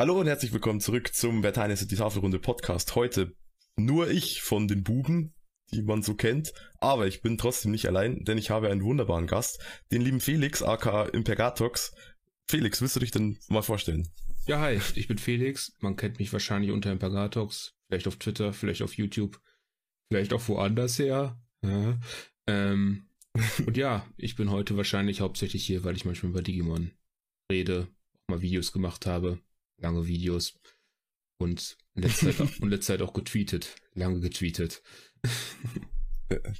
Hallo und herzlich willkommen zurück zum Vertine City Tafelrunde Podcast. Heute nur ich von den Buben, die man so kennt, aber ich bin trotzdem nicht allein, denn ich habe einen wunderbaren Gast, den lieben Felix, aka Impergatox. Felix, willst du dich denn mal vorstellen? Ja, hi, ich bin Felix. Man kennt mich wahrscheinlich unter Impergatox, vielleicht auf Twitter, vielleicht auf YouTube, vielleicht auch woanders her. Ja. Ähm, und ja, ich bin heute wahrscheinlich hauptsächlich hier, weil ich manchmal über Digimon rede, auch mal Videos gemacht habe, lange Videos und in letzter Zeit auch, in letzter Zeit auch getweetet, lange getweetet.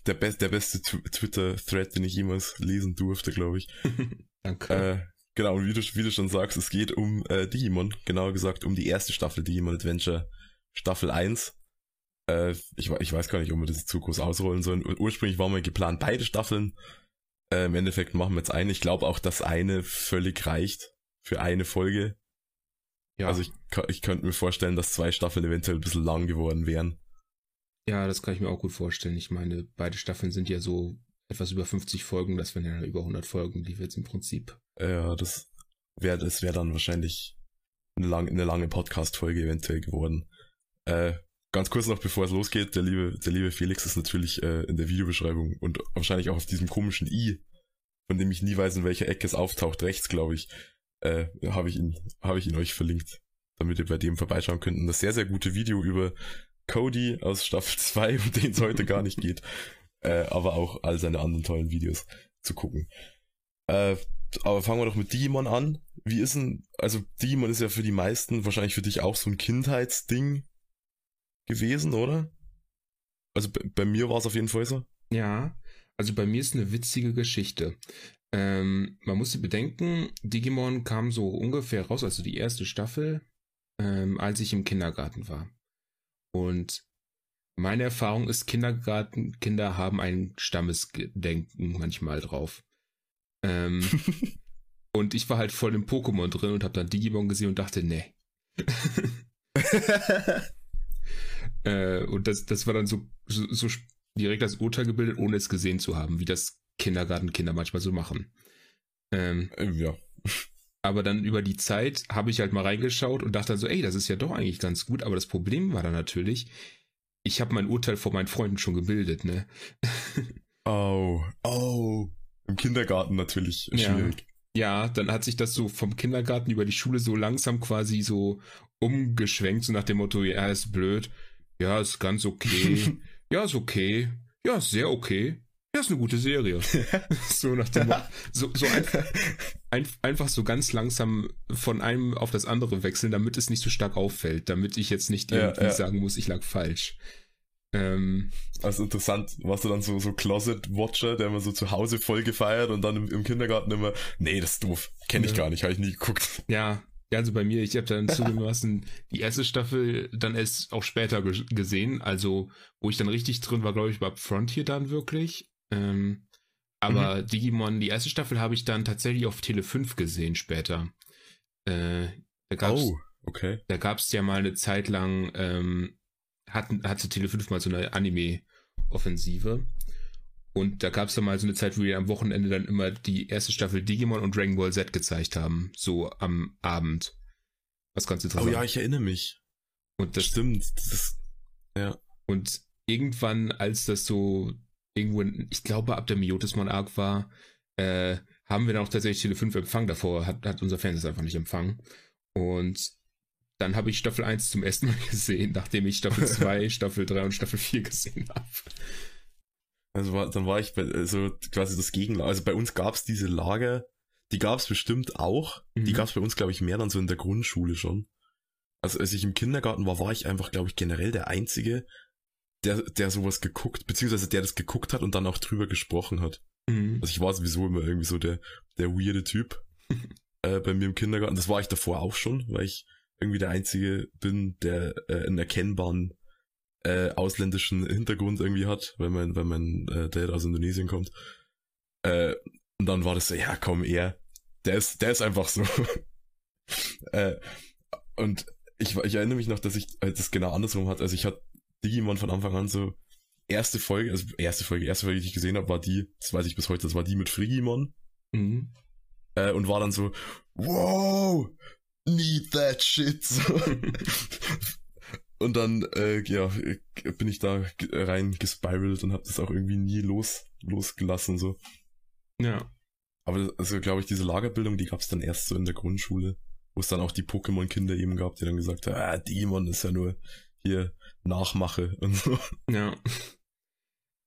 Der, be der beste Twitter-Thread, den ich jemals lesen durfte, glaube ich. Danke. Äh, genau, und wie du, wie du schon sagst, es geht um äh, Digimon, genauer gesagt um die erste Staffel Digimon Adventure Staffel 1. Äh, ich, ich weiß gar nicht, ob wir das zu groß ausrollen sollen. Ursprünglich waren wir geplant, beide Staffeln. Äh, Im Endeffekt machen wir jetzt eine. Ich glaube auch, dass eine völlig reicht für eine Folge. Ja. Also ich, ich könnte mir vorstellen, dass zwei Staffeln eventuell ein bisschen lang geworden wären. Ja, das kann ich mir auch gut vorstellen. Ich meine, beide Staffeln sind ja so etwas über 50 Folgen, das wären ja über 100 Folgen, die wird im Prinzip. Ja, das wäre das wäre dann wahrscheinlich eine, lang, eine lange Podcast-Folge eventuell geworden. Äh, ganz kurz noch, bevor es losgeht, der liebe, der liebe Felix ist natürlich äh, in der Videobeschreibung und wahrscheinlich auch auf diesem komischen i, von dem ich nie weiß, in welcher Ecke es auftaucht, rechts, glaube ich, äh, habe ich ihn, habe ich ihn euch verlinkt, damit ihr bei dem vorbeischauen könnt. Und das sehr, sehr gute Video über Cody aus Staffel 2, um den es heute gar nicht geht, äh, aber auch all seine anderen tollen Videos zu gucken. Äh, aber fangen wir doch mit Digimon an. Wie ist denn, also Digimon ist ja für die meisten, wahrscheinlich für dich auch so ein Kindheitsding gewesen, oder? Also bei, bei mir war es auf jeden Fall so. Ja, also bei mir ist eine witzige Geschichte. Ähm, man muss bedenken, Digimon kam so ungefähr raus, also die erste Staffel, ähm, als ich im Kindergarten war. Und meine Erfahrung ist, Kindergartenkinder haben ein Stammesgedenken manchmal drauf. Ähm, und ich war halt voll im Pokémon drin und habe dann Digimon gesehen und dachte, nee. äh, und das, das war dann so, so, so direkt das Urteil gebildet, ohne es gesehen zu haben, wie das Kindergartenkinder manchmal so machen. Ähm, äh, ja. Aber dann über die Zeit habe ich halt mal reingeschaut und dachte so, ey, das ist ja doch eigentlich ganz gut. Aber das Problem war dann natürlich, ich habe mein Urteil vor meinen Freunden schon gebildet, ne? oh, oh. Im Kindergarten natürlich schwierig. Ja. ja, dann hat sich das so vom Kindergarten über die Schule so langsam quasi so umgeschwenkt, so nach dem Motto, ja, ist blöd. Ja, ist ganz okay. ja, ist okay. Ja, ist sehr okay. Ja, ist eine gute Serie. so nach dem so, so einfach, ein, einfach so ganz langsam von einem auf das andere wechseln, damit es nicht so stark auffällt, damit ich jetzt nicht irgendwie ja, ja. sagen muss, ich lag falsch. Ähm, also interessant, warst du dann so, so Closet-Watcher, der immer so zu Hause voll gefeiert und dann im, im Kindergarten immer, nee, das ist doof, kenne ich ja. gar nicht, habe ich nie geguckt. Ja, ja, also bei mir, ich habe dann zugegebenermaßen die erste Staffel dann erst auch später gesehen, also wo ich dann richtig drin war, glaube ich, bei Frontier dann wirklich. Ähm, aber mhm. Digimon, die erste Staffel habe ich dann tatsächlich auf Tele 5 gesehen später. Äh, da gab's, oh, okay. Da gab es ja mal eine Zeit lang, ähm, hatten, hatte Tele 5 mal so eine Anime-Offensive. Und da gab es dann mal so eine Zeit, wo wir am Wochenende dann immer die erste Staffel Digimon und Dragon Ball Z gezeigt haben. So am Abend. Was ganz interessant. Oh ja, ich erinnere mich. Und das stimmt. Das ist, ja. Und irgendwann, als das so irgendwo, in, ich glaube, ab der Miotismon Arc war, äh, haben wir dann auch tatsächlich Tele 5 empfangen. Davor hat, hat unser Fernseher einfach nicht empfangen. Und dann habe ich Staffel 1 zum ersten Mal gesehen, nachdem ich Staffel 2, Staffel 3 und Staffel 4 gesehen habe. Also war, dann war ich bei, also quasi das Gegenlager. Also bei uns gab es diese Lager, die gab es bestimmt auch. Mhm. Die gab es bei uns, glaube ich, mehr dann so in der Grundschule schon. Also als ich im Kindergarten war, war ich einfach, glaube ich, generell der Einzige, der, der sowas geguckt, beziehungsweise der das geguckt hat und dann auch drüber gesprochen hat. Mhm. Also ich war sowieso immer irgendwie so der, der weirde Typ äh, bei mir im Kindergarten. Das war ich davor auch schon, weil ich irgendwie der Einzige bin, der äh, einen erkennbaren äh, ausländischen Hintergrund irgendwie hat, weil mein, weil mein äh, Dad aus Indonesien kommt. Äh, und dann war das so, ja komm, er, der ist, der ist einfach so. äh, und ich, ich erinnere mich noch, dass ich halt das genau andersrum hatte. Also ich hatte Digimon von Anfang an so erste Folge, also erste Folge, erste Folge, die ich gesehen habe, war die, das weiß ich bis heute, das war die mit Frigimon. Mhm. Äh, und war dann so, wow, need that shit. und dann, äh, ja, bin ich da rein gespiralt und hab das auch irgendwie nie los, losgelassen, so. Ja. Aber also glaube ich, diese Lagerbildung, die gab's dann erst so in der Grundschule, wo es dann auch die Pokémon-Kinder eben gab, die dann gesagt haben, ah, Demon ist ja nur hier Nachmache und so. Ja.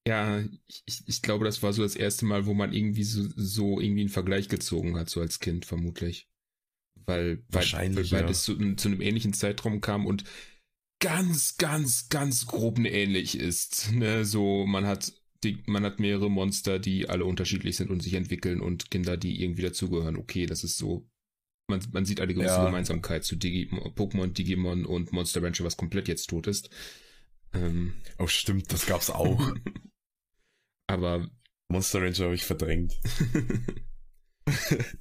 Ja, ich, ich glaube, das war so das erste Mal, wo man irgendwie so, so irgendwie einen Vergleich gezogen hat, so als Kind vermutlich. Weil, Wahrscheinlich, weil, weil ja. es zu, zu einem ähnlichen Zeitraum kam und ganz, ganz, ganz grob ähnlich ist. Ne? So, man hat die, man hat mehrere Monster, die alle unterschiedlich sind und sich entwickeln und Kinder, die irgendwie dazugehören. Okay, das ist so. Man, man sieht eine gewisse Ja. Gemeinsamkeit zu Digi Pokémon, Digimon und Monster Rancher, was komplett jetzt tot ist. Ähm, Oh, stimmt, das gab's auch. aber Monster Ranger habe ich verdrängt.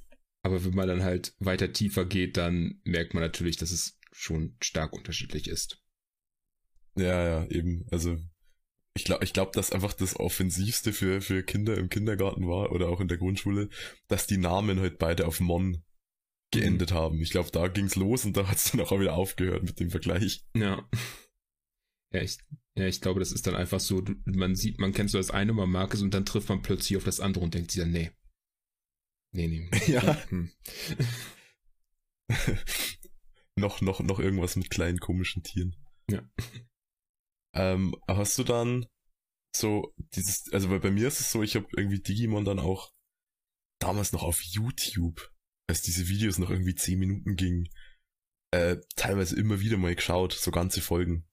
Aber wenn man dann halt weiter tiefer geht, dann merkt man natürlich, dass es schon stark unterschiedlich ist. Ja, ja, eben. Also, ich glaube, ich glaub, dass einfach das Offensivste für, für Kinder im Kindergarten war oder auch in der Grundschule, dass die Namen halt beide auf Mon geendet haben. Ich glaube, da ging's los und da hat's dann auch wieder aufgehört mit dem Vergleich. Ja. Ja, ich, ja, ich glaube, das ist dann einfach so, man sieht, man kennt so das eine, man mag es und dann trifft man plötzlich auf das andere und denkt sich dann, nee. Nee, nee. Ja. Hm. noch, noch, noch irgendwas mit kleinen komischen Tieren. Ja. Ähm, hast du dann so dieses, also bei, bei mir ist es so, ich habe irgendwie Digimon dann auch damals noch auf YouTube, als diese Videos noch irgendwie 10 Minuten gingen, äh, teilweise immer wieder mal geschaut, so ganze Folgen.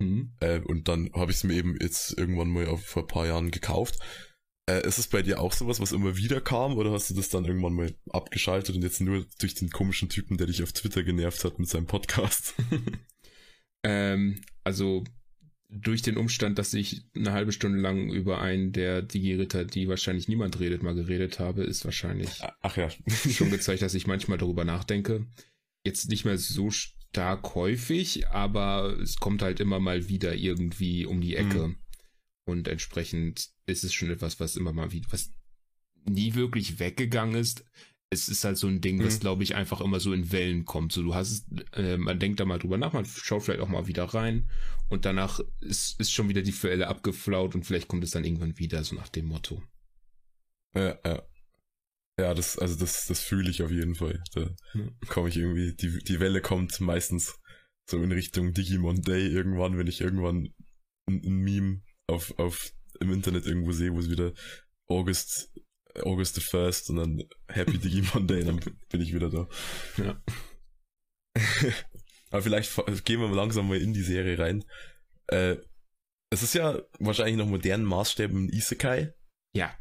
Hm. Äh, und dann habe ich es mir eben jetzt irgendwann mal vor ein paar Jahren gekauft. Äh, ist es bei dir auch sowas, was immer wieder kam, oder hast du das dann irgendwann mal abgeschaltet und jetzt nur durch den komischen Typen, der dich auf Twitter genervt hat mit seinem Podcast? ähm, also durch den Umstand, dass ich eine halbe Stunde lang über einen der Digi-Ritter, die wahrscheinlich niemand redet, mal geredet habe, ist wahrscheinlich Ach ja. schon gezeigt, dass ich manchmal darüber nachdenke. Jetzt nicht mehr so stark häufig, aber es kommt halt immer mal wieder irgendwie um die Ecke. Und entsprechend ist es schon etwas, was immer mal wieder, was nie wirklich weggegangen ist. Es ist halt so ein Ding, was Mhm. glaube ich einfach immer so in Wellen kommt. So, du hast äh, man denkt da mal drüber nach, man schaut vielleicht auch mal wieder rein und danach ist, ist schon wieder die Welle abgeflaut und vielleicht kommt es dann irgendwann wieder, so nach dem Motto. Ja, ja. Ja, das, also das, das fühle ich auf jeden Fall. Da Ja. komme ich irgendwie, die, die Welle kommt meistens so in Richtung Digimon Day irgendwann, wenn ich irgendwann ein, ein Meme auf, auf, im Internet irgendwo sehe, wo es wieder August, August the First und dann Happy Digimon Day, dann bin ich wieder da. Ja. Aber vielleicht gehen wir langsam mal in die Serie rein. Äh, es ist ja wahrscheinlich nach modernen Maßstäben ein Isekai. Ja.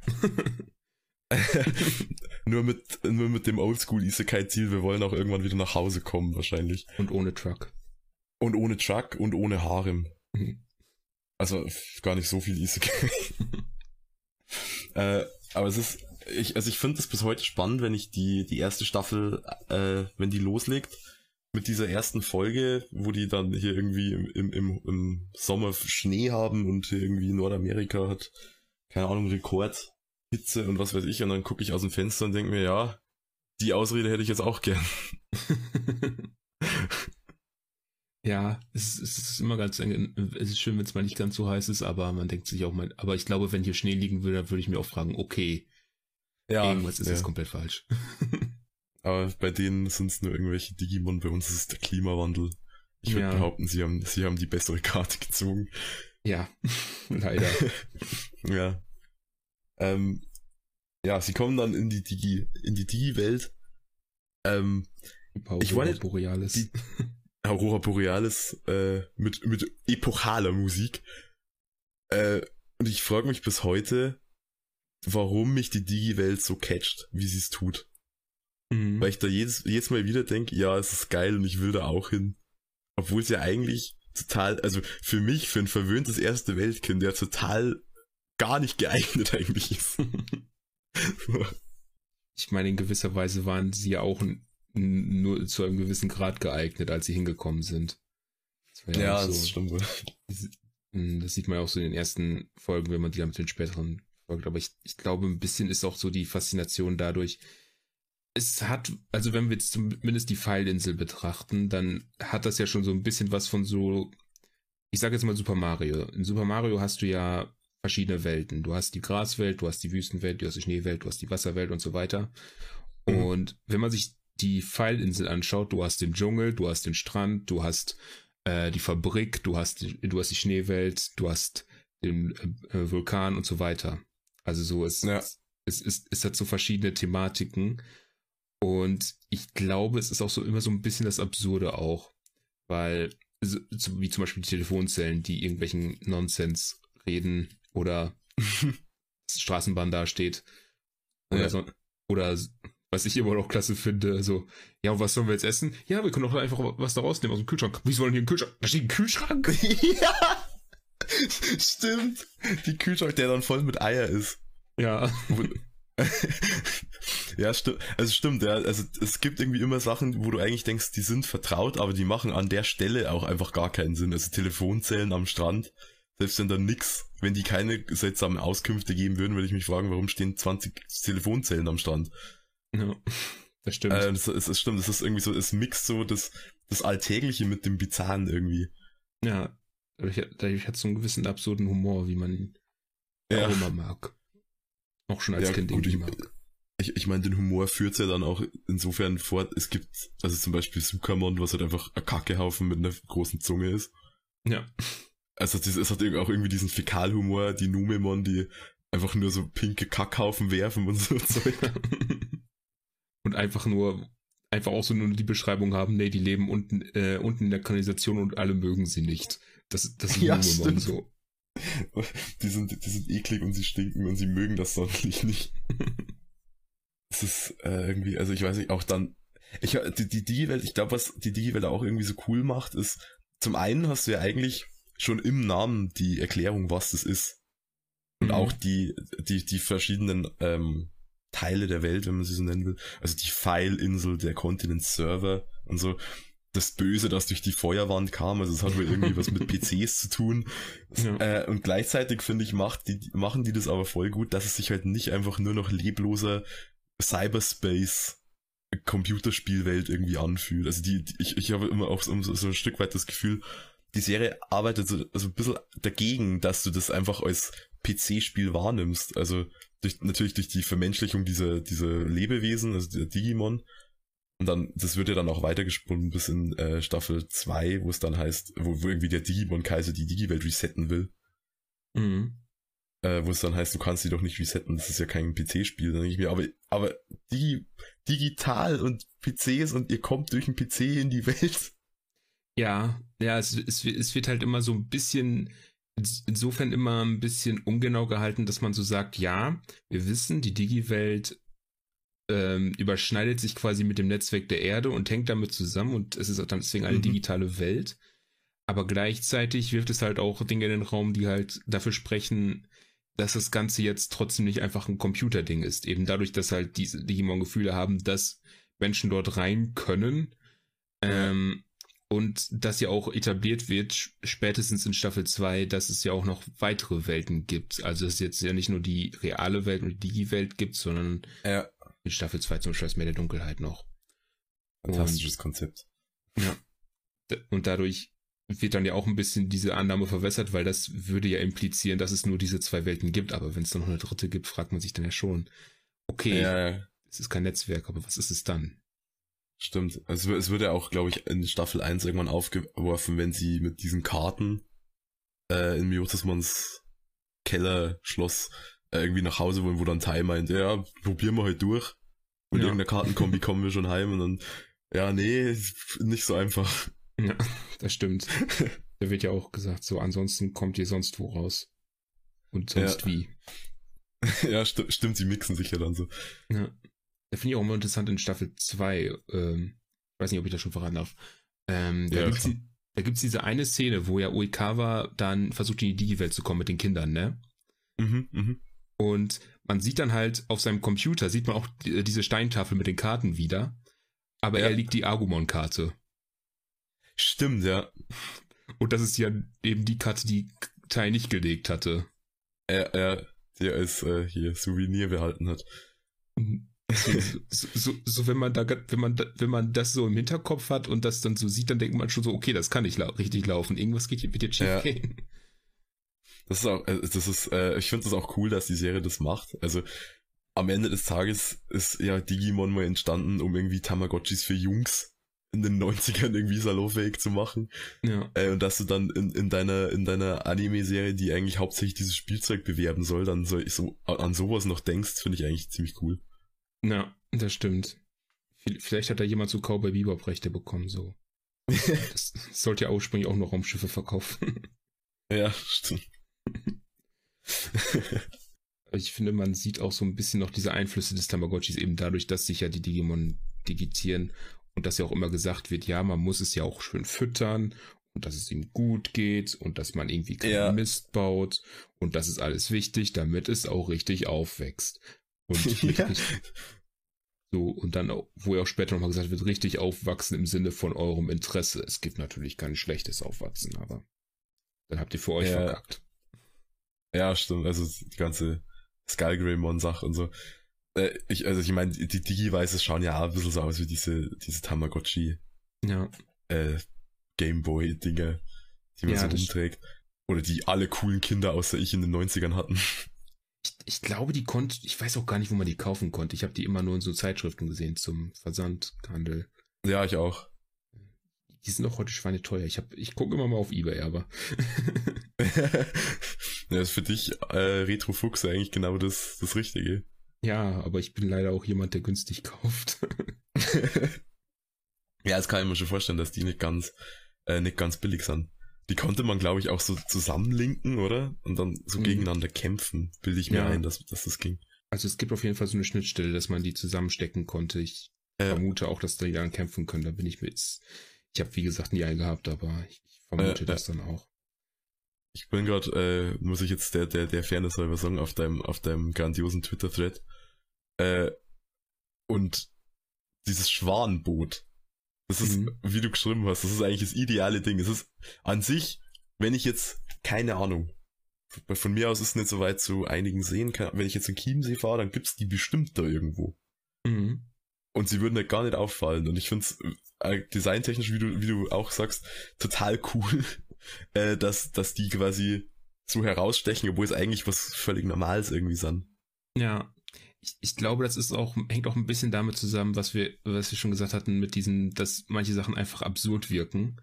nur mit nur mit dem Oldschool Isekai Ziel, wir wollen auch irgendwann wieder nach Hause kommen wahrscheinlich. Und ohne Truck. Und ohne Chuck und ohne Harem. Mhm. Also gar nicht so viel Isekai. äh, aber es ist ich also ich finde es bis heute spannend, wenn ich die die erste Staffel äh, wenn die loslegt mit dieser ersten Folge, wo die dann hier irgendwie im, im, im, Sommer Schnee haben und irgendwie Nordamerika hat keine Ahnung Rekord Hitze und was weiß ich und dann gucke ich aus dem Fenster und denke mir, ja, die Ausrede hätte ich jetzt auch gern. ja, es, es ist immer ganz, es ist schön, wenn es mal nicht ganz so heiß ist, aber man denkt sich auch mal, aber ich glaube, wenn hier Schnee liegen würde, dann würde ich mir auch fragen, okay, irgendwas ist ja. jetzt komplett falsch. Aber bei denen sind es nur irgendwelche Digimon, bei uns ist es der Klimawandel. Ich würde Ja. behaupten, sie haben, sie haben die bessere Karte gezogen. ja, leider. ja. Ähm, ja, sie kommen dann in die Digi, in die Digi-Welt. Ähm, Ich Aurora wollte- Borealis. die- Aurora Borealis äh, mit, mit epochaler Musik. Äh, und ich frage mich bis heute, warum mich die Digi-Welt so catcht, wie sie es tut. Mhm. Weil ich da jedes, jedes Mal wieder denke, ja, es ist geil und ich will da auch hin. Obwohl es ja eigentlich total, also für mich, für ein verwöhntes erste Weltkind, ja total gar nicht geeignet eigentlich ist. Ich meine, in gewisser Weise waren sie ja auch nur zu einem gewissen Grad geeignet, als sie hingekommen sind. Das war ja, auch das so, stimmt wohl. Mm, Das sieht man ja auch so in den ersten Folgen, wenn man die dann mit den späteren folgt. Aber ich, ich glaube, ein bisschen ist auch so die Faszination dadurch. es hat, also wenn wir jetzt zumindest die Pfeilinsel betrachten, dann hat das ja schon so ein bisschen was von so, ich sage jetzt mal Super Mario. In Super Mario hast du ja verschiedene Welten. Du hast die Graswelt, du hast die Wüstenwelt, du hast die Schneewelt, du hast die Wasserwelt und so weiter. Mhm. Und wenn man sich die Pfeilinsel anschaut, du hast den Dschungel, du hast den Strand, du hast äh, die Fabrik, du hast, du hast die Schneewelt, du hast den äh, Vulkan und so weiter. Also so, es, ja. es, es, es, es hat so verschiedene Thematiken. Und ich glaube, es ist auch so immer so ein bisschen das Absurde auch, weil, wie zum Beispiel die Telefonzellen, die irgendwelchen Nonsens reden oder Straßenbahn dasteht. Oder, ja. so, oder was ich immer noch klasse finde, so, ja, was sollen wir jetzt essen? Ja, wir können doch einfach was da rausnehmen aus dem Kühlschrank. Wie sollen hier ein Kühlschrank? Da steht ein Kühlschrank? ja! Stimmt. Die Kühlschrank, der dann voll mit Eier ist. Ja. ja, stimmt. Also stimmt, ja. Also es gibt irgendwie immer Sachen, wo du eigentlich denkst, die sind vertraut, aber die machen an der Stelle auch einfach gar keinen Sinn. Also Telefonzellen am Strand, selbst wenn da nix, wenn die keine seltsamen Auskünfte geben würden, würde ich mich fragen, warum stehen 20 Telefonzellen am Strand? Ja, das stimmt. Äh, das, das, das stimmt, das ist irgendwie so, es mixt so das, das Alltägliche mit dem Bizarren irgendwie. Ja, dadurch, dadurch hat es so einen gewissen absurden Humor, wie man ihn ja. auch immer mag. Auch schon als ja, Kind gut, ich, mag. Ich, ich meine, den Humor führt ja dann auch insofern fort, es gibt, also zum Beispiel Sukamon, was halt einfach ein Kackehaufen mit einer großen Zunge ist. Ja. Also es hat auch irgendwie diesen Fäkalhumor, die Numemon, die einfach nur so pinke Kackhaufen werfen und so Zeug. und einfach nur, einfach auch so nur die Beschreibung haben, nee, die leben unten, äh, unten in der Kanalisation und alle mögen sie nicht. Das, das ist ja, Numemon so. Die sind, die sind eklig und sie stinken und sie mögen das sonderlich nicht. Es ist äh, irgendwie, also ich weiß nicht, auch dann, ich, die, die Digi-Welt, ich glaube, was die Digi-Welt auch irgendwie so cool macht, ist, zum einen hast du ja eigentlich schon im Namen die Erklärung, was das ist. Und mhm. auch die, die, die verschiedenen ähm, Teile der Welt, wenn man sie so nennen will. Also die Pfeilinsel, der Kontinent-Server und so das Böse, das durch die Feuerwand kam. Also es hat wohl irgendwie was mit PCs zu tun. Ja. Äh, und gleichzeitig finde ich, macht die, machen die das aber voll gut, dass es sich halt nicht einfach nur noch lebloser Cyberspace Computerspielwelt irgendwie anfühlt. Also die, die ich, ich habe immer auch so, so, ein Stück weit das Gefühl, die Serie arbeitet so also ein bisschen dagegen, dass du das einfach als PC-Spiel wahrnimmst. Also durch, natürlich durch die Vermenschlichung dieser, dieser Lebewesen, also der Digimon, und dann, das wird ja dann auch weitergesponnen bis in äh, Staffel 2, wo es dann heißt, wo, wo irgendwie der Digimon-Kaiser die Digi-Welt resetten will. Mhm. Äh, wo es dann heißt, du kannst sie doch nicht resetten, das ist ja kein PC-Spiel. Dann denke ich mir, aber, aber Digi, digital und PCs und ihr kommt durch den PC in die Welt. Ja, ja, es, es, es wird halt immer so ein bisschen, insofern immer ein bisschen ungenau gehalten, dass man so sagt, ja, wir wissen, die Digi-Welt ähm, überschneidet sich quasi mit dem Netzwerk der Erde und hängt damit zusammen und es ist auch dann deswegen eine mhm. digitale Welt. Aber gleichzeitig wirft es halt auch Dinge in den Raum, die halt dafür sprechen, dass das Ganze jetzt trotzdem nicht einfach ein Computerding ist. Eben dadurch, dass halt diese Digimon-Gefühle haben, dass Menschen dort rein können. Ähm, und dass ja auch etabliert wird, spätestens in Staffel 2, dass es ja auch noch weitere Welten gibt. Also es jetzt ja nicht nur die reale Welt und die Digi-Welt gibt, sondern ja in Staffel 2 zum Beispiel das Meer der Dunkelheit noch. Fantastisches und, Konzept. Ja. Und dadurch wird dann ja auch ein bisschen diese Annahme verwässert, weil das würde ja implizieren, dass es nur diese zwei Welten gibt. Aber wenn es dann noch eine dritte gibt, fragt man sich dann ja schon, okay, ja. es ist kein Netzwerk, aber was ist es dann? Stimmt. Also es wird ja auch, glaube ich, in Staffel 1 irgendwann aufgeworfen, wenn sie mit diesen Karten äh, in Miotismons Kellerschloss äh, irgendwie nach Hause wollen, wo dann Tai meint, ja, probieren wir halt durch. Mit ja. irgendeiner Kartenkombi kommen wir schon heim und dann, ja, nee, nicht so einfach. Ja, das stimmt. da wird ja auch gesagt, so, ansonsten kommt ihr sonst wo raus. Und sonst ja. wie. ja, st stimmt, sie mixen sich ja dann so. Ja. Da finde ich auch immer interessant in Staffel 2, ähm, ich weiß nicht, ob ich das schon verraten darf. Ähm, da ja, gibt's die, da gibt's diese eine Szene, wo ja Uikawa dann versucht, in die Digi-Welt zu kommen mit den Kindern, ne? Mhm, mhm. Und man sieht dann halt auf seinem Computer, sieht man auch diese Steintafel mit den Karten wieder. Aber ja. er liegt die Agumon-Karte. Stimmt, ja. Und das ist ja eben die Karte, die Tai nicht gelegt hatte. Er, er, die als äh, hier Souvenir behalten hat. so, so, so, wenn man da, wenn man, wenn man das so im Hinterkopf hat und das dann so sieht, dann denkt man schon so, okay, das kann nicht lau richtig laufen. Irgendwas geht hier mit dir schief ja. gehen. Das ist auch, äh, das ist, äh, ich finde es auch cool, dass die Serie das macht. Also am Ende des Tages ist ja Digimon mal entstanden, um irgendwie Tamagotchis für Jungs in den 90ern irgendwie salonfähig zu machen. Ja. Äh, und dass du dann in, in deiner, in deiner Anime-Serie, die eigentlich hauptsächlich dieses Spielzeug bewerben soll, dann so, so an sowas noch denkst, finde ich eigentlich ziemlich cool. Ja, das stimmt. Vielleicht hat da jemand zu Cowboy Bebop Rechte bekommen, so. das sollte ja ursprünglich auch noch Raumschiffe verkaufen. ja, stimmt. ich finde, man sieht auch so ein bisschen noch diese Einflüsse des Tamagotchis eben dadurch, dass sich ja die Digimon digitieren und dass ja auch immer gesagt wird, ja, man muss es ja auch schön füttern und dass es ihm gut geht und dass man irgendwie keinen ja. Mist baut und das ist alles wichtig, damit es auch richtig aufwächst. Und ja. so, und dann, wo ja auch später nochmal gesagt wird, richtig aufwachsen im Sinne von eurem Interesse. Es gibt natürlich kein schlechtes Aufwachsen, aber dann habt ihr für euch ja. verkackt. Ja, stimmt. Also die ganze Skullgreymon-Sache und so. Äh, ich, also ich meine, die Digi-Weißes schauen ja auch ein bisschen so aus wie diese, diese Tamagotchi. Ja. Äh, Gameboy-Dinge, die man ja, so rumträgt. Oder die alle coolen Kinder außer ich in den 90ern hatten. Ich, ich glaube, die konnte, ich weiß auch gar nicht, wo man die kaufen konnte. Ich habe die immer nur in so Zeitschriften gesehen zum Versandhandel. Ja, ich auch. Die sind auch heute schweineteuer. Ich, hab, ich gucke immer mal auf Ebay, aber. ja, ist für dich äh, Retro-Fuchs eigentlich genau das, das Richtige. Ja, aber ich bin leider auch jemand, der günstig kauft. ja, das kann ich mir schon vorstellen, dass die nicht ganz, äh, nicht ganz billig sind. Die konnte man, glaube ich, auch so zusammenlinken, oder? Und dann so mhm. gegeneinander kämpfen, bilde ich mir ja. ein, dass, dass das ging. Also es gibt auf jeden Fall so eine Schnittstelle, dass man die zusammenstecken konnte. Ich äh, vermute auch, dass die dann kämpfen können. Da bin ich mit. Ich habe wie gesagt nie einen gehabt, aber ich, ich vermute äh, das dann auch. Ich bin gerade, äh, muss ich jetzt der, der, der Fairness halber sagen, auf deinem, auf deinem grandiosen Twitter-Thread. Äh, und dieses Schwanenboot, das ist, mhm. wie du geschrieben hast, das ist eigentlich das ideale Ding. Es ist an sich, wenn ich jetzt, keine Ahnung, von mir aus ist es nicht so weit zu einigen sehen kann, wenn ich jetzt in Chiemsee fahre, dann gibt's die bestimmt da irgendwo. Mhm. Und sie würden halt gar nicht auffallen. Und ich finde es äh, designtechnisch, wie du, wie du auch sagst, total cool, äh, dass, dass die quasi so herausstechen, obwohl es eigentlich was völlig Normales irgendwie sind. Ja. Ich, ich glaube, das ist auch, hängt auch ein bisschen damit zusammen, was wir, was wir schon gesagt hatten, mit diesen, dass manche Sachen einfach absurd wirken.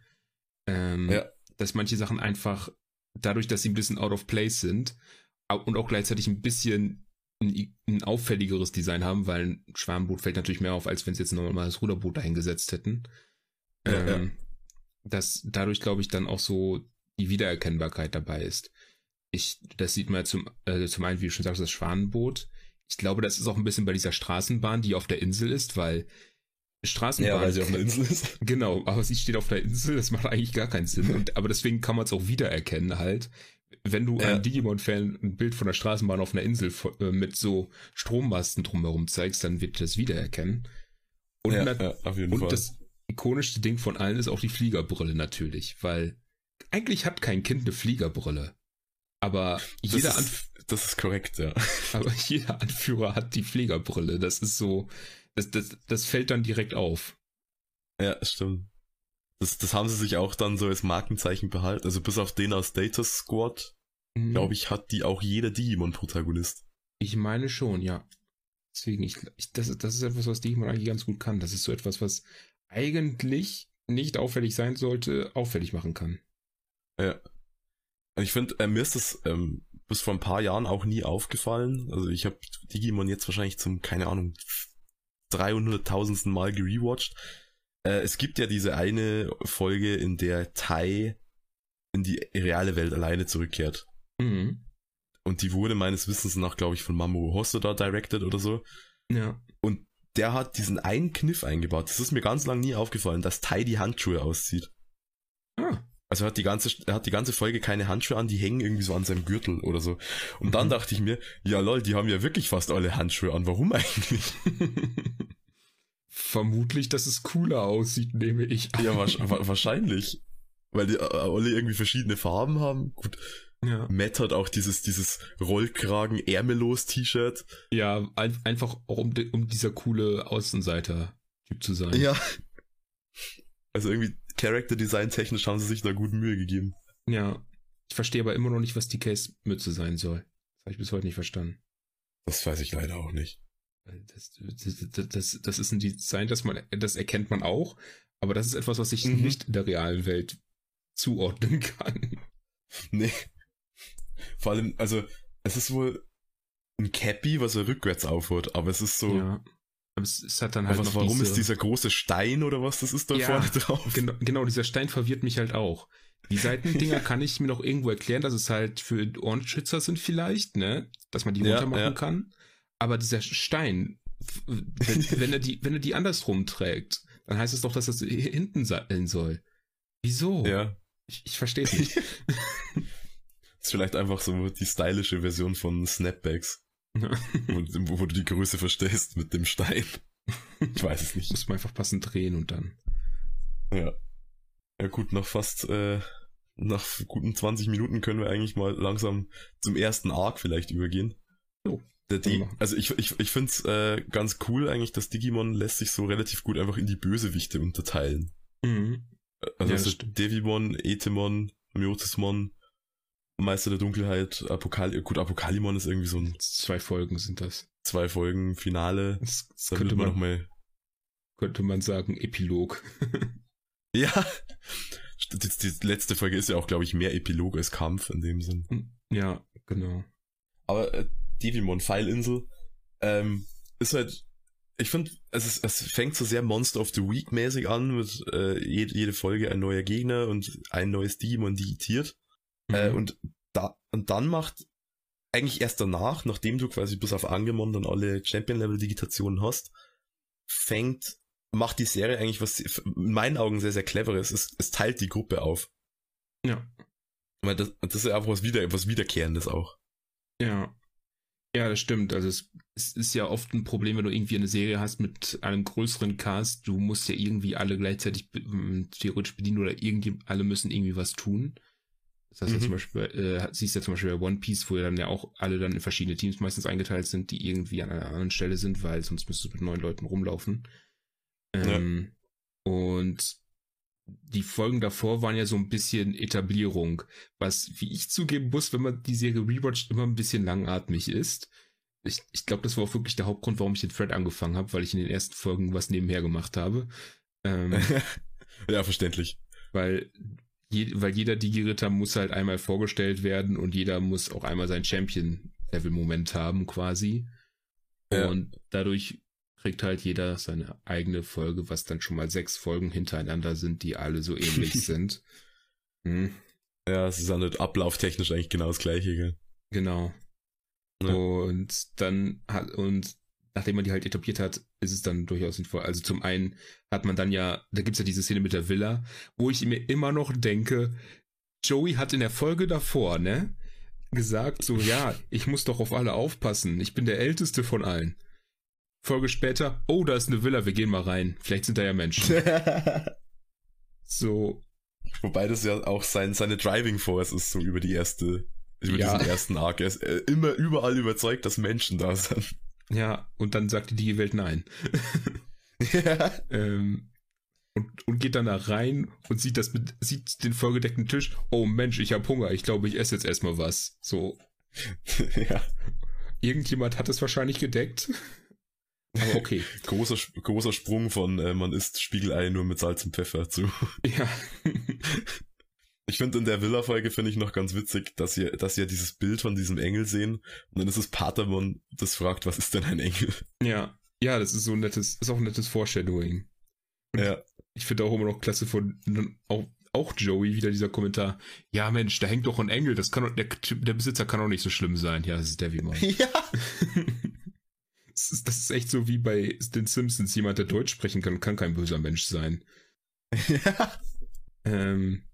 Ähm, ja. Dass manche Sachen einfach, dadurch, dass sie ein bisschen out of place sind und auch gleichzeitig ein bisschen ein, ein auffälligeres Design haben, weil ein Schwarmboot fällt natürlich mehr auf, als wenn sie jetzt ein normales Ruderboot dahingesetzt hätten. Ja, ähm, ja dass dadurch, glaube ich, dann auch so die Wiedererkennbarkeit dabei ist. Ich, das sieht man ja zum, äh, zum einen, wie du schon sagst, das Schwanenboot. Ich glaube, das ist auch ein bisschen bei dieser Straßenbahn, die auf der Insel ist, weil Straßenbahn. Ja, weil sie auf der Insel ist. Genau, aber sie steht auf der Insel, das macht eigentlich gar keinen Sinn. Und, aber deswegen kann man es auch wiedererkennen halt. Wenn du ja. einem Digimon-Fan ein Bild von der Straßenbahn auf einer Insel äh, mit so Strommasten drumherum zeigst, dann wird das wiedererkennen. Und, ja, ja, auf jeden und das ikonischste Ding von allen ist auch die Fliegerbrille natürlich, weil eigentlich hat kein Kind eine Fliegerbrille. Aber jeder das ist, das ist korrekt, ja. Aber jeder Anführer hat die Fliegerbrille. Das ist so, das, das, das fällt dann direkt auf. Ja, stimmt. Das, das haben sie sich auch dann so als Markenzeichen behalten. Also bis auf den aus Data Squad, mhm. glaube ich, hat die auch jeder Digimon-Protagonist. Ich meine schon, ja. Deswegen, ich, ich, das, das ist etwas, was Digimon eigentlich ganz gut kann. Das ist so etwas, was eigentlich nicht auffällig sein sollte, auffällig machen kann. Ja. Ich finde, äh, mir ist das ähm, bis vor ein paar Jahren auch nie aufgefallen. Also ich habe Digimon jetzt wahrscheinlich zum, keine Ahnung, 300.000. Mal gerewatcht. Äh, es gibt ja diese eine Folge, in der Tai in die reale Welt alleine zurückkehrt. Mhm. Und die wurde meines Wissens nach, glaube ich, von Mamoru Hosoda directed oder so. Ja. Und der hat diesen einen Kniff eingebaut. Das ist mir ganz lang nie aufgefallen, dass Tai die Handschuhe auszieht. Ah. Also er hat die ganze, er hat die ganze Folge keine Handschuhe an, die hängen irgendwie so an seinem Gürtel oder so. Und mhm. dann dachte ich mir, ja lol, die haben ja wirklich fast alle Handschuhe an. Warum eigentlich? Vermutlich, dass es cooler aussieht, nehme ich an. Ja, wa wahrscheinlich. Weil die äh, alle irgendwie verschiedene Farben haben. Gut, Ja. Matt hat auch dieses, dieses Rollkragen ärmellos T-Shirt. Ja, ein, einfach auch um, um dieser coole Außenseiter-Typ zu sein. Ja. Also irgendwie Character Design technisch haben sie sich da gut Mühe gegeben. Ja. Ich verstehe aber immer noch nicht, was die Case-Mütze sein soll. Das habe ich bis heute nicht verstanden. Das weiß ich leider auch nicht. Das, das, das, das ist ein Design, das man, das erkennt man auch, aber das ist etwas, was ich Mhm. nicht in der realen Welt zuordnen kann. Nee. Vor allem, also, es ist wohl ein Cappy, was er rückwärts aufhört, aber es ist so. Ja. Aber es, es hat dann halt was, warum diese, ist dieser große Stein oder was das ist da Ja, vorne drauf? Genau, genau, dieser Stein verwirrt mich halt auch. Die Seitendinger kann ich mir noch irgendwo erklären, dass es halt für Ohrenschützer sind vielleicht, ne? Dass man die Ja, runter machen ja. kann. Aber dieser Stein, wenn, wenn, er die, wenn er die andersrum trägt, dann heißt es doch, dass das hinten sein soll. Wieso? Ja. Ich, ich verstehe es nicht. ist vielleicht einfach so die stylische Version von Snapbacks, wo, wo du die Größe verstehst mit dem Stein. Ich weiß es nicht. Muss man einfach passend drehen und dann. Ja. Ja gut, nach fast, äh, nach guten 20 Minuten können wir eigentlich mal langsam zum ersten Arc vielleicht übergehen. Jo, Der können wir Di machen. also ich, ich, ich finde es äh, ganz cool eigentlich, dass Digimon lässt sich so relativ gut einfach in die Bösewichte unterteilen. Mhm. Also Ja, stimmt. Devimon, Etemon, Myotismon, Meister der Dunkelheit, Apokal gut, Apokalimon ist irgendwie so ein Zwei Folgen sind das. zwei Folgen Finale. Das, das könnte, man man, noch mal könnte man sagen, Epilog. Ja. Die, die letzte Folge ist ja auch, glaube ich, mehr Epilog als Kampf in dem Sinn. ja, genau. Aber äh, Devimon, Pfeilinsel, ähm, ist halt, ich finde, es, ist, es fängt so sehr Monster of the Week mäßig an, mit äh, jede, jede Folge ein neuer Gegner und ein neues Digimon digitiert. Äh, Mhm. und, da, und dann macht eigentlich erst danach, nachdem du quasi bis auf Angemon dann alle Champion-Level-Digitationen hast, fängt, macht die Serie eigentlich was in meinen Augen sehr, sehr cleveres. Es, es teilt die Gruppe auf. ja. Weil das, das ist ja einfach was, wieder, was Wiederkehrendes auch. Ja. Ja, das stimmt. Also es, es ist ja oft ein Problem, wenn du irgendwie eine Serie hast mit einem größeren Cast, du musst ja irgendwie alle gleichzeitig be- ähm, theoretisch bedienen oder irgendwie alle müssen irgendwie was tun. Das heißt ja Mhm. zum Beispiel, äh, siehst ja zum Beispiel bei One Piece, wo ja dann ja auch alle dann in verschiedene Teams meistens eingeteilt sind, die irgendwie an einer anderen Stelle sind, weil sonst müsstest du mit neun Leuten rumlaufen. Ähm, Und die Folgen davor waren ja so ein bisschen Etablierung, was, wie ich zugeben muss, wenn man die Serie rewatcht, immer ein bisschen langatmig ist. Ich, ich glaube, das war auch wirklich der Hauptgrund, warum ich den Thread angefangen habe, weil ich in den ersten Folgen was nebenher gemacht habe. Ähm, ja, verständlich. weil, je, weil jeder Digi-Ritter muss halt einmal vorgestellt werden und jeder muss auch einmal sein Champion-Level-Moment haben, quasi. Ja. Und dadurch kriegt halt jeder seine eigene Folge, was dann schon mal sechs Folgen hintereinander sind, die alle so ähnlich sind. Hm, Ja, es ist dann nicht ablauftechnisch eigentlich genau das gleiche, gell? genau. Ja. Und dann hat, und nachdem man die halt etabliert hat, ist es dann durchaus sinnvoll. Also zum einen hat man dann ja, da gibt's ja diese Szene mit der Villa, wo ich mir immer noch denke, Joey hat in der Folge davor, ne, gesagt so, ja, ich muss doch auf alle aufpassen. Ich bin der Älteste von allen. Folge später, oh, da ist eine Villa, wir gehen mal rein. Vielleicht sind da ja Menschen. So, Wobei das ja auch sein, seine Driving Force ist, so über die erste, über Ja. diesen ersten Arc. Er ist äh, immer überall überzeugt, dass Menschen da sind. ja, und dann sagt die Digi-Welt nein. ja. Ähm, und, und geht dann da rein und sieht das mit, sieht den vollgedeckten Tisch. Oh Mensch, ich habe Hunger. Ich glaube, ich esse jetzt erstmal was. So, ja. irgendjemand hat es wahrscheinlich gedeckt. Aber okay. Großer, großer Sprung von äh, man isst Spiegelei nur mit Salz und Pfeffer zu. ja. Ich finde in der Villa-Folge finde ich noch ganz witzig, dass ihr, dass ihr dieses Bild von diesem Engel sehen und dann ist es Patermon, das fragt, was ist denn ein Engel? ja. Ja, das ist so ein nettes, ist auch ein nettes Foreshadowing. Ja. Ich finde auch immer noch klasse von, auch, auch Joey wieder dieser Kommentar. Ja, Mensch, da hängt doch ein Engel. Das kann doch, der, der Besitzer kann doch nicht so schlimm sein. Ja, das ist Devimon. Ja. Das, ist, das ist echt so wie bei den Simpsons. Jemand, der Deutsch sprechen kann, kann kein böser Mensch sein. ja. Ähm,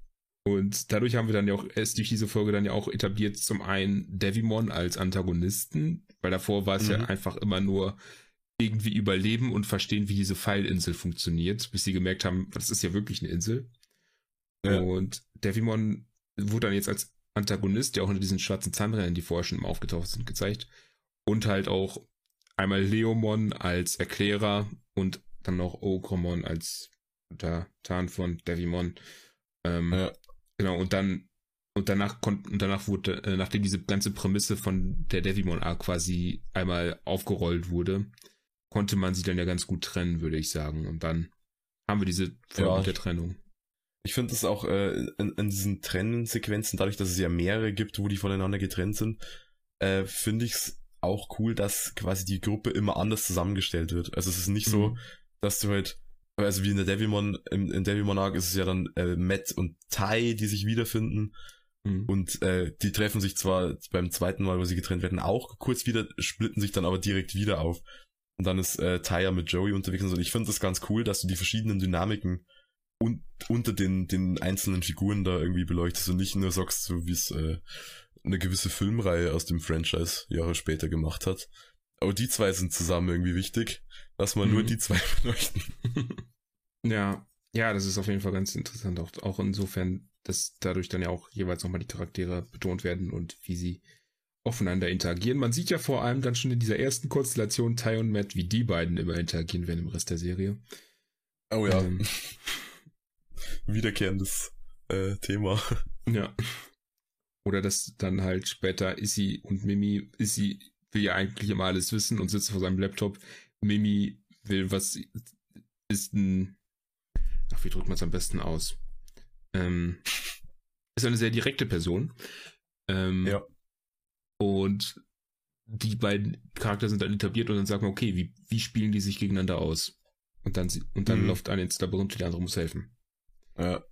und dadurch haben wir dann ja auch erst durch diese Folge dann ja auch etabliert, zum einen Devimon als Antagonisten, weil davor war es ja Mhm. einfach immer nur irgendwie überleben und verstehen, wie diese Pfeilinsel funktioniert, bis sie gemerkt haben, das ist ja wirklich eine Insel. Ja. Und Devimon wurde dann jetzt als Antagonist, der auch unter diesen schwarzen Zahnrädern, die vorher schon immer aufgetaucht sind, gezeigt. Und halt auch einmal Leomon als Erklärer und dann noch Ogremon als Untertan von Devimon. Ähm, ja. Genau, und dann und danach konnte und danach wurde, äh, nachdem diese ganze Prämisse von der Devimon Arc quasi einmal aufgerollt wurde, konnte man sie dann ja ganz gut trennen, würde ich sagen. Und dann haben wir diese Folge ja. der Trennung. Ich finde es auch äh, in, in diesen Trennsequenzen, dadurch, dass es ja mehrere gibt, wo die voneinander getrennt sind, äh, finde ich es auch cool, dass quasi die Gruppe immer anders zusammengestellt wird. Also es ist nicht mhm. so, dass du halt, also wie in der Devilmon, im, in Devilmon Arc ist es ja dann äh, Matt und Tai, die sich wiederfinden. Mhm. Und äh, die treffen sich zwar beim zweiten Mal, wo sie getrennt werden, auch kurz wieder, splitten sich dann aber direkt wieder auf. Und dann ist äh, Taya mit Joey unterwegs. Und ich finde das ganz cool, dass du die verschiedenen Dynamiken un unter den, den einzelnen Figuren da irgendwie beleuchtest und nicht nur sagst, so wie es äh, eine gewisse Filmreihe aus dem Franchise Jahre später gemacht hat. Aber die zwei sind zusammen irgendwie wichtig. Lass mal mhm. nur die zwei beleuchten. ja, ja, das ist auf jeden Fall ganz interessant. Auch, auch insofern, dass dadurch dann ja auch jeweils nochmal die Charaktere betont werden und wie sie aufeinander interagieren. Man sieht ja vor allem dann schon in dieser ersten Konstellation Ty und Matt, wie die beiden immer interagieren werden im Rest der Serie. Oh ja. Ähm, Wiederkehrendes äh, Thema. Ja. Oder dass dann halt später Issy und Mimi, Issy will ja eigentlich immer alles wissen und sitzt vor seinem Laptop. Mimi will, was ist ein, ach, wie drückt man es am besten aus? Ähm, ist eine sehr direkte Person. Ähm, ja. Und die beiden Charakter sind dann etabliert und dann sagt man, okay, wie, wie spielen die sich gegeneinander aus? Und dann, und dann mhm. läuft einer ins Labyrinth und der andere muss helfen. Ja.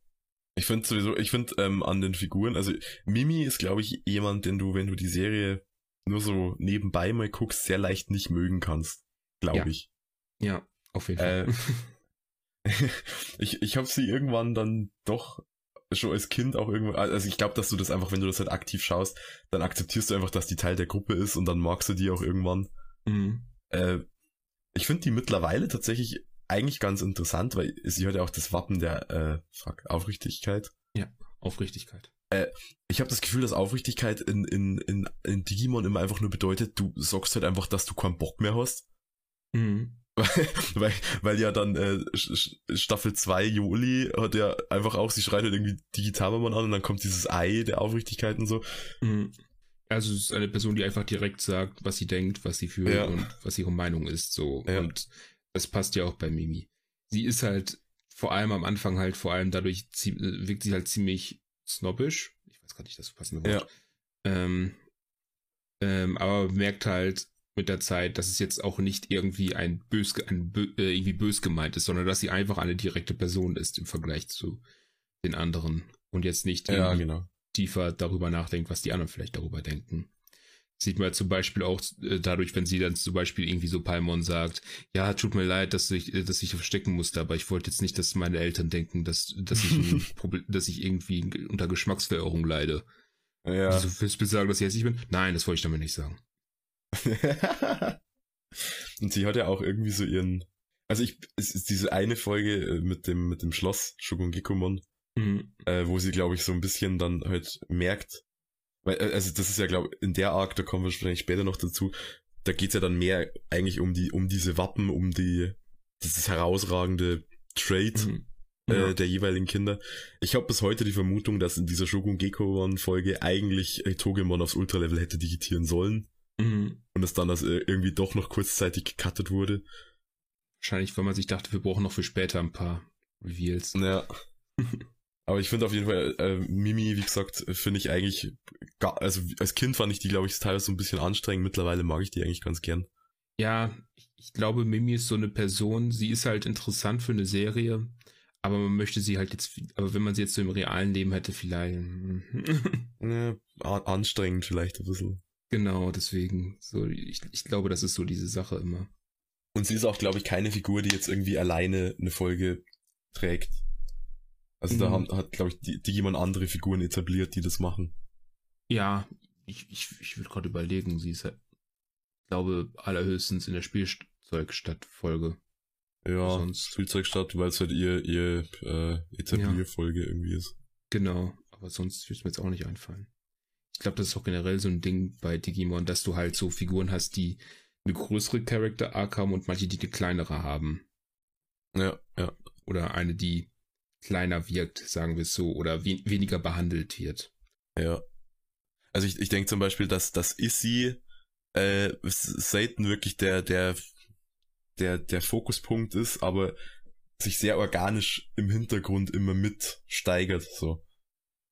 Ich finde sowieso, ich finde ähm, an den Figuren, also Mimi ist, glaube ich, jemand, den du, wenn du die Serie nur so nebenbei mal guckst, sehr leicht nicht mögen kannst. Glaube ja. ich. Ja, auf jeden Fall. Äh, ich ich habe sie irgendwann dann doch schon als Kind auch irgendwo, also ich glaube, dass du das einfach, wenn du das halt aktiv schaust, dann akzeptierst du einfach, dass die Teil der Gruppe ist und dann magst du die auch irgendwann. Mhm. Äh, ich finde die mittlerweile tatsächlich eigentlich ganz interessant, weil sie hat ja auch das Wappen der äh, fuck, Aufrichtigkeit. Ja, Aufrichtigkeit. Äh, ich habe das Gefühl, dass Aufrichtigkeit in, in, in, in Digimon immer einfach nur bedeutet, du sagst halt einfach, dass du keinen Bock mehr hast. Mhm. weil, weil ja dann äh, Staffel 2 Juli hat ja einfach auch, sie schreit halt irgendwie Digitalmann an und dann kommt dieses Ei der Aufrichtigkeit und so. Mhm. Also es ist eine Person, die einfach direkt sagt, was sie denkt, was sie fühlt ja. und was ihre Meinung ist. So. Ja. Und das passt ja auch bei Mimi. Sie ist halt vor allem am Anfang halt vor allem dadurch wirkt sie halt ziemlich snobbisch. Ich weiß gar nicht das passende Wort. Ja. Ähm, ähm, aber merkt halt, mit der Zeit, dass es jetzt auch nicht irgendwie ein bös, ein bö, äh, irgendwie bös gemeint ist, sondern dass sie einfach eine direkte Person ist im Vergleich zu den anderen und jetzt nicht ja, genau. tiefer darüber nachdenkt, was die anderen vielleicht darüber denken. Sieht man zum Beispiel auch äh, dadurch, wenn sie dann zum Beispiel irgendwie so Palmon sagt, ja, tut mir leid, dass ich, äh, dass ich verstecken musste, aber ich wollte jetzt nicht, dass meine Eltern denken, dass, dass ich, dass ich irgendwie unter Geschmacksverirrung leide. Ja. Also, willst du sagen, dass ich hässlich bin? Nein, das wollte ich damit nicht sagen. und sie hat ja auch irgendwie so ihren, also ich, es ist diese eine Folge äh, mit dem, mit dem Schloss Shogungekomon, mhm. äh, wo sie, glaube ich, so ein bisschen dann halt merkt, weil, äh, also das ist ja, glaube in der Arc, da kommen wir wahrscheinlich später noch dazu, da geht's ja dann mehr eigentlich um die, um diese Wappen, um die, dieses herausragende Trade mhm. äh, ja. der jeweiligen Kinder. Ich habe bis heute die Vermutung, dass in dieser Shogun Gekomon Folge eigentlich äh, Togemon aufs Ultralevel hätte digitieren sollen. Mhm. Und es dann das äh, irgendwie doch noch kurzzeitig gecuttet wurde. Wahrscheinlich, weil man sich dachte, wir brauchen noch für später ein paar Reveals. Ja. Aber ich finde auf jeden Fall, äh, Mimi, wie gesagt, finde ich eigentlich, gar, also als Kind fand ich die, glaube ich, teilweise so ein bisschen anstrengend. Mittlerweile mag ich die eigentlich ganz gern. Ja, ich glaube, Mimi ist so eine Person, sie ist halt interessant für eine Serie, aber man möchte sie halt jetzt, aber wenn man sie jetzt so im realen Leben hätte, vielleicht. ja, anstrengend vielleicht ein bisschen. Genau, deswegen. So, ich, ich glaube, das ist so diese Sache immer. Und sie ist auch, glaube ich, keine Figur, die jetzt irgendwie alleine eine Folge trägt. Also mhm. da haben, hat, glaube ich, die, Digimon andere Figuren etabliert, die das machen. Ja, ich, ich, ich würde gerade überlegen, sie ist halt, glaube, allerhöchstens in der Spielzeugstadt-Folge. Ja, sonst. Spielzeugstadt, weil es halt ihr, ihr äh, Etablierfolge ja. irgendwie ist. Genau, aber sonst würde es mir jetzt auch nicht einfallen. ich glaube, das ist auch generell so ein Ding bei Digimon, dass du halt so Figuren hast, die eine größere Character Arc haben und manche, die eine kleinere haben. Ja, ja. Oder eine, die kleiner wirkt, sagen wir es so, oder we weniger behandelt wird. Ja. Also ich, ich denke zum Beispiel, dass das Issy äh, selten wirklich der, der, der, der Fokuspunkt ist, aber sich sehr organisch im Hintergrund immer mitsteigert, so.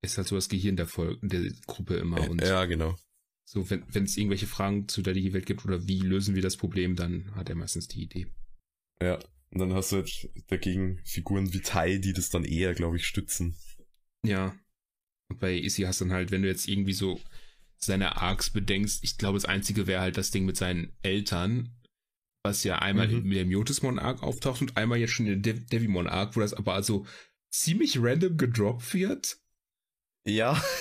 Ist halt so das Gehirn der, Vol der Gruppe immer. Und ja, genau. So, wenn es irgendwelche Fragen zu der Digi-Welt gibt oder wie lösen wir das Problem, dann hat er meistens die Idee. Ja, und dann hast du halt dagegen Figuren wie Tai, die das dann eher, glaube ich, stützen. Ja. Und bei Issy hast du dann halt, wenn du jetzt irgendwie so seine Arcs bedenkst, ich glaube, das einzige wäre halt das Ding mit seinen Eltern, was ja einmal mhm. in der Miotismon Arc auftaucht und einmal jetzt schon in der Dev Devimon Arc, wo das aber also ziemlich random gedroppt wird. Ja.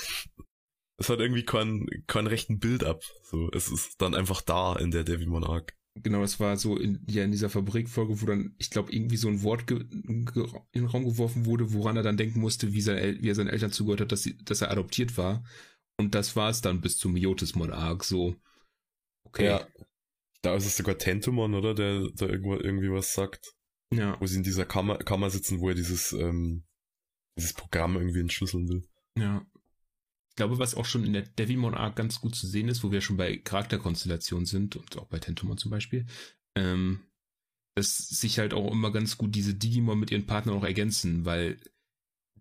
Es hat irgendwie keinen kein rechten Build-up. So, es ist dann einfach da in der Devimon Arc. Genau, das war so in, ja, in dieser Fabrikfolge, wo dann, ich glaube, irgendwie so ein Wort in den Raum geworfen wurde, woran er dann denken musste, wie, sein, wie er seinen Eltern zugehört hat, dass, sie, dass er adoptiert war. Und das war es dann bis zum Miotismon Arc, so. Okay. Ja. Da ist es sogar Tentomon, oder? Der da irgendwo, irgendwie was sagt. Ja. Wo sie in dieser Kammer, Kammer sitzen, wo er dieses, ähm, dieses Programm irgendwie entschlüsseln will. Ja. Ich glaube, was auch schon in der Devimon Arc ganz gut zu sehen ist, wo wir schon bei Charakterkonstellationen sind und auch bei Tentomon zum Beispiel, ähm, dass sich halt auch immer ganz gut diese Digimon mit ihren Partnern auch ergänzen, weil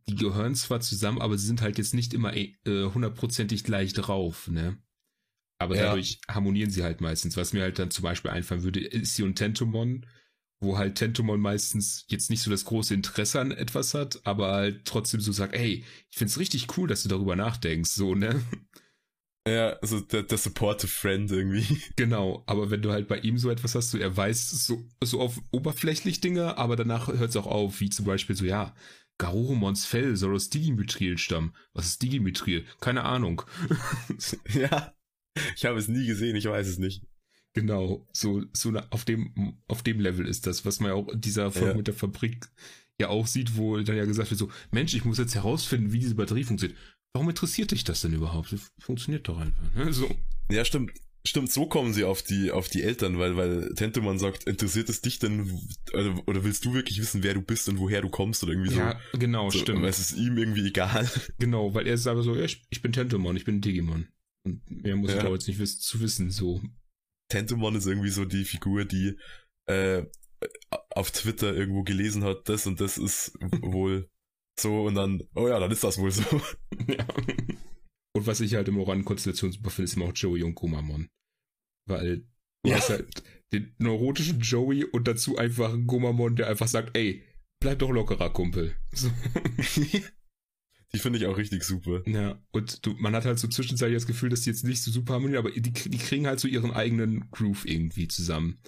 die gehören zwar zusammen, aber sie sind halt jetzt nicht immer äh, hundertprozentig äh, gleich drauf, ne? Aber ja. dadurch harmonieren sie halt meistens. Was mir halt dann zum Beispiel einfallen würde, ist sie und Tentomon, wo halt Tentomon meistens jetzt nicht so das große Interesse an etwas hat, aber halt trotzdem so sagt, ey, ich find's richtig cool, dass du darüber nachdenkst, so, ne? Ja, also der, der supportive Friend irgendwie. Genau, aber wenn du halt bei ihm so etwas hast, so er weiß so, so auf oberflächlich Dinge, aber danach hört es auch auf, wie zum Beispiel so, ja, Garurumons Fell soll aus Digimithril stammen. Was ist Digimithril? Keine Ahnung. ja, ich habe es nie gesehen, ich weiß es nicht. Genau, so, so auf dem, auf dem Level ist das, was man ja auch in dieser Folge ja. mit der Fabrik ja auch sieht, wo dann ja gesagt wird, so, Mensch, ich muss jetzt herausfinden, wie diese Batterie funktioniert. Warum interessiert dich das denn überhaupt? Funktioniert doch einfach. Ne? So. Ja, stimmt. Stimmt, so kommen sie auf die, auf die Eltern, weil, weil Tentoman sagt, interessiert es dich denn, oder, oder willst du wirklich wissen, wer du bist und woher du kommst oder irgendwie so? Ja, genau, so, stimmt. Es ist ihm irgendwie egal. Genau, weil er sagt so, ja, ich, ich bin Tentomon, ich bin Digimon. Und mehr muss ja. ich auch jetzt nicht wissen, zu wissen, so. Tentomon ist irgendwie so die Figur, die äh, auf Twitter irgendwo gelesen hat, das und das ist wohl so und dann, oh ja, dann ist das wohl so. Ja. Und was ich halt im Oran-Konstellation super finde, ist immer auch Joey und Gomamon. Weil du ja. hast halt den neurotischen Joey und dazu einfach einen Gomamon, der einfach sagt, ey, bleib doch lockerer, Kumpel. So. Die finde ich auch richtig super. Ja, und du, man hat halt so zwischenzeitlich das Gefühl, dass die jetzt nicht so super harmonieren, aber die, die kriegen halt so ihren eigenen Groove irgendwie zusammen.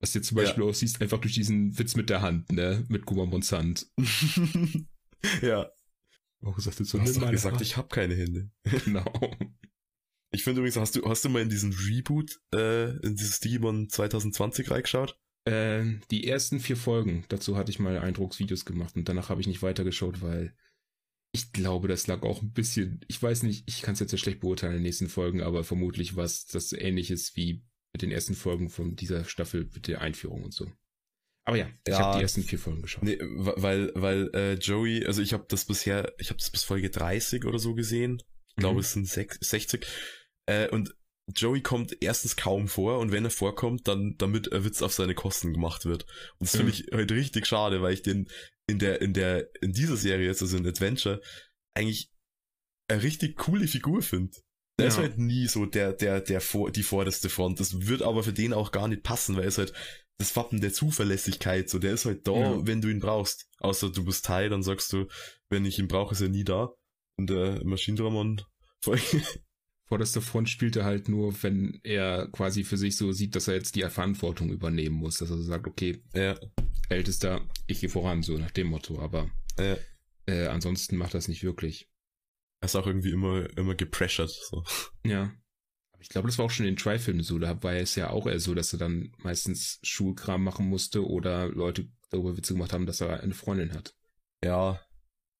Was jetzt zum Beispiel ja. auch siehst, einfach durch diesen Witz mit der Hand, ne? Mit Gumamons Hand. ja. Auch gesagt, jetzt so, du hast doch gesagt, Hand. ich habe keine Hände. Genau. Ich finde übrigens, hast du, hast du mal in diesen Reboot, äh, in dieses Digimon 2020 reingeschaut? Äh, die ersten vier Folgen, dazu hatte ich mal Eindrucksvideos gemacht und danach habe ich nicht weitergeschaut, weil ich glaube, das lag auch ein bisschen, ich weiß nicht, ich kann es jetzt ja schlecht beurteilen in den nächsten Folgen, aber vermutlich war es das ähnliches wie mit den ersten Folgen von dieser Staffel mit der Einführung und so. Aber ja, ich ja, habe die ersten vier Folgen geschaut. Nee, weil, weil äh, Joey, also ich habe das bisher, ich habe das bis Folge 30 oder so gesehen. Ich glaube, mhm. es sind 60. Äh, und Joey kommt erstens kaum vor und wenn er vorkommt, dann damit ein Witz auf seine Kosten gemacht wird. Und das finde mhm. ich halt richtig schade, weil ich den in der, in der, in dieser Serie jetzt, also in Adventure, eigentlich eine richtig coole Figur finde. Der ja. ist halt nie so der, der, der vor, die vorderste Front. Das wird aber für den auch gar nicht passen, weil er ist halt das Wappen der Zuverlässigkeit. So, der ist halt da, ja. wenn du ihn brauchst. Außer du bist Teil, dann sagst du, wenn ich ihn brauche, ist er nie da. Und der Maschinendramon vorderste Front spielt er halt nur, wenn er quasi für sich so sieht, dass er jetzt die Verantwortung übernehmen muss. Dass er so sagt, okay, ja. Ältester, ich gehe voran, so nach dem Motto. Aber ja. äh, ansonsten macht das nicht wirklich. Er ist auch irgendwie immer, immer gepressured. So. Ja. Aber ich glaube, das war auch schon in den Try-Filmen so. Da war es ja auch eher so, dass er dann meistens Schulkram machen musste oder Leute darüber Witze gemacht haben, dass er eine Freundin hat. Ja.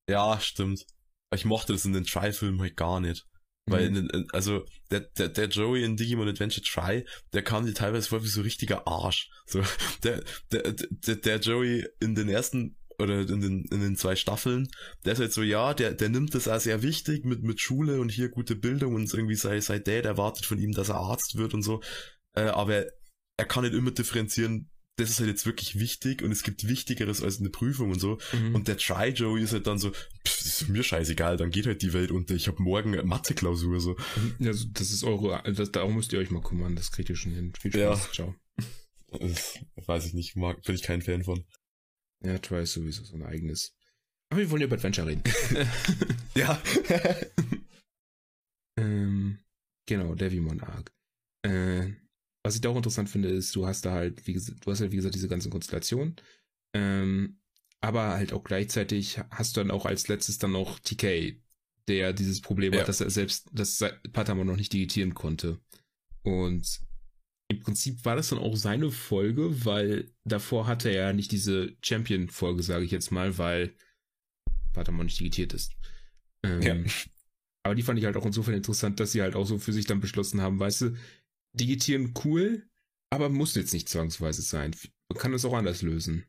Ja, stimmt. Ich mochte das in den Try-Filmen halt gar nicht. Weil, mhm. also, der, der, der Joey in Digimon Adventure Try, der kam dir teilweise vor wie so richtiger Arsch. So, der, der, der, der Joey in den ersten oder in den, in den zwei Staffeln, der ist halt so, ja, der, der nimmt das auch sehr wichtig mit, mit Schule und hier gute Bildung und irgendwie sei, sei Dad erwartet von ihm, dass er Arzt wird und so. Äh, aber er kann nicht immer differenzieren, das ist halt jetzt wirklich wichtig und es gibt Wichtigeres als eine Prüfung und so. Mhm. Und der Try Joey ist halt dann so, pff, ist mir scheißegal, dann geht halt die Welt unter. Ich habe morgen Mathe-Klausur so. Ja, das ist eure, das, darum müsst ihr euch mal kümmern, das kriegt ihr schon hin. Viel Spaß, ja. ciao. Das weiß ich nicht, mag, bin ich kein Fan von. Ja, Try ist sowieso so ein eigenes. Aber wir wollen ja über Adventure reden. ja. ähm, genau, Devimon Arc. Äh, was ich da auch interessant finde, ist, du hast da halt, wie gesagt, du hast halt, wie gesagt, diese ganzen Konstellationen. Ähm, aber halt auch gleichzeitig hast du dann auch als letztes dann noch TK, der dieses Problem ja. hat, dass er selbst das Patamon noch nicht digitieren konnte. Und im Prinzip war das dann auch seine Folge, weil davor hatte er ja nicht diese Champion-Folge, sage ich jetzt mal, weil Patamon nicht digitiert ist. Ähm, ja. Aber die fand ich halt auch insofern interessant, dass sie halt auch so für sich dann beschlossen haben, weißt du, digitieren cool, aber muss jetzt nicht zwangsweise sein. Man kann es auch anders lösen.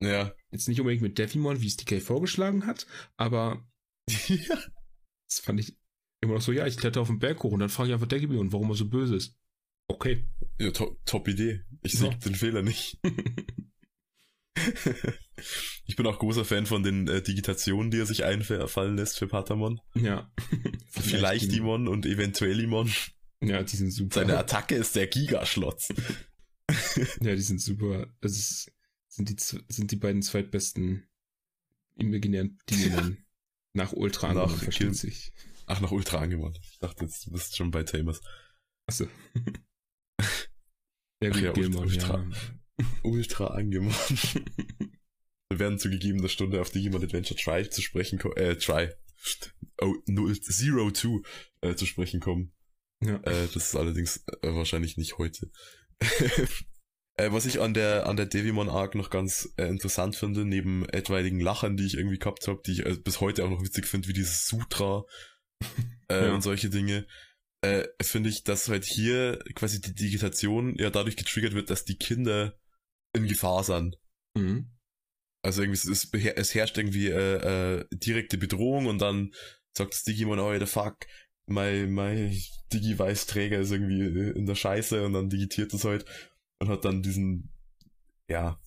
Ja. Jetzt nicht unbedingt mit Devimon, wie es DK vorgeschlagen hat, aber ja. das fand ich immer noch so, ja, ich kletter auf den Berg hoch und dann frage ich einfach Devimon, warum er so böse ist. Okay. Ja, to top Idee. Ich sehe ja. den Fehler nicht. ich bin auch großer Fan von den äh, Digitationen, die er sich einfallen lässt für Patamon. Ja. Vielleicht Dimon und eventuell Imon. Ja, die sind super. Seine Attacke ist der Gigaschlotz. ja, die sind super. Das ist, sind, die, sind die beiden zweitbesten imaginären Digimon. nach Ultra nach versteht sich. Ach, nach Ultra Angemon. Ich dachte, jetzt, du bist schon bei Tamers. Achso. ja, gut, ja, Gilmon, Ultra, ja. Ultra Angemon. Wir werden zu gegebener Stunde auf Digimon Adventure Try zu sprechen kommen, äh, Try. Oh, no, Zero Two äh, zu sprechen kommen. Ja. Äh, das ist allerdings äh, wahrscheinlich nicht heute. äh, was ich an der an der Devimon Arc noch ganz äh, interessant finde, neben etwaigen Lachern, die ich irgendwie gehabt habe, die ich äh, bis heute auch noch witzig finde, wie dieses Sutra ja. und solche Dinge, finde ich, dass halt hier quasi die Digitation ja dadurch getriggert wird, dass die Kinder in Gefahr sind. Mhm. Also irgendwie es, ist, es herrscht irgendwie direkte Bedrohung und dann sagt das Digimon, oh, the fuck, mein, mein Digi-Weiß-Träger ist irgendwie in der Scheiße und dann digitiert es halt und hat dann diesen, ja,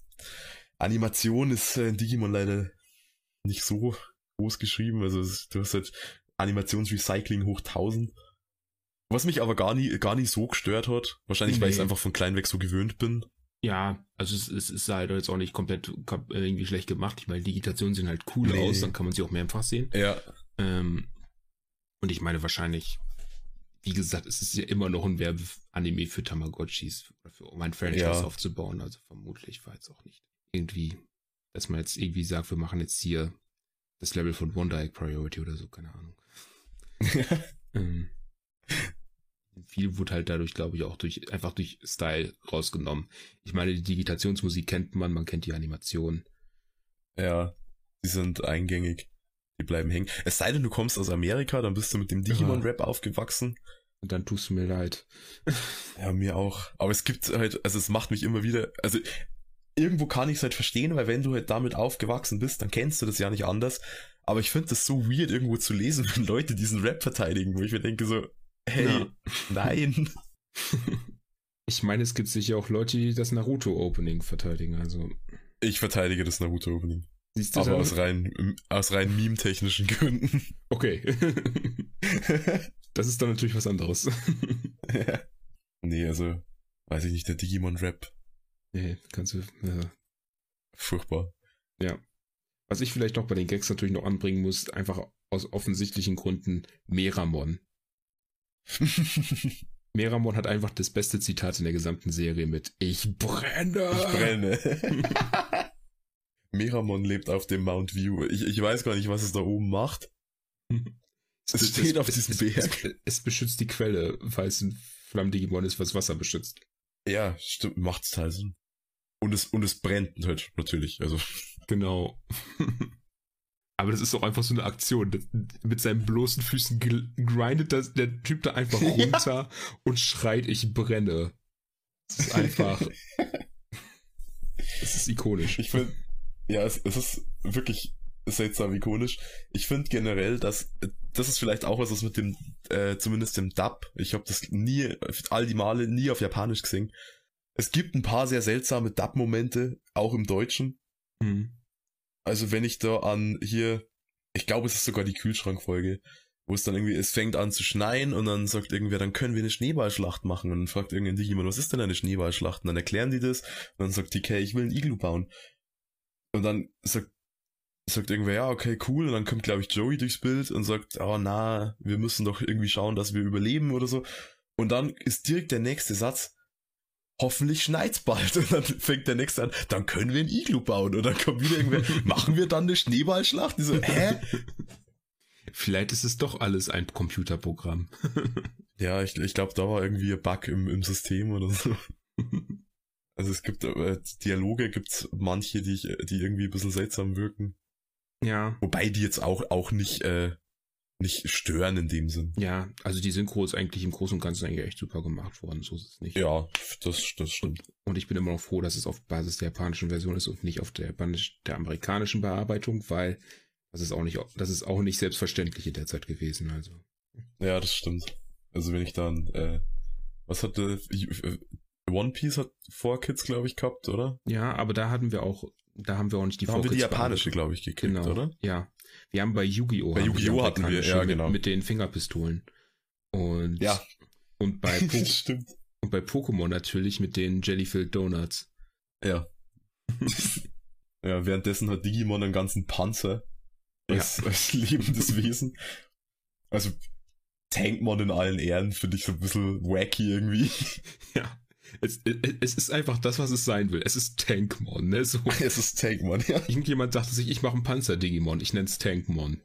Animation ist in Digimon leider nicht so groß geschrieben, also du hast halt Animationsrecycling hoch 1000. Was mich aber gar nie, gar nicht so gestört hat. Wahrscheinlich, nee. weil ich es einfach von klein weg so gewöhnt bin. Ja, also es, es ist halt jetzt auch nicht komplett irgendwie schlecht gemacht. Ich meine, Digitationen sehen halt cool nee. aus, dann kann man sie auch mehrfach sehen. Ja. Ähm, und ich meine wahrscheinlich, wie gesagt, es ist ja immer noch ein Werbeanime für Tamagotchis, für, um ein Franchise ja. aufzubauen. Also vermutlich war jetzt auch nicht irgendwie, dass man jetzt irgendwie sagt, wir machen jetzt hier das Level von One Direct Priority oder so, keine Ahnung. ähm, viel wurde halt dadurch, glaube ich, auch durch, einfach durch Style rausgenommen. Ich meine, die Digitationsmusik kennt man, man kennt die Animation. Ja, die sind eingängig. Die bleiben hängen. Es sei denn, du kommst aus Amerika, dann bist du mit dem Digimon-Rap aufgewachsen. Und dann tust du mir leid. Ja, mir auch. Aber es gibt halt, also es macht mich immer wieder, also irgendwo kann ich es halt verstehen, weil wenn du halt damit aufgewachsen bist, dann kennst du das ja nicht anders. Aber ich finde das so weird, irgendwo zu lesen, wenn Leute diesen Rap verteidigen, wo ich mir denke so, hey, ja. nein. Ich meine, es gibt sicher auch Leute, die das Naruto-Opening verteidigen, also. Ich verteidige das Naruto-Opening. Siehst du Aber aus rein, aus rein meme-technischen Gründen. Okay. das ist dann natürlich was anderes. ja. Nee, also, weiß ich nicht, der Digimon-Rap. Nee, kannst du. Ja. Furchtbar. Ja. Was ich vielleicht noch bei den Gags natürlich noch anbringen muss, einfach aus offensichtlichen Gründen, Meramon. Meramon hat einfach das beste Zitat in der gesamten Serie mit Ich brenne. Ich brenne. Meramon lebt auf dem Mount View. Ich, ich weiß gar nicht, was es da oben macht. Es, es steht es, auf diesem es, Berg. Es, es, beschützt die Quelle, weil es ein Flammdigimon ist, was Wasser beschützt. Ja, stimmt, macht's halt Sinn. Und es, und es brennt halt natürlich, also. Genau. Aber das ist auch einfach so eine Aktion. Das, mit seinen bloßen Füßen grindet das, der Typ da einfach runter ja. und schreit, ich brenne. Das ist einfach. das ist ikonisch. Ich finde, ja, es, es ist wirklich seltsam ikonisch. Ich finde generell, dass das ist vielleicht auch was, was mit dem, äh, zumindest dem Dub, ich habe das nie, all die Male nie auf Japanisch gesehen. Es gibt ein paar sehr seltsame Dub-Momente, auch im Deutschen. Mhm. Also wenn ich da an hier, ich glaube, es ist sogar die Kühlschrankfolge, wo es dann irgendwie, es fängt an zu schneien und dann sagt irgendwer, dann können wir eine Schneeballschlacht machen. Und dann fragt Digimon, was ist denn eine Schneeballschlacht? Und dann erklären die das und dann sagt TK, ich will ein Iglu bauen. Und dann sagt sagt irgendwer, ja, okay, cool. Und dann kommt, glaube ich, Joey durchs Bild und sagt, oh na, wir müssen doch irgendwie schauen, dass wir überleben oder so. Und dann ist direkt der nächste Satz, hoffentlich schneit's bald. Und dann fängt der nächste an, dann können wir ein Iglu bauen. Und dann kommt wieder irgendwer, machen wir dann eine Schneeballschlacht? Die so, hä? Vielleicht ist es doch alles ein Computerprogramm. ja, ich, ich glaube, da war irgendwie ein Bug im, im System oder so. Also es gibt äh, Dialoge, gibt's manche, die, die irgendwie ein bisschen seltsam wirken. Ja. Wobei die jetzt auch, auch nicht, äh, nicht stören in dem Sinn. Ja, also die Synchro ist eigentlich im Großen und Ganzen eigentlich echt super gemacht worden, so ist es nicht. Ja, das, das stimmt. Und ich bin immer noch froh, dass es auf Basis der japanischen Version ist und nicht auf der, der amerikanischen Bearbeitung, weil das ist auch nicht, das ist auch nicht selbstverständlich in der Zeit gewesen, also. Ja, das stimmt. Also wenn ich dann, äh, was hatte, äh, One Piece hat Four Kids, glaube ich, gehabt, oder? Ja, aber da hatten wir auch da haben wir auch nicht die da haben wir die japanische, glaube ich, gekriegt, genau. oder? Ja. Wir haben bei Yu-Gi-Oh! Bei Yu-Gi-Oh! hatten wir, ja, genau. Mit, mit, den Fingerpistolen. Und, ja. und bei, po. Und bei Pokémon natürlich mit den Jellyfilled Donuts. Ja. ja, währenddessen hat Digimon einen ganzen Panzer als, ja. als lebendes Wesen. Also, Tankmon in allen Ehren finde ich so ein bisschen wacky irgendwie. Ja. Es, es, ist einfach das, was es sein will. Es ist Tankmon, ne? So. Es ist Tankmon, ja. Irgendjemand dachte sich, ich mache ein Panzer-Digimon, ich nenne es Tankmon.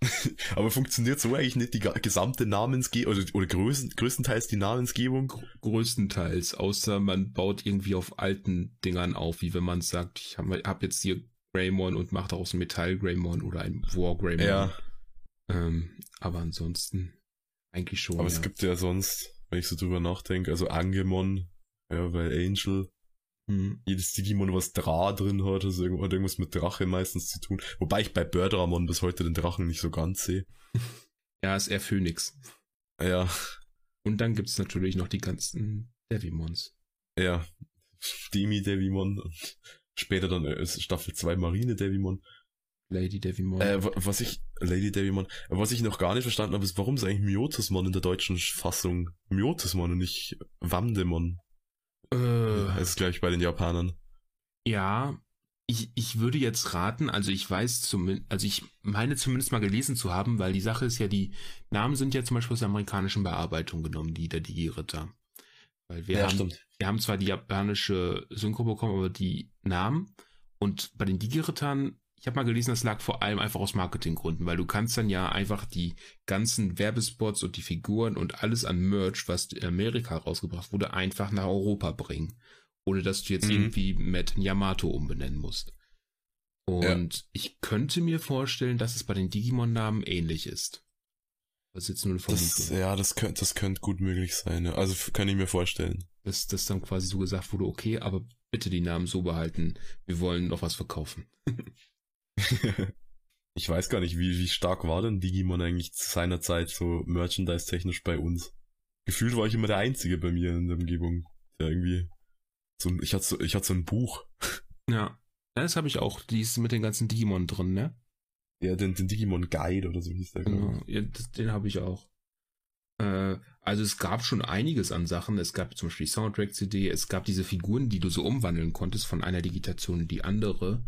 Aber funktioniert so eigentlich nicht die gesamte Namensgebung oder, oder größten, größtenteils die Namensgebung? Größtenteils, außer man baut irgendwie auf alten Dingern auf, wie wenn man sagt, ich habe hab jetzt hier Greymon und macht daraus ein Metall Greymon oder ein War Greymon. Ja. Ähm, aber ansonsten eigentlich schon. Aber ja. es gibt ja sonst wenn ich so drüber nachdenke. Also Angemon, ja, weil Angel, hm. jedes Digimon, was Dra drin hat, also hat irgendwas mit Drache meistens zu tun. Wobei ich bei Birdramon bis heute den Drachen nicht so ganz sehe. Ja, ist eher Phoenix. Ja. Und dann gibt's natürlich noch die ganzen Devimons. Ja. Demi Devimon und später dann äh, Staffel 2 Marine Devimon. Lady Devimon. Äh, was ich, Lady Devimon, was ich noch gar nicht verstanden habe, ist, warum ist eigentlich Myotismon in der deutschen Fassung Myotismon und nicht Wamdemon? Äh, das ist, glaube ich, bei den Japanern. Ja, ich, ich würde jetzt raten, also ich weiß zumindest, also ich meine zumindest mal gelesen zu haben, weil die Sache ist ja, die Namen sind ja zum Beispiel aus der amerikanischen Bearbeitung genommen, die der Digi-Ritter. Weil wir, ja, haben, stimmt. wir haben zwar die japanische Synchro bekommen, aber die Namen und bei den Digi-Rittern ich habe mal gelesen, das lag vor allem einfach aus Marketinggründen, weil du kannst dann ja einfach die ganzen Werbespots und die Figuren und alles an Merch, was in Amerika rausgebracht wurde, einfach nach Europa bringen. Ohne dass du jetzt mhm. irgendwie Matt Yamato umbenennen musst. Und ja. ich könnte mir vorstellen, dass es bei den Digimon-Namen ähnlich ist. Das ist jetzt nur eine Vermutung. ja, das könnte, das könnte gut möglich sein. Also kann ich mir vorstellen. Dass das dann quasi so gesagt wurde, okay, aber bitte die Namen so behalten. Wir wollen noch was verkaufen. ich weiß gar nicht, wie, wie stark war denn Digimon eigentlich zu seiner Zeit so merchandise-technisch bei uns? Gefühlt war ich immer der Einzige bei mir in der Umgebung, der irgendwie so ein, ich hatte so, ich hatte so ein Buch. Ja. Das habe ich auch, die ist mit den ganzen Digimon drin, ne? Ja, den, den Digimon Guide oder so hieß der. Genau, ja, den habe ich auch. Äh, also es gab schon einiges an Sachen. Es gab zum Beispiel Soundtrack-CD, es gab diese Figuren, die du so umwandeln konntest von einer Digitation in die andere.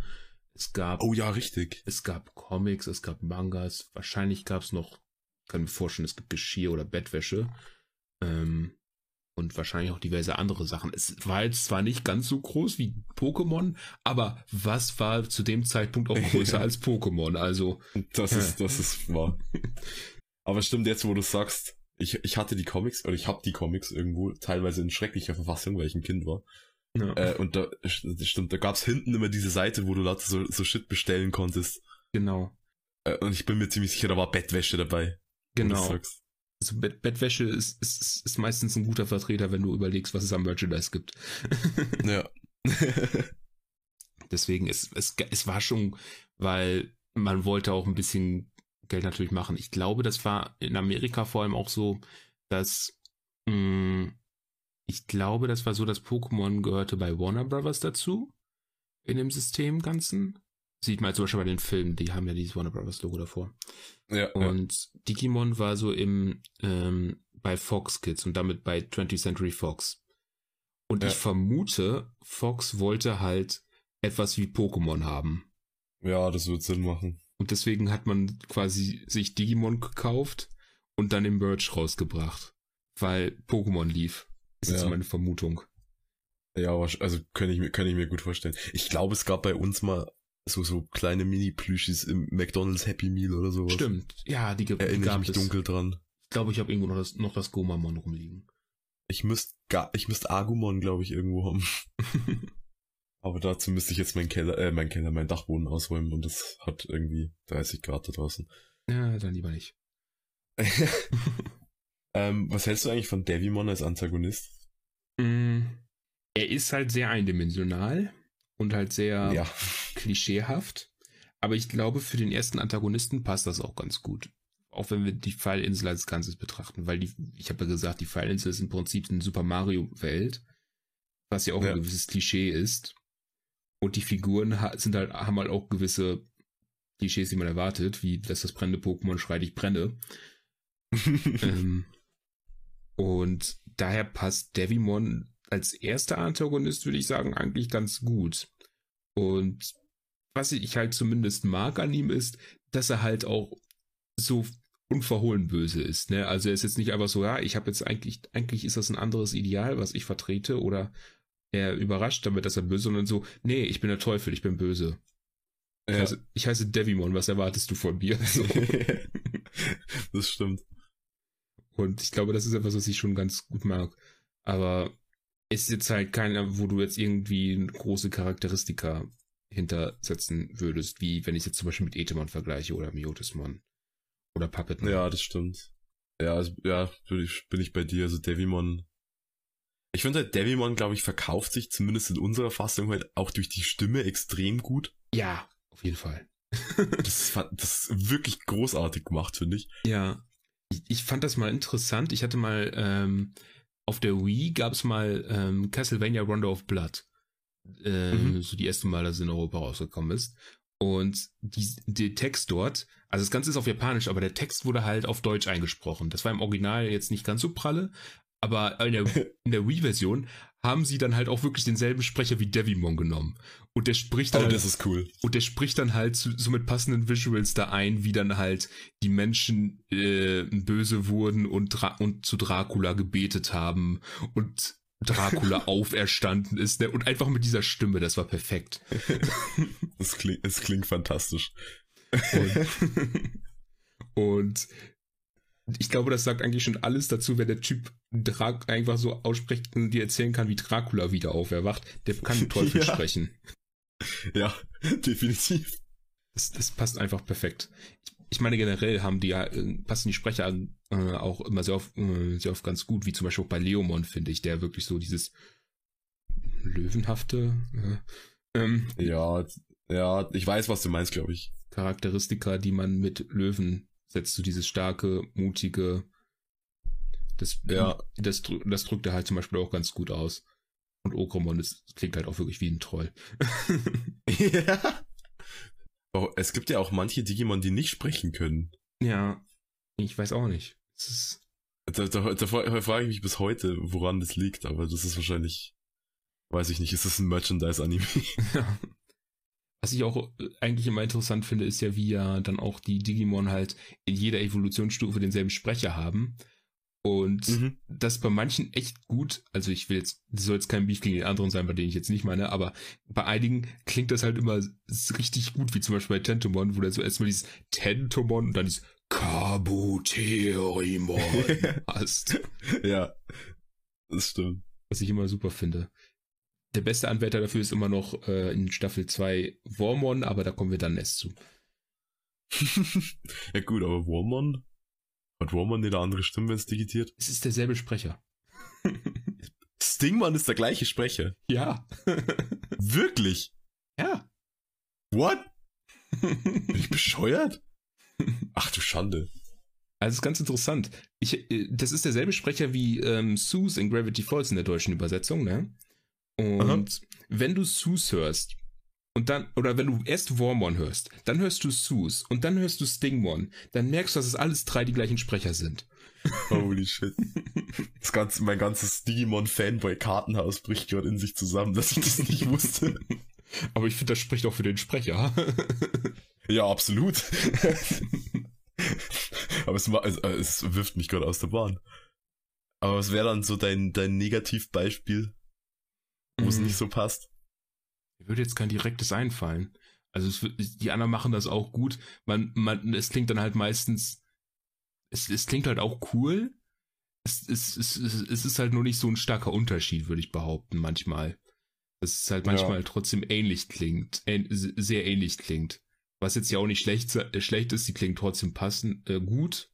Es gab. Oh ja, richtig. Es gab Comics, es gab Mangas. Wahrscheinlich gab es noch, kann mir vorstellen, es gibt Geschirr oder Bettwäsche. Ähm, und wahrscheinlich auch diverse andere Sachen. Es war jetzt zwar nicht ganz so groß wie Pokémon, aber was war zu dem Zeitpunkt auch größer als Pokémon? Also. Das ist, das ist wahr. aber stimmt jetzt, wo du sagst, ich, ich hatte die Comics, oder ich habe die Comics irgendwo, teilweise in schrecklicher Verfassung, weil ich ein Kind war. Ja. Äh, und da, stimmt, da gab's hinten immer diese Seite, wo du Leute so, so Shit bestellen konntest. Genau. Äh, und ich bin mir ziemlich sicher, da war Bettwäsche dabei. Genau. Also Bett, Bettwäsche ist, ist, ist meistens ein guter Vertreter, wenn du überlegst, was es am Merchandise gibt. ja. Deswegen, es, es, es war schon, weil man wollte auch ein bisschen Geld natürlich machen. Ich glaube, das war in Amerika vor allem auch so, dass mh, mm, ich glaube, das war so, dass Pokémon gehörte bei Warner Brothers dazu in dem System Ganzen. Sieht man zum Beispiel bei den Filmen, die haben ja dieses Warner Brothers Logo davor. Ja, und ja. Digimon war so im ähm, bei Fox Kids und damit bei 20th Century Fox. Und ja. ich vermute, Fox wollte halt etwas wie Pokémon haben. Ja, das wird Sinn machen. Und deswegen hat man quasi sich Digimon gekauft und dann im Merch rausgebracht. Weil Pokémon lief. Ist ja. jetzt meine Vermutung. Ja, also kann ich, mir, kann ich mir gut vorstellen. Ich glaube, es gab bei uns mal so, so kleine Mini-Plüschis im McDonald's Happy Meal oder sowas. Stimmt, ja, die, Erinnere die gab ich mich es. dunkel dran. Ich glaube, ich habe irgendwo noch das, noch das Gomamon rumliegen. Ich müsste ich müsste Agumon, glaube ich, irgendwo haben. Aber dazu müsste ich jetzt meinen Keller, äh, mein Keller, meinen Dachboden ausräumen und das hat irgendwie 30 Grad da draußen. Ja, dann lieber nicht. ähm, was hältst du eigentlich von Devimon als Antagonist? Mm, er ist halt sehr eindimensional und halt sehr ja. klischeehaft. Aber ich glaube, für den ersten Antagonisten passt das auch ganz gut. Auch wenn wir die Pfeilinsel als Ganzes betrachten, weil die, ich habe ja gesagt, die Pfeilinsel ist im Prinzip eine Super Mario-Welt, was ja auch ja. ein gewisses Klischee ist. Und die Figuren sind halt, haben halt auch gewisse Klischees, die man erwartet, wie dass das brennende Pokémon schreit, ich brenne. ähm, und daher passt Devimon als erster Antagonist, würde ich sagen, eigentlich ganz gut. Und was ich halt zumindest mag an ihm ist, dass er halt auch so unverhohlen böse ist. Ne? Also er ist jetzt nicht einfach so, ja, ich habe jetzt eigentlich, eigentlich ist das ein anderes Ideal, was ich vertrete, oder er überrascht damit, dass er böse, sondern so, nee, ich bin der Teufel, ich bin böse. Ja. Ich, heiße, ich heiße Devimon, was erwartest du von mir? So. das stimmt. Und ich glaube, das ist etwas, was ich schon ganz gut mag. Aber ist jetzt halt keiner, wo du jetzt irgendwie große Charakteristika hintersetzen würdest, wie wenn ich jetzt zum Beispiel mit Etemon vergleiche oder Miotismon oder Puppetmon. Ja, das stimmt. Ja, also, ja, bin ich, bin ich bei dir. Also Devimon ich finde halt, Devimon, glaube ich, verkauft sich zumindest in unserer Fassung halt auch durch die Stimme extrem gut. Ja, auf jeden Fall. das, das ist wirklich großartig gemacht, finde ich. Ja. Ich, ich, fand das mal interessant. Ich hatte mal ähm, auf der Wii gab es mal ähm, Castlevania Rondo of Blood. Ähm, mhm. So die erste Mal, dass es in Europa rausgekommen ist. Und die, der Text dort, also das Ganze ist auf Japanisch, aber der Text wurde halt auf Deutsch eingesprochen. Das war im Original jetzt nicht ganz so pralle, aber in der, in der Wii-Version haben sie dann halt auch wirklich denselben Sprecher wie Devimon genommen. Und der spricht dann. Oh, halt, das ist cool. Und der spricht dann halt so, so mit passenden Visuals da ein, wie dann halt die Menschen äh, böse wurden und, Dra und zu Dracula gebetet haben und Dracula auferstanden ist. Ne? Und einfach mit dieser Stimme, das war perfekt. das, klingt, klingt fantastisch. Und, und ich glaube, das sagt eigentlich schon alles dazu, wenn der Typ Dra einfach so ausspricht und dir erzählen kann, wie Dracula wieder auferwacht. Der kann Teufel ja. sprechen. Ja, definitiv. Das, das passt einfach perfekt. Ich, ich meine, generell haben die ja, äh, passen die Sprecher äh, auch immer sehr oft, äh, sehr oft ganz gut, wie zum Beispiel auch bei Leomon, finde ich, der wirklich so dieses löwenhafte, äh, ähm, ja, ja, ich weiß, was du meinst, glaube ich. Charakteristika, die man mit Löwen setzt, so dieses starke, mutige, das, ja. das, das drückt er halt zum Beispiel auch ganz gut aus. Und Okromon, das klingt halt auch wirklich wie ein Troll. ja. Oh, es gibt ja auch manche Digimon, die nicht sprechen können. Ja, ich weiß auch nicht. Da, da, da, frage ich mich bis heute, woran das liegt, aber das ist wahrscheinlich, weiß ich nicht, ist das ein Merchandise-Anime? Ja. Was ich auch äh, eigentlich immer interessant finde, ist ja, wie ja dann auch die Digimon halt in jeder Evolutionsstufe denselben Sprecher haben. Und mhm. das bei manchen echt gut, also ich will jetzt, das soll jetzt kein Beef gegen den anderen sein, bei denen ich jetzt nicht meine, aber bei einigen klingt das halt immer richtig gut, wie zum Beispiel bei Tentomon, wo du so erstmal dieses Tentomon und dann dieses Kabuterimon hast. Ja, das stimmt. Was ich immer super finde. Der beste Anwärter dafür ist immer noch äh, in Staffel 2 Wormon, aber da kommen wir dann erst zu. ja gut, aber Warman? Hat Warman nicht eine andere Stimme, wenn es digitiert? Es ist derselbe Sprecher. Stingman ist der gleiche Sprecher. Ja. Wirklich? Ja. What? Bin ich bescheuert? Ach du Schande. Also es ist ganz interessant. Ich, äh, das ist derselbe Sprecher wie ähm, Seuss in Gravity Falls in der deutschen Übersetzung, ne? Und Aha. wenn du Seuss hörst, und dann, oder wenn du erst Wormon hörst, dann hörst du Seuss und dann hörst du Stingmon, dann merkst du, dass es alles drei die gleichen Sprecher sind. Holy shit. Das ganze, mein ganzes Digimon-Fanboy-Kartenhaus bricht gerade in sich zusammen, dass ich das nicht wusste. Aber ich finde, das spricht auch für den Sprecher. Ja, absolut. Aber es, es, es wirft mich gerade aus der Bahn. Aber was wäre dann so dein, dein Negativbeispiel, wo es mm. nicht so passt? Mir würde jetzt kein direktes einfallen. Also es, die anderen machen das auch gut. Man, man, es klingt dann halt meistens, es, es klingt halt auch cool. Es, es, es, es ist halt nur nicht so ein starker Unterschied, würde ich behaupten, manchmal. Dass es halt manchmal ja. trotzdem ähnlich klingt, äh, sehr ähnlich klingt. Was jetzt ja auch nicht schlecht, äh, schlecht ist, die klingt trotzdem passend, äh, gut.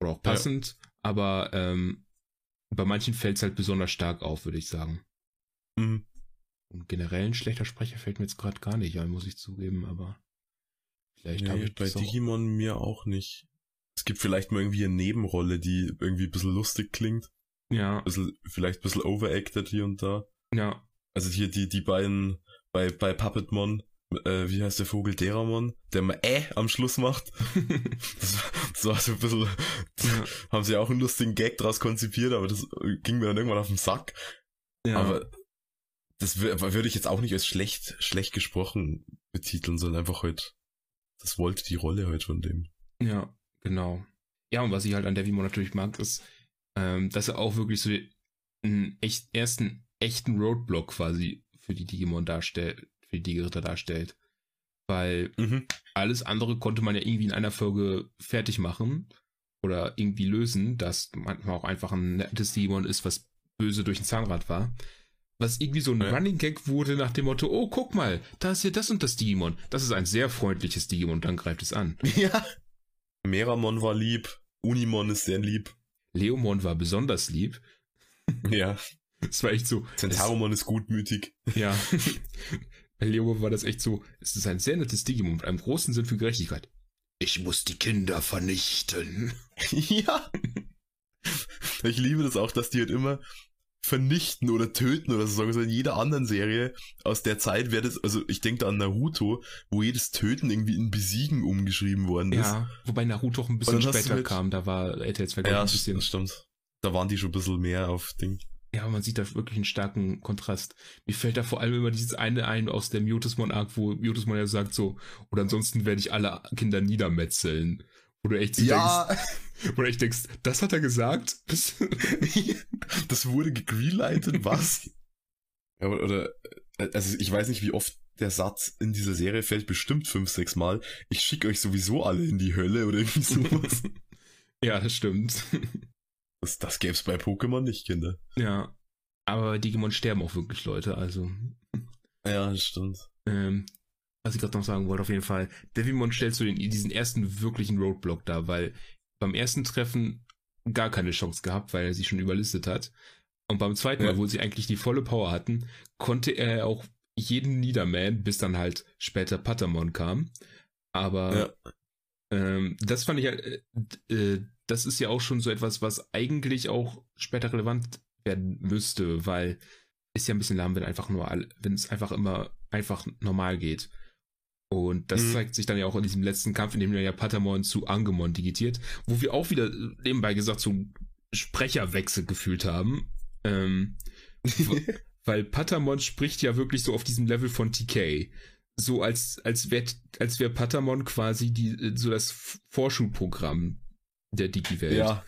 Oder auch passend. Ja. Aber ähm, bei manchen fällt es halt besonders stark auf, würde ich sagen. Mhm. Und generell ein schlechter Sprecher fällt mir jetzt gerade gar nicht ein, muss ich zugeben, aber vielleicht nee, habe ich bei Digimon auch... mir auch nicht. Es gibt vielleicht mal irgendwie eine Nebenrolle, die irgendwie ein bisschen lustig klingt. Ja. Ein bisschen, vielleicht ein bisschen overacted hier und da. Ja. Also hier die, die beiden bei, bei Puppetmon, äh, wie heißt der Vogel Deramon, der mal äh am Schluss macht. das, das war so ein bisschen, ja. haben sie auch einen lustigen Gag draus konzipiert, aber das ging mir dann irgendwann auf den Sack. Ja. Aber das würde ich jetzt auch nicht als schlecht, schlecht gesprochen betiteln, sondern einfach halt, das wollte die Rolle halt von dem. Ja, genau. Ja, und was ich halt an Devimon natürlich mag, ist, ähm, dass er auch wirklich so einen echt, ersten echten Roadblock quasi für die Digimon darstellt, für die Digiritter darstellt. Weil mhm. alles andere konnte man ja irgendwie in einer Folge fertig machen oder irgendwie lösen, dass manchmal auch einfach ein nettes Digimon ist, was böse durch ein Zahnrad war was irgendwie so ein ja. Running Gag wurde nach dem Motto, oh, guck mal, da ist hier das und das Digimon. Das ist ein sehr freundliches Digimon, dann greift es an. Ja. Meramon war lieb, Unimon ist sehr lieb. Leomon war besonders lieb. Ja. Es war echt so. Centaromon ist gutmütig. Ja. Bei Leomon war das echt so, es ist ein sehr nettes Digimon mit einem großen Sinn für Gerechtigkeit. Ich muss die Kinder vernichten. ja. Ich liebe das auch, dass die halt immer vernichten oder töten oder so sagen. So in jeder anderen Serie aus der Zeit wäre das, also ich denke da an Naruto, wo jedes Töten irgendwie in Besiegen umgeschrieben worden ist. Ja, wobei Naruto auch ein bisschen später halt, kam, da war RTL 2 ja, ein bisschen. stimmt. Da waren die schon ein bisschen mehr auf Ding. Ja, man sieht da wirklich einen starken Kontrast. Mir fällt da vor allem immer dieses eine ein aus der Mutismon-Arc, wo Mutismon ja sagt so, oder ansonsten werde ich alle Kinder niedermetzeln. Wo du echt ja. denkst, wo du echt denkst, das hat er gesagt? das wurde gegreenlightet, was? Ja, oder, also ich weiß nicht, wie oft der Satz in dieser Serie fällt, bestimmt fünf, sechs Mal. Ich schicke euch sowieso alle in die Hölle oder irgendwie sowas. ja, das stimmt. Das, das gäbe es bei Pokémon nicht, Kinder. Ja. Aber Digimon sterben auch wirklich Leute, also. Ja, das stimmt. Ähm, was ich gerade noch sagen wollte, auf jeden Fall, Devimon stellt so den, diesen ersten wirklichen Roadblock da, weil beim ersten Treffen gar keine Chance gehabt, weil er sie schon überlistet hat. Und beim zweiten ja. Mal, wo sie eigentlich die volle Power hatten, konnte er auch jeden Niederman, bis dann halt später Patamon kam. Aber ja. ähm, das fand ich halt, äh, äh, das ist ja auch schon so etwas, was eigentlich auch später relevant werden müsste, weil ist ja ein bisschen lahm, wenn einfach nur, wenn es einfach immer einfach normal geht. Und das mhm. zeigt sich dann ja auch in diesem letzten Kampf, in dem ja Patamon zu Angemon digitiert, wo wir auch wieder nebenbei gesagt so Sprecherwechsel gefühlt haben. Ähm, weil Patamon spricht ja wirklich so auf diesem Level von TK. So als, als wäre als wär Patamon quasi die, so das Vorschulprogramm der Digi-Welt. Ja.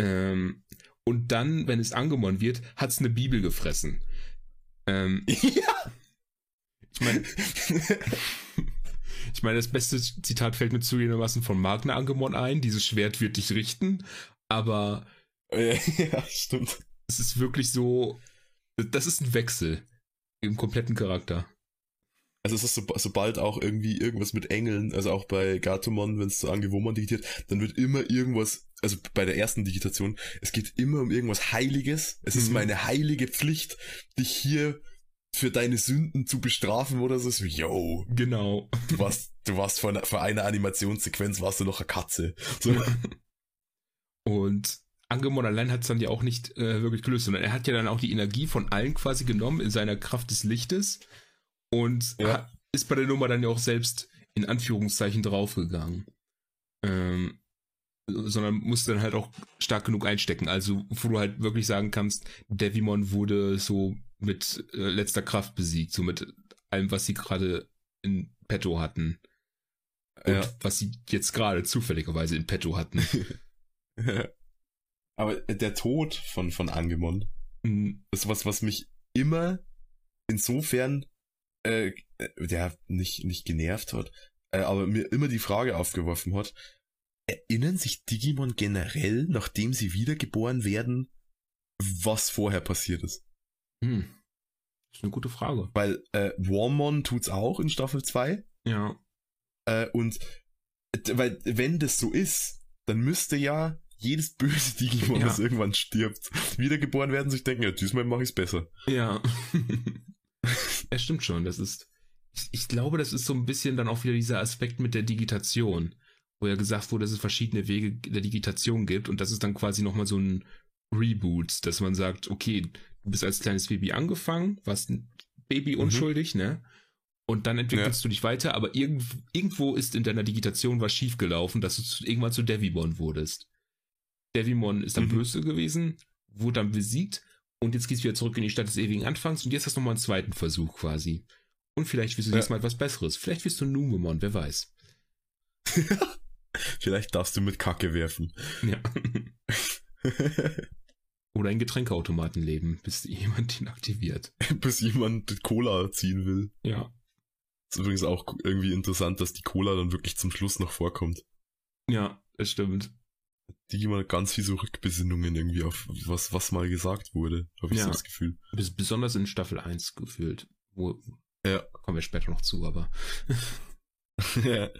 Ähm, und dann, wenn es Angemon wird, hat es eine Bibel gefressen. Ähm, ja. Ich meine, ich meine, das beste Zitat fällt mir zugegebenermaßen von Magna Angemon ein. Dieses Schwert wird dich richten. Aber. Ja, stimmt. Es ist wirklich so. Das ist ein Wechsel im kompletten Charakter. also es ist so, sobald auch irgendwie irgendwas mit Engeln, also auch bei Gatomon, wenn es so Angewomon digitiert, dann wird immer irgendwas, also bei der ersten Digitation, es geht immer um irgendwas Heiliges. Es ist Mhm. meine heilige Pflicht, dich hier für deine Sünden zu bestrafen oder so. so yo, Genau. du warst, du warst vor, einer- vor einer Animationssequenz warst du noch eine Katze. So. Und Angemon allein hat es dann ja auch nicht äh, wirklich gelöst, sondern er hat ja dann auch die Energie von allen quasi genommen in seiner Kraft des Lichtes und Ja. hat, ist bei der Nummer dann ja auch selbst in Anführungszeichen draufgegangen. Ähm, sondern musste dann halt auch stark genug einstecken. Also, wo du halt wirklich sagen kannst, Devimon wurde so mit äh, letzter Kraft besiegt, so mit allem, was sie gerade in petto hatten. Und Ja. was sie jetzt gerade zufälligerweise in petto hatten. Aber der Tod von, von Angemon, das ist was, was mich immer insofern, äh, der nicht, nicht genervt hat, äh, aber mir immer die Frage aufgeworfen hat, erinnern sich Digimon generell, nachdem sie wiedergeboren werden, was vorher passiert ist? Hm. Das ist eine gute Frage. Weil äh, Warmon tut's auch in Staffel 2 Ja. äh, und weil wenn das so ist, dann müsste ja jedes böse Digimon, Ja. das irgendwann stirbt, wiedergeboren werden, sich denken, ja, diesmal mache ich's besser. Ja. ja, stimmt schon. Das ist. Ich, ich glaube, das ist so ein bisschen dann auch wieder dieser Aspekt mit der Digitation, wo ja gesagt wurde, dass es verschiedene Wege der Digitation gibt und das ist dann quasi nochmal so ein Reboot, dass man sagt, okay, du bist als kleines Baby angefangen, warst ein Baby Mhm. unschuldig, ne? Und dann entwickelst du dich weiter, aber irgend, irgendwo ist in deiner Digitation was schiefgelaufen, dass du zu, irgendwann zu Devimon wurdest. Devimon ist dann Mhm. böse gewesen, wurde dann besiegt und jetzt gehst du wieder zurück in die Stadt des ewigen Anfangs und jetzt hast du nochmal einen zweiten Versuch quasi. Und vielleicht wirst du Ja. diesmal etwas Besseres. Vielleicht wirst du Numemon, wer weiß. Vielleicht darfst du mit Kacke werfen. Ja. Oder in Getränkeautomaten leben, bis jemand ihn aktiviert. Bis jemand Cola ziehen will. Ja. Ist übrigens auch irgendwie interessant, dass die Cola dann wirklich zum Schluss noch vorkommt. Ja, das stimmt. Digimon hat ganz viel so Rückbesinnungen irgendwie auf was, was mal gesagt wurde, habe ich Ja. so das Gefühl. Bis, besonders in Staffel 1 gefühlt. Wo, Ja. Kommen wir später noch zu, aber.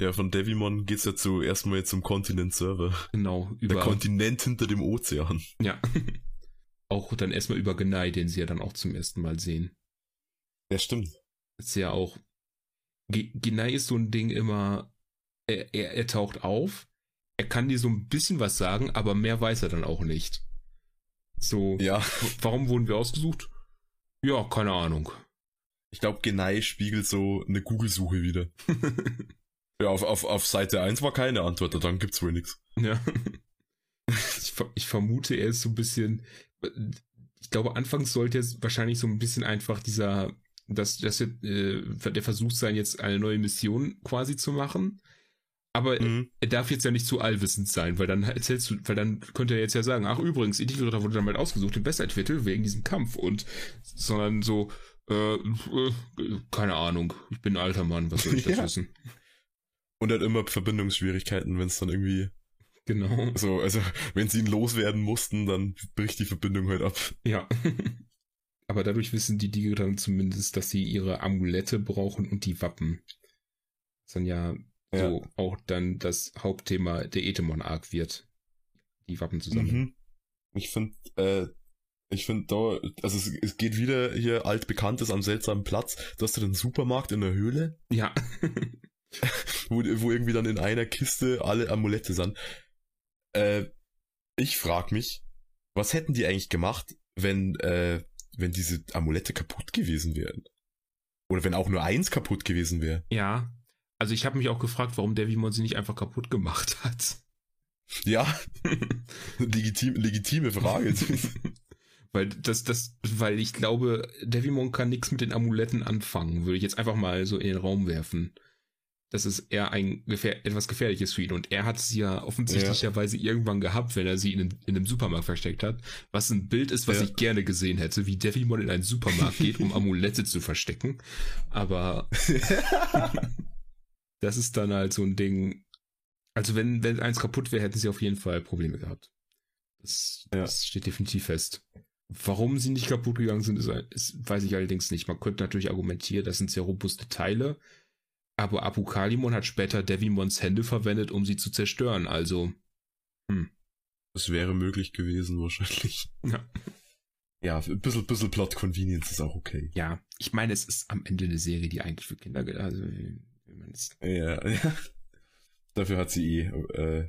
ja, von Devimon geht's ja zu erstmal jetzt zum Kontinent-Server. Genau, Der über. Kontinent hinter dem Ozean. ja. auch dann erstmal über Genai, den sie ja dann auch zum ersten Mal sehen. Ja, stimmt. ist ja auch. Ge- Genai ist so ein Ding immer, er, er, er taucht auf, er kann dir so ein bisschen was sagen, aber mehr weiß er dann auch nicht. So, Ja, warum wurden wir ausgesucht? Ja, keine Ahnung. ich glaube, Genai spiegelt so eine Google-Suche wieder. Ja, auf, auf, auf Seite 1 war keine Antwort, dann gibt's wohl nix. ja. Ich, ich vermute, er ist so ein bisschen. Ich glaube, anfangs sollte es wahrscheinlich so ein bisschen einfach dieser, dass, dass er, äh, der Versuch sein, jetzt eine neue Mission quasi zu machen. Aber Mhm. er darf jetzt ja nicht zu allwissend sein, weil dann erzählst du, weil dann könnte er jetzt ja sagen, ach übrigens, Intelligritter wurde damit ausgesucht, den Besserviertel wegen diesem Kampf und sondern so, äh, äh, keine Ahnung, ich bin ein alter Mann, was soll ich das Ja. wissen? Und hat immer Verbindungsschwierigkeiten, wenn es dann irgendwie Genau. so, also wenn sie ihn loswerden mussten, dann bricht die Verbindung halt ab. Ja. Aber dadurch wissen die Digger dann zumindest, dass sie ihre Amulette brauchen und die Wappen. Was dann ja, Ja. so auch dann das Hauptthema der Etemon-Arc wird. Die Wappen zu sammeln. Mhm. Ich finde, äh, ich finde da, also es, es geht wieder hier altbekanntes am seltsamen Platz. Du hast ja den Supermarkt in der Höhle, Ja. wo, wo irgendwie dann in einer Kiste alle Amulette sind. Äh, ich frag mich, was hätten die eigentlich gemacht, wenn, äh, wenn diese Amulette kaputt gewesen wären? Oder wenn auch nur eins kaputt gewesen wäre? ja. Also ich habe mich auch gefragt, warum Devimon sie nicht einfach kaputt gemacht hat. Ja, legitim, legitime Frage. weil das, das, weil ich glaube, Devimon kann nichts mit den Amuletten anfangen, würde ich jetzt einfach mal so in den Raum werfen. Das ist eher ein gefähr etwas Gefährliches für ihn. Und er hat sie ja offensichtlicherweise irgendwann gehabt, wenn er sie in, in einem Supermarkt versteckt hat. Was ein Bild ist, was Ja. ich gerne gesehen hätte, wie Devimon in einen Supermarkt geht, um Amulette zu verstecken. Aber das ist dann halt so ein Ding. Also wenn, wenn eins kaputt wäre, hätten sie auf jeden Fall Probleme gehabt. Das, Ja. das steht definitiv fest. Warum sie nicht kaputt gegangen sind, ist, ist, weiß ich allerdings nicht. Man könnte natürlich argumentieren, das sind sehr robuste Teile. Aber Apokalimon hat später Devimons Hände verwendet, um sie zu zerstören. Also, hm. Das wäre möglich gewesen, wahrscheinlich. Ja. Ja, ein bisschen, bisschen Plot Convenience ist auch okay. Ja, ich meine, es ist am Ende eine Serie, die eigentlich für Kinder geht. Also, ja, ja. Dafür hat sie eh äh,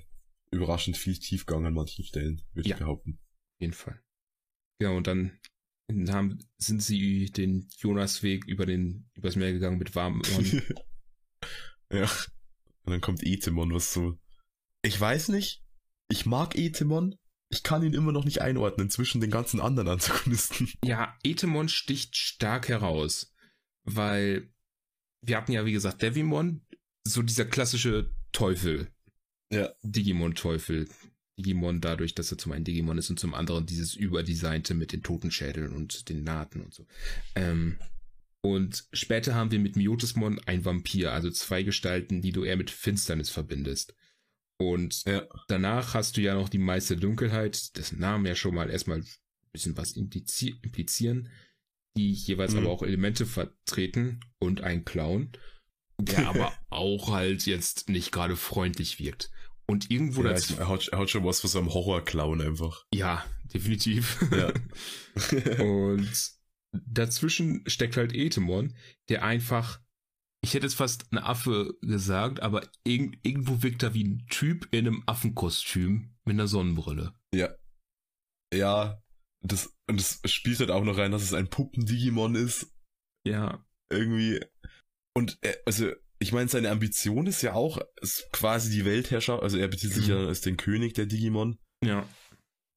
überraschend viel Tiefgang an manchen Stellen, würde ja, ich behaupten. Auf jeden Fall. Ja, und dann haben, sind sie den Jonasweg über den, übers Meer gegangen mit warmem Ja. Und dann kommt Etemon, was so. Ich weiß nicht. Ich mag Etemon. Ich kann ihn immer noch nicht einordnen zwischen den ganzen anderen Antagonisten. Ja, Etemon sticht stark heraus. Weil wir hatten ja, wie gesagt, Devimon, so dieser klassische Teufel. Ja. Digimon-Teufel. Digimon dadurch, dass er zum einen Digimon ist und zum anderen dieses überdesignte mit den Totenschädeln und den Nahten und so. Ähm, und später haben wir mit Miotismon ein Vampir, also zwei Gestalten, die du eher mit Finsternis verbindest. Und ja. danach hast du ja noch die Meister Dunkelheit, dessen Namen ja schon mal erstmal ein bisschen was implizieren, die jeweils mhm. aber auch Elemente vertreten und ein Clown, der aber auch halt jetzt nicht gerade freundlich wirkt. Und irgendwo ja, dazu. Er hat, er hat schon was von so einem Horror-Clown einfach. Ja, definitiv. Ja. und dazwischen steckt halt Etemon, der einfach, ich hätte jetzt fast ein Affe gesagt, aber irg irgendwo wirkt er wie ein Typ in einem Affenkostüm mit einer Sonnenbrille. Ja. Ja, das, und das spielt halt auch noch rein, dass es ein Puppen-Digimon ist. Ja. Irgendwie. Und er, also, ich meine, seine Ambition ist ja auch ist quasi die Weltherrscher, also er bezieht sich mhm. ja als den König der Digimon. Ja.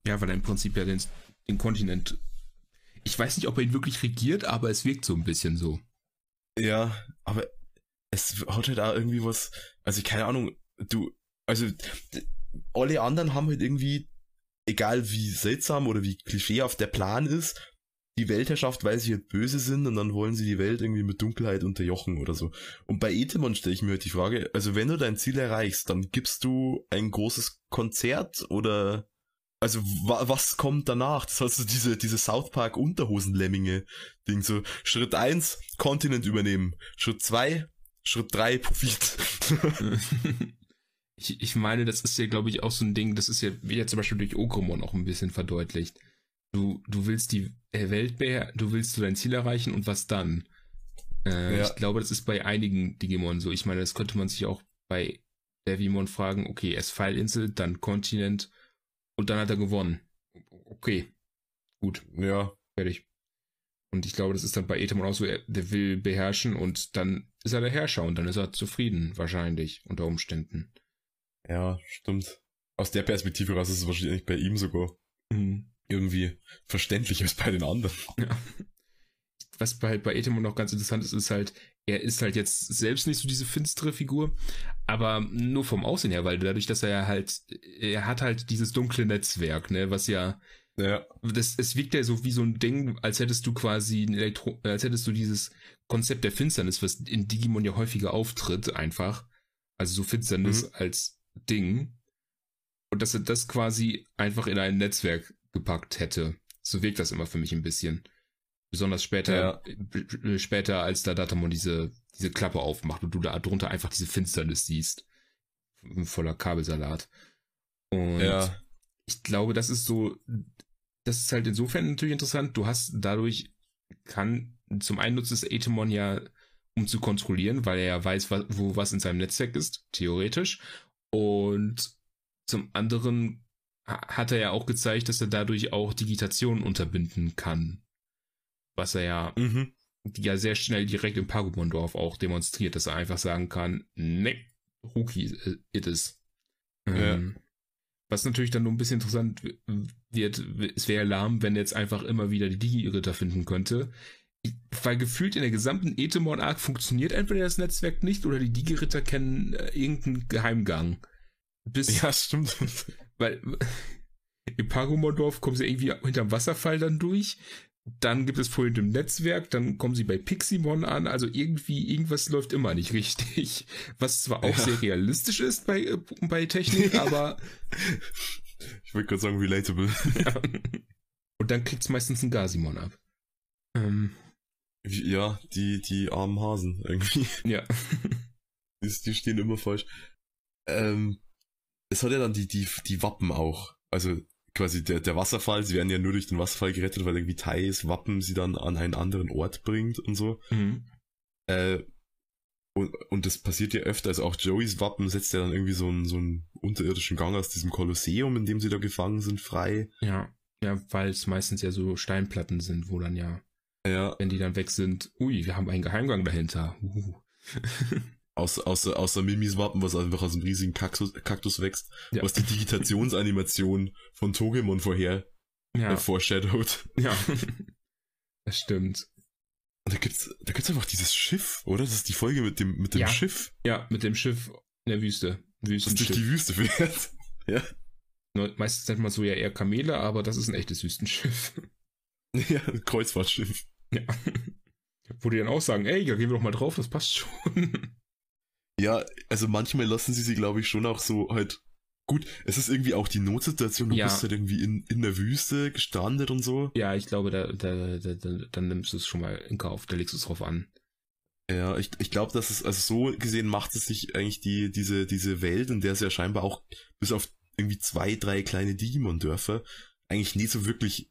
Ja, weil er im Prinzip ja den, den Kontinent ich weiß nicht, ob er ihn wirklich regiert, aber es wirkt so ein bisschen so. Ja, aber es hat halt auch irgendwie was, also keine Ahnung, du, also alle anderen haben halt irgendwie, egal wie seltsam oder wie klischeehaft der Plan ist, die Weltherrschaft, weil sie halt böse sind und dann wollen sie die Welt irgendwie mit Dunkelheit unterjochen oder so. Und bei Etemon stelle ich mir halt die Frage, also wenn du dein Ziel erreichst, dann gibst du ein großes Konzert oder also wa was kommt danach? Das heißt, diese, diese South Park Unterhosenlemminge Ding, so Schritt eins Kontinent übernehmen. Schritt zwei Schritt drei Profit. ich, ich meine, das ist ja, glaube ich, auch so ein Ding, das ist ja, wie ja zum Beispiel durch Okromon auch ein bisschen verdeutlicht. Du, du willst die Welt beher du willst du dein Ziel erreichen und was dann? Äh, ja. Ich glaube, das ist bei einigen Digimon so. Ich meine, das könnte man sich auch bei Devimon fragen, okay, erst Pfeilinsel, dann Kontinent, und dann hat er gewonnen. Okay. Gut. Ja. Fertig. Und ich glaube, das ist dann bei Etemon auch so, der will beherrschen und dann ist er der Herrscher und dann ist er zufrieden, wahrscheinlich, unter Umständen. Ja, stimmt. Aus der Perspektive raus ist es wahrscheinlich bei ihm sogar mhm. irgendwie verständlicher als bei den anderen. Ja. Was bei, bei Etemon noch ganz interessant ist, ist halt, er ist halt jetzt selbst nicht so diese finstere Figur, aber nur vom Aussehen her, weil dadurch, dass er halt, er hat halt dieses dunkle Netzwerk, ne, was ja, ja. Das, es wirkt ja so wie so ein Ding, als hättest du quasi ein Elektro, als hättest du dieses Konzept der Finsternis, was in Digimon ja häufiger auftritt, einfach. Also so Finsternis mhm. als Ding. Und dass er das quasi einfach in ein Netzwerk gepackt hätte. So wirkt das immer für mich ein bisschen. Besonders später, ja. später, als da Datamon diese, diese Klappe aufmacht und du da drunter einfach diese Finsternis siehst. Voller Kabelsalat. Und ja. ich glaube, das ist so, das ist halt insofern natürlich interessant. Du hast dadurch, kann, zum einen nutzt es Atemon ja, um zu kontrollieren, weil er ja weiß, wo was in seinem Netzwerk ist, theoretisch. Und zum anderen hat er ja auch gezeigt, dass er dadurch auch Digitation unterbinden kann was er ja, mhm. ja sehr schnell direkt im Pagumon-Dorf auch demonstriert, dass er einfach sagen kann, ne, Ruki äh, it is. Ähm, Was natürlich dann nur ein bisschen interessant wird, es wäre lahm, wenn er jetzt einfach immer wieder die Digi-Ritter finden könnte. Weil gefühlt in der gesamten Etemon-Arc funktioniert entweder das Netzwerk nicht oder die Digi-Ritter kennen äh, irgendeinen Geheimgang. Bis, ja, stimmt. Weil im Pagumon-Dorf kommen sie irgendwie hinterm Wasserfall dann durch. Dann gibt es Probleme im Netzwerk, dann kommen sie bei Piximon an, also irgendwie, irgendwas läuft immer nicht richtig. Was zwar auch ja. sehr realistisch ist bei, äh, bei Technik, aber. Ich würde gerade sagen, relatable. Ja. Und dann kriegt's meistens ein Gasimon ab. Ähm, Ja, die, die armen Hasen irgendwie. ja. Die, die stehen immer falsch. Ähm, es hat ja dann die, die, die Wappen auch. Also quasi der, der Wasserfall, sie werden ja nur durch den Wasserfall gerettet, weil irgendwie Thais Wappen sie dann an einen anderen Ort bringt und so. Mhm. Äh, und, und das passiert ja öfter, also auch Joeys Wappen setzt ja dann irgendwie so einen, so einen unterirdischen Gang aus diesem Kolosseum, in dem sie da gefangen sind, frei. Ja. Ja, weil es meistens ja so Steinplatten sind, wo dann ja, Ja, wenn die dann weg sind, ui, wir haben einen Geheimgang dahinter. Uh. außer, außer, außer Mimis Wappen, was einfach aus einem riesigen Kaktus, Kaktus wächst, Ja. was die Digitationsanimation von Togemon vorher Ja, äh, foreshadowed. ja. das stimmt. Und da gibt's, da gibt's einfach dieses Schiff, oder? Das ist die Folge mit dem, mit dem Ja. Schiff, Ja, mit dem Schiff in der Wüste. das durch Wüstenschiff. die Wüste fährt. ja. Meistens nennt man so ja eher Kamele, aber das ist ein echtes Wüstenschiff. Ja, ein Kreuzfahrtschiff. ja. Wo die dann auch sagen, ey, da gehen wir doch mal drauf, das passt schon. Ja, also manchmal lassen sie sie, glaube ich, schon auch so halt. Gut, es ist irgendwie auch die Notsituation, du Ja. bist halt irgendwie in, in der Wüste gestrandet und so. ja, ich glaube, da, da, da, da, dann nimmst du es schon mal in Kauf, da legst du es drauf an. Ja, ich, ich glaube, dass es, also so gesehen macht es sich eigentlich die, diese, diese Welt, in der es ja scheinbar auch bis auf irgendwie zwei, drei kleine Digimon-Dörfer eigentlich nie so wirklich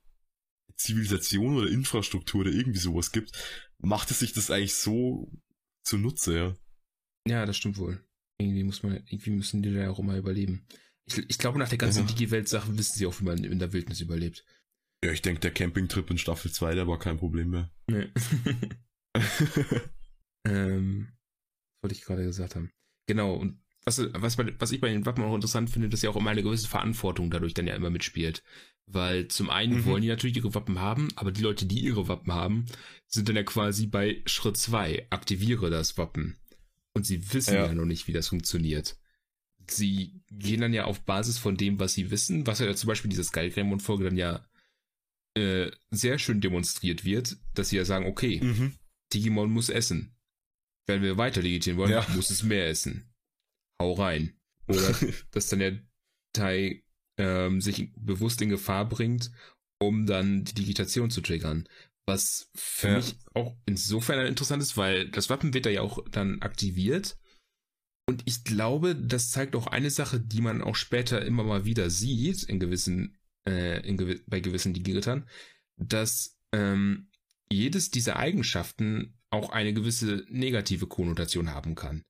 Zivilisation oder Infrastruktur oder irgendwie sowas gibt, macht es sich das eigentlich so zunutze, ja. Ja, das stimmt wohl. Irgendwie muss man, irgendwie müssen die da auch immer überleben. Ich, ich glaube, nach der ganzen Ja. Digi-Welt-Sache wissen sie auch, wie man in der Wildnis überlebt. Ja, ich denke, der Campingtrip in Staffel 2, der war kein Problem mehr. Nee. ähm, was wollte ich gerade gesagt haben. Genau, und was, was, bei, was ich bei den Wappen auch interessant finde, dass ja auch immer eine gewisse Verantwortung dadurch dann ja immer mitspielt. Weil zum einen Mhm. wollen die natürlich ihre Wappen haben, aber die Leute, die ihre Wappen haben, sind dann ja quasi bei Schritt zwei aktiviere das Wappen. Und sie wissen ja, Ja. noch nicht, wie das funktioniert. Sie gehen dann ja auf Basis von dem, was sie wissen, was ja zum Beispiel diese Skyrim-Folge dann ja äh, sehr schön demonstriert wird, dass sie ja sagen, okay, mhm. Digimon muss essen. Wenn wir weiter digitieren wollen, Ja. muss es mehr essen. Hau rein. Oder dass dann der Tai ähm, sich bewusst in Gefahr bringt, um dann die Digitation zu triggern. Was für Ja. mich auch insofern interessant ist, weil das Wappen wird da ja auch dann aktiviert. Und ich glaube, das zeigt auch eine Sache, die man auch später immer mal wieder sieht, in gewissen, äh, in gewi bei gewissen Digitern, dass ähm, jedes dieser Eigenschaften auch eine gewisse negative Konnotation haben kann.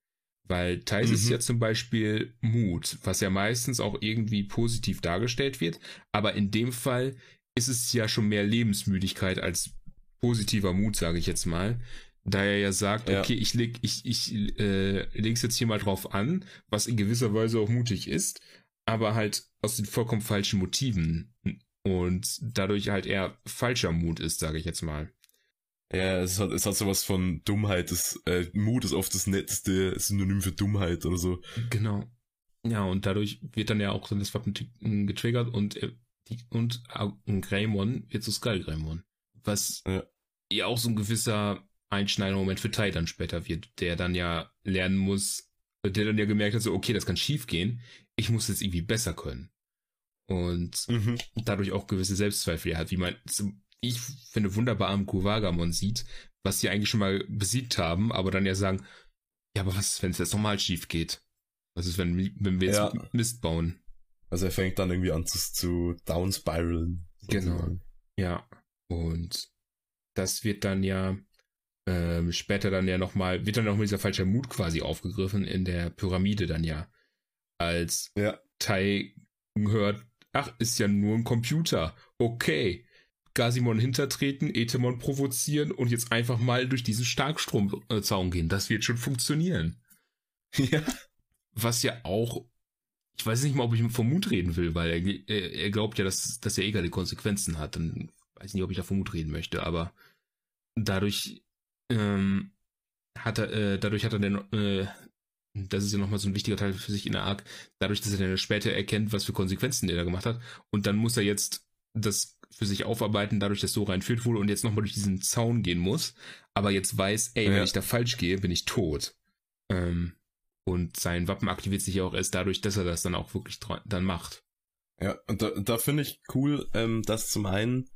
Weil ist Mhm. ja zum Beispiel Mut, was ja meistens auch irgendwie positiv dargestellt wird, aber in dem Fall ist es ja schon mehr Lebensmüdigkeit als positiver Mut, sage ich jetzt mal. Da er ja sagt, Ja. okay, ich leg, ich, ich äh, leg's jetzt hier mal drauf an, was in gewisser Weise auch mutig ist, aber halt aus den vollkommen falschen Motiven und dadurch halt eher falscher Mut ist, sage ich jetzt mal. Ja, es hat, es hat sowas von Dummheit. Das, äh, Mut ist oft das netteste Synonym für Dummheit oder so. Genau. Ja, und dadurch wird dann ja auch dann das Wappen t- getriggert und äh, die, und äh, ein Greymon wird zu Skull Greymon. Was Ja. Ja auch so ein gewisser einschneidender Moment für Tai dann später wird, der dann ja lernen muss, der dann ja gemerkt hat, so, okay, das kann schief gehen, ich muss jetzt irgendwie besser können. Und Mhm. dadurch auch gewisse Selbstzweifel hat, wie man, ich finde, wunderbar am Kuwagamon sieht, was sie eigentlich schon mal besiegt haben, aber dann ja sagen, ja, aber was ist, wenn es jetzt nochmal schief geht? Was ist, wenn, wenn wir jetzt Ja. Mist bauen? Also er fängt dann irgendwie an zu, zu downspiralen. Genau. sozusagen. Ja. Und das wird dann ja ähm, später dann ja nochmal, wird dann nochmal dieser falsche Mut quasi aufgegriffen in der Pyramide dann ja. Als Ja. Tai hört, ach, ist ja nur ein Computer. Okay. Gasimon hintertreten, Etemon provozieren und jetzt einfach mal durch diesen Starkstromzaun gehen. Das wird schon funktionieren. ja. Was ja auch, ich weiß nicht mal, ob ich vom Mut reden will, weil er, er, er glaubt ja, dass, dass er egal die Konsequenzen hat. Dann weiß nicht, ob ich da vom Mut reden möchte, aber dadurch ähm, hat er, äh, dadurch hat er dann, äh, das ist ja nochmal so ein wichtiger Teil für sich in der Arc, dadurch, dass er dann später erkennt, was für Konsequenzen er da gemacht hat. Und dann muss er jetzt das für sich aufarbeiten, dadurch, dass so reinführt wurde und jetzt nochmal durch diesen Zaun gehen muss. Aber jetzt weiß, ey, wenn Ja. ich da falsch gehe, bin ich tot. Ähm, und sein Wappen aktiviert sich ja auch erst dadurch, dass er das dann auch wirklich dann macht. Ja, und da, da finde ich cool, ähm, dass zum einen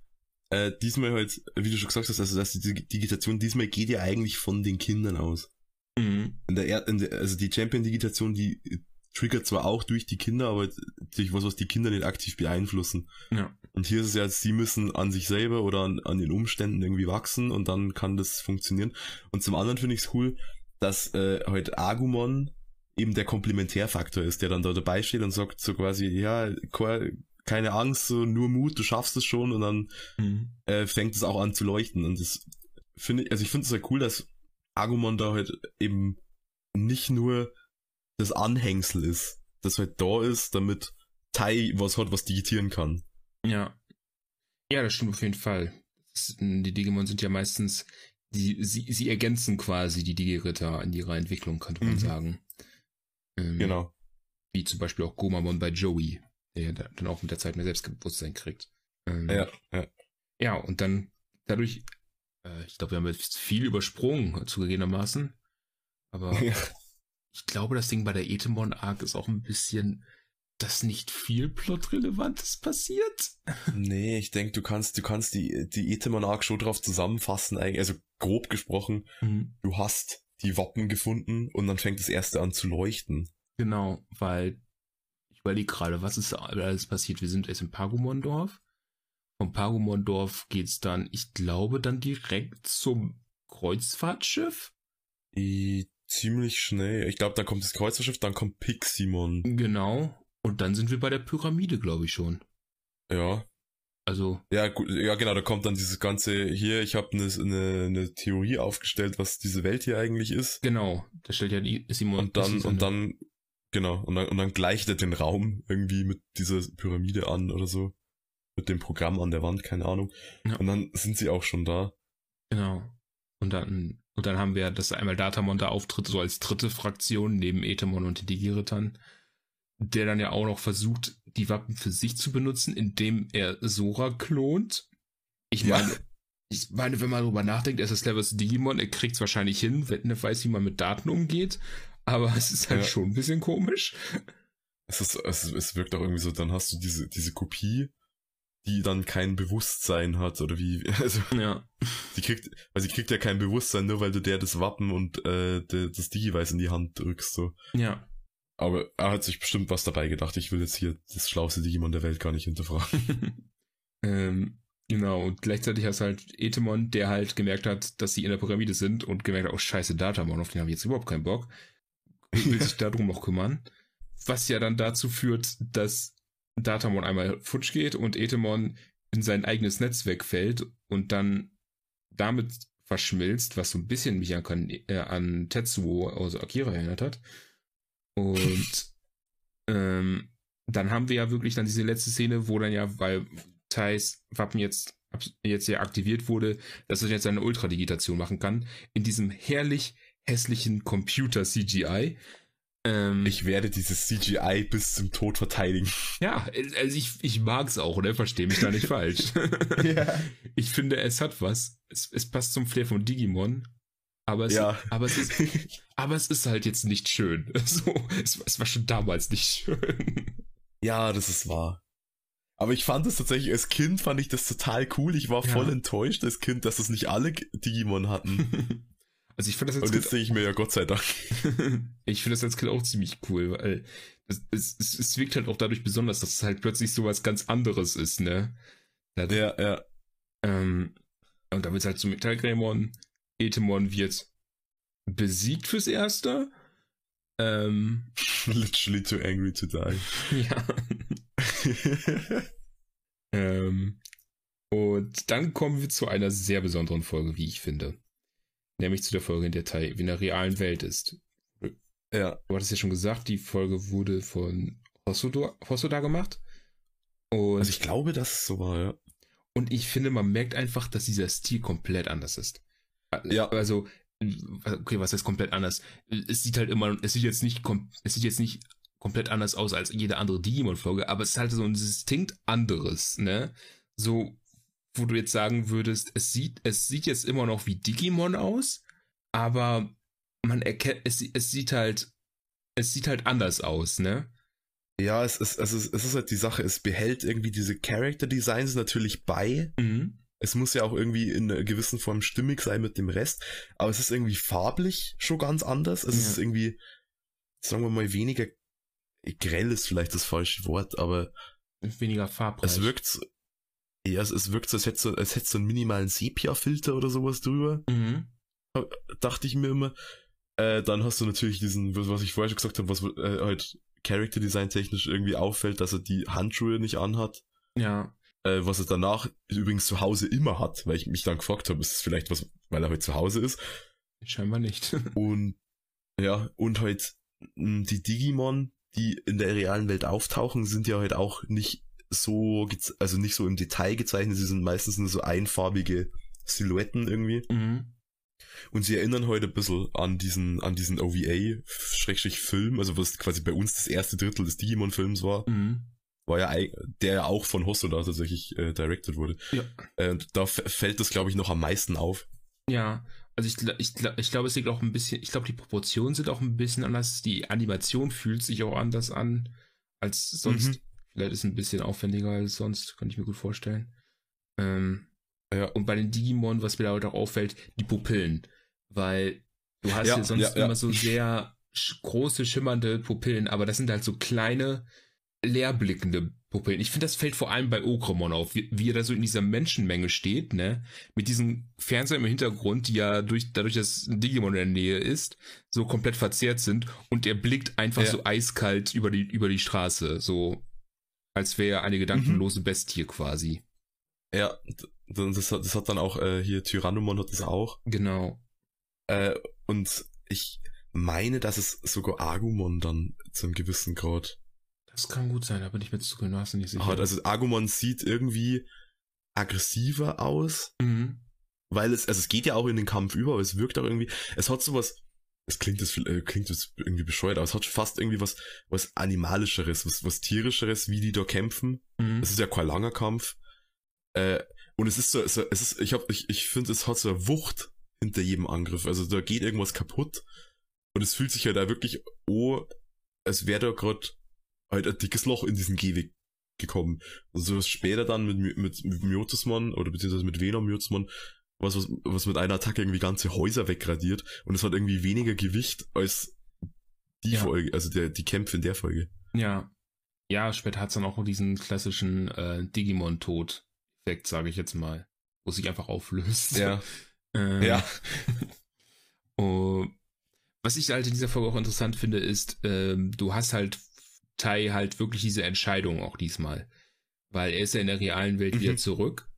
äh, diesmal halt, wie du schon gesagt hast, also dass die Digitation diesmal geht ja eigentlich von den Kindern aus. Mhm. In der, in der, also die Champion-Digitation, die triggert zwar auch durch die Kinder, aber durch was, was die Kinder nicht aktiv beeinflussen. Ja. Und hier ist es ja, sie müssen an sich selber oder an, an den Umständen irgendwie wachsen und dann kann das funktionieren. Und zum anderen finde ich es cool, dass äh, halt Agumon eben der Komplementärfaktor ist, der dann da dabei steht und sagt so quasi, ja, keine Angst, so nur Mut, du schaffst es schon und dann Mhm. äh, fängt es auch an zu leuchten. Und das finde ich, also ich finde es ja cool, dass Agumon da halt eben nicht nur das Anhängsel ist, das halt da ist, damit Tai was hat, was digitieren kann. Ja. Ja, das stimmt auf jeden Fall. Das, die Digimon sind ja meistens, die, sie, sie ergänzen quasi die Digi-Ritter in ihrer Entwicklung, könnte man Mhm. sagen. Ähm, Genau. Wie zum Beispiel auch Gomamon bei Joey, der dann auch mit der Zeit mehr Selbstbewusstsein kriegt. Ähm, Ja, ja. Ja, und dann dadurch, äh, ich glaube, wir haben jetzt viel übersprungen, zugegebenermaßen. Aber Ja. ich glaube, das Ding bei der Etemon Arc ist auch ein bisschen, dass nicht viel Plotrelevantes passiert. Nee, ich denke, du kannst, du kannst die, die Etemon Arc schon drauf zusammenfassen, eigentlich, also grob gesprochen, du hast die Wappen gefunden und dann fängt das erste an zu leuchten. Genau, weil überlege gerade, was ist alles passiert? Wir sind erst im Pagumondorf. Vom Pagumondorf geht's dann, ich glaube, dann direkt zum Kreuzfahrtschiff. I, ziemlich schnell. Ich glaube, dann kommt das Kreuzerschiff, dann kommt Piximon. Genau. Und dann sind wir bei der Pyramide, glaube ich schon. Ja. Also, Ja, gut, ja, genau, da kommt dann dieses ganze, hier, ich habe eine ne, ne Theorie aufgestellt, was diese Welt hier eigentlich ist. genau. Da stellt ja die Simon. Und dann, und dann, genau, und dann, und dann gleicht er den Raum irgendwie mit dieser Pyramide an oder so. Mit dem Programm an der Wand, keine Ahnung. Ja. Und dann sind sie auch schon da. Genau. Und dann, und dann haben wir, dass einmal Datamon da auftritt, so als dritte Fraktion, neben Etemon und den Digirittern, der dann ja auch noch versucht, die Wappen für sich zu benutzen, indem er Sora klont. Ich Ja. meine, ich meine, wenn man darüber nachdenkt, er ist das cleverste Digimon, er kriegt es wahrscheinlich hin, wenn er weiß, wie man mit Daten umgeht, aber es ist halt Ja. schon ein bisschen komisch. Es ist, es, es wirkt auch irgendwie so, dann hast du diese, diese Kopie, die dann kein Bewusstsein hat, oder wie, also, Ja. die kriegt, weil sie kriegt ja kein Bewusstsein, nur weil du der das Wappen und äh, de, das Digi-Weiß in die Hand drückst, so. Ja. Aber er hat sich bestimmt was dabei gedacht. Ich will jetzt hier das schlauste Digimon der Welt gar nicht hinterfragen. ähm, genau, und gleichzeitig hast du halt Etemon, der halt gemerkt hat, dass sie in der Pyramide sind und gemerkt hat, oh scheiße, Datamon, auf den habe ich jetzt überhaupt keinen Bock. Will sich darum noch kümmern. Was ja dann dazu führt, dass Datamon einmal futsch geht und Etemon in sein eigenes Netz wegfällt und dann damit verschmilzt, was so ein bisschen mich an, äh, an Tetsuo aus Akira erinnert hat. Und ähm, dann haben wir ja wirklich dann diese letzte Szene, wo dann ja, weil Thais Wappen jetzt, jetzt ja aktiviert wurde, dass er jetzt eine Ultradigitation machen kann, in diesem herrlich hässlichen Computer-CGI. Ähm, Ich werde dieses CGI bis zum Tod verteidigen. ja, also ich, ich mag's auch, ne? Versteh mich da nicht falsch. Ja. Ich finde, es hat was. Es, es passt zum Flair von Digimon. Aber es, Ja. aber es ist, aber es ist halt jetzt nicht schön. So, es, es war schon damals nicht schön. Ja, das ist wahr. Aber ich fand es tatsächlich, als Kind fand ich das total cool. Ich war voll Ja. enttäuscht als Kind, dass es nicht alle Digimon hatten. Also ich finde das als Und jetzt sehe ich mir ja Gott sei Dank. ich finde das als Kind auch ziemlich cool, weil es, es, es, es wirkt halt auch dadurch besonders, dass es halt plötzlich sowas ganz anderes ist, ne? Da- Ja, ja. Ähm, und dann wird halt zum Metallgreymon. Etemon wird besiegt fürs Erste. Ähm, Literally too angry to die. ja. Ähm, und dann kommen wir zu einer sehr besonderen Folge, wie ich finde. Nämlich zu der Folge, in der Tai in der realen Welt ist. ja. Du hattest ja schon gesagt, die Folge wurde von Hosoda, Hosoda gemacht. Und, Also ich glaube, dass es so war, ja. und ich finde, man merkt einfach, dass dieser Stil komplett anders ist. Ja. Also, okay, was heißt komplett anders? Es sieht halt immer, es sieht jetzt nicht, es sieht jetzt nicht komplett anders aus als jede andere Digimon-Folge, aber es ist halt so ein distinkt anderes, ne? So, wo du jetzt sagen würdest, es sieht, es sieht jetzt immer noch wie Digimon aus, aber man erkennt, es, es sieht halt, es sieht halt anders aus, ne? Ja, es ist, es ist, es ist halt die Sache, es behält irgendwie diese Character Designs natürlich bei, Mhm. es muss ja auch irgendwie in einer gewissen Form stimmig sein mit dem Rest, aber es ist irgendwie farblich schon ganz anders. Es Ja. ist irgendwie, sagen wir mal, weniger grell ist vielleicht das falsche Wort, aber Weniger farbreich. es wirkt, ja, es, es wirkt so, als hätte so, als so einen minimalen Sepia-Filter oder sowas drüber, Mhm. dachte ich mir immer. Äh, dann hast du natürlich diesen, was ich vorher schon gesagt habe, was äh, halt Character Design technisch irgendwie auffällt, dass er die Handschuhe nicht anhat. Ja. Äh, was er danach übrigens zu Hause immer hat, weil ich mich dann gefragt habe, ist es vielleicht was, weil er halt zu Hause ist. Scheinbar nicht. Und ja, und halt die Digimon, die in der realen Welt auftauchen, sind ja halt auch nicht so, also nicht so im Detail gezeichnet, sie sind meistens nur so einfarbige Silhouetten irgendwie. mhm. Und sie erinnern heute ein bisschen an diesen, an diesen OVA-Film, also was quasi bei uns das erste Drittel des Digimon-Films war, Mhm. war ja, der ja auch von Hosoda tatsächlich äh, directed wurde. Ja. Äh, und da fällt das, glaube ich, noch am meisten auf. Ja, also ich, ich, ich glaube, es liegt auch ein bisschen, ich glaube, die Proportionen sind auch ein bisschen anders. Die Animation fühlt sich auch anders an als sonst. Mhm. Vielleicht ist es ein bisschen aufwendiger als sonst, könnte ich mir gut vorstellen. Ähm, Ja. und bei den Digimon, was mir da halt auch auffällt, die Pupillen. Weil du hast Ja, ja, sonst ja, immer so sehr sch große, schimmernde Pupillen, aber das sind halt so kleine, leerblickende Pupillen. Ich finde, das fällt vor allem bei Okremon auf, wie, wie er da so in dieser Menschenmenge steht, ne? Mit diesem Fernseher im Hintergrund, die ja durch, dadurch, dass ein Digimon in der Nähe ist, so komplett verzerrt sind und er blickt einfach so eiskalt über die, über die Straße, so als wäre er eine gedankenlose Bestie quasi. Ja, das hat, das hat dann auch äh, hier Tyrannomon hat das auch. Genau. Äh, und ich meine, dass es sogar Agumon dann zu einem gewissen Grad Das kann gut sein, da bin ich mir zu genau nicht sicher. hat. Also Agumon sieht irgendwie aggressiver aus, mhm. weil es, also es geht ja auch in den Kampf über, aber es wirkt auch irgendwie, es hat sowas, es klingt das, äh, klingt das irgendwie bescheuert, aber es hat fast irgendwie was, was animalischeres, was, was tierischeres, wie die da kämpfen. Mhm. Es ist ja kein langer Kampf. Äh, und es ist so, so es ist, ich hab, ich, ich finde, es hat so eine Wucht hinter jedem Angriff. Also da geht irgendwas kaputt. Und es fühlt sich halt da wirklich, oh, als wäre da gerade halt ein dickes Loch in diesen Gehweg gekommen. Also was später dann mit, mit, mit Myotismon oder beziehungsweise mit Venom Myotismon, was, was, was mit einer Attacke irgendwie ganze Häuser wegradiert. Und es hat irgendwie weniger Gewicht als die Ja. Folge, also der, die Kämpfe in der Folge. Ja. Ja, später hat's dann auch diesen klassischen äh, Digimon-Tod-Effekt, sage ich jetzt mal. Wo es sich einfach auflöst. Ähm, Ja. oh, was ich halt in dieser Folge auch interessant finde, ist, ähm, du hast halt Tai halt wirklich diese Entscheidung auch diesmal. Weil er ist ja in der realen Welt Mhm. wieder zurück.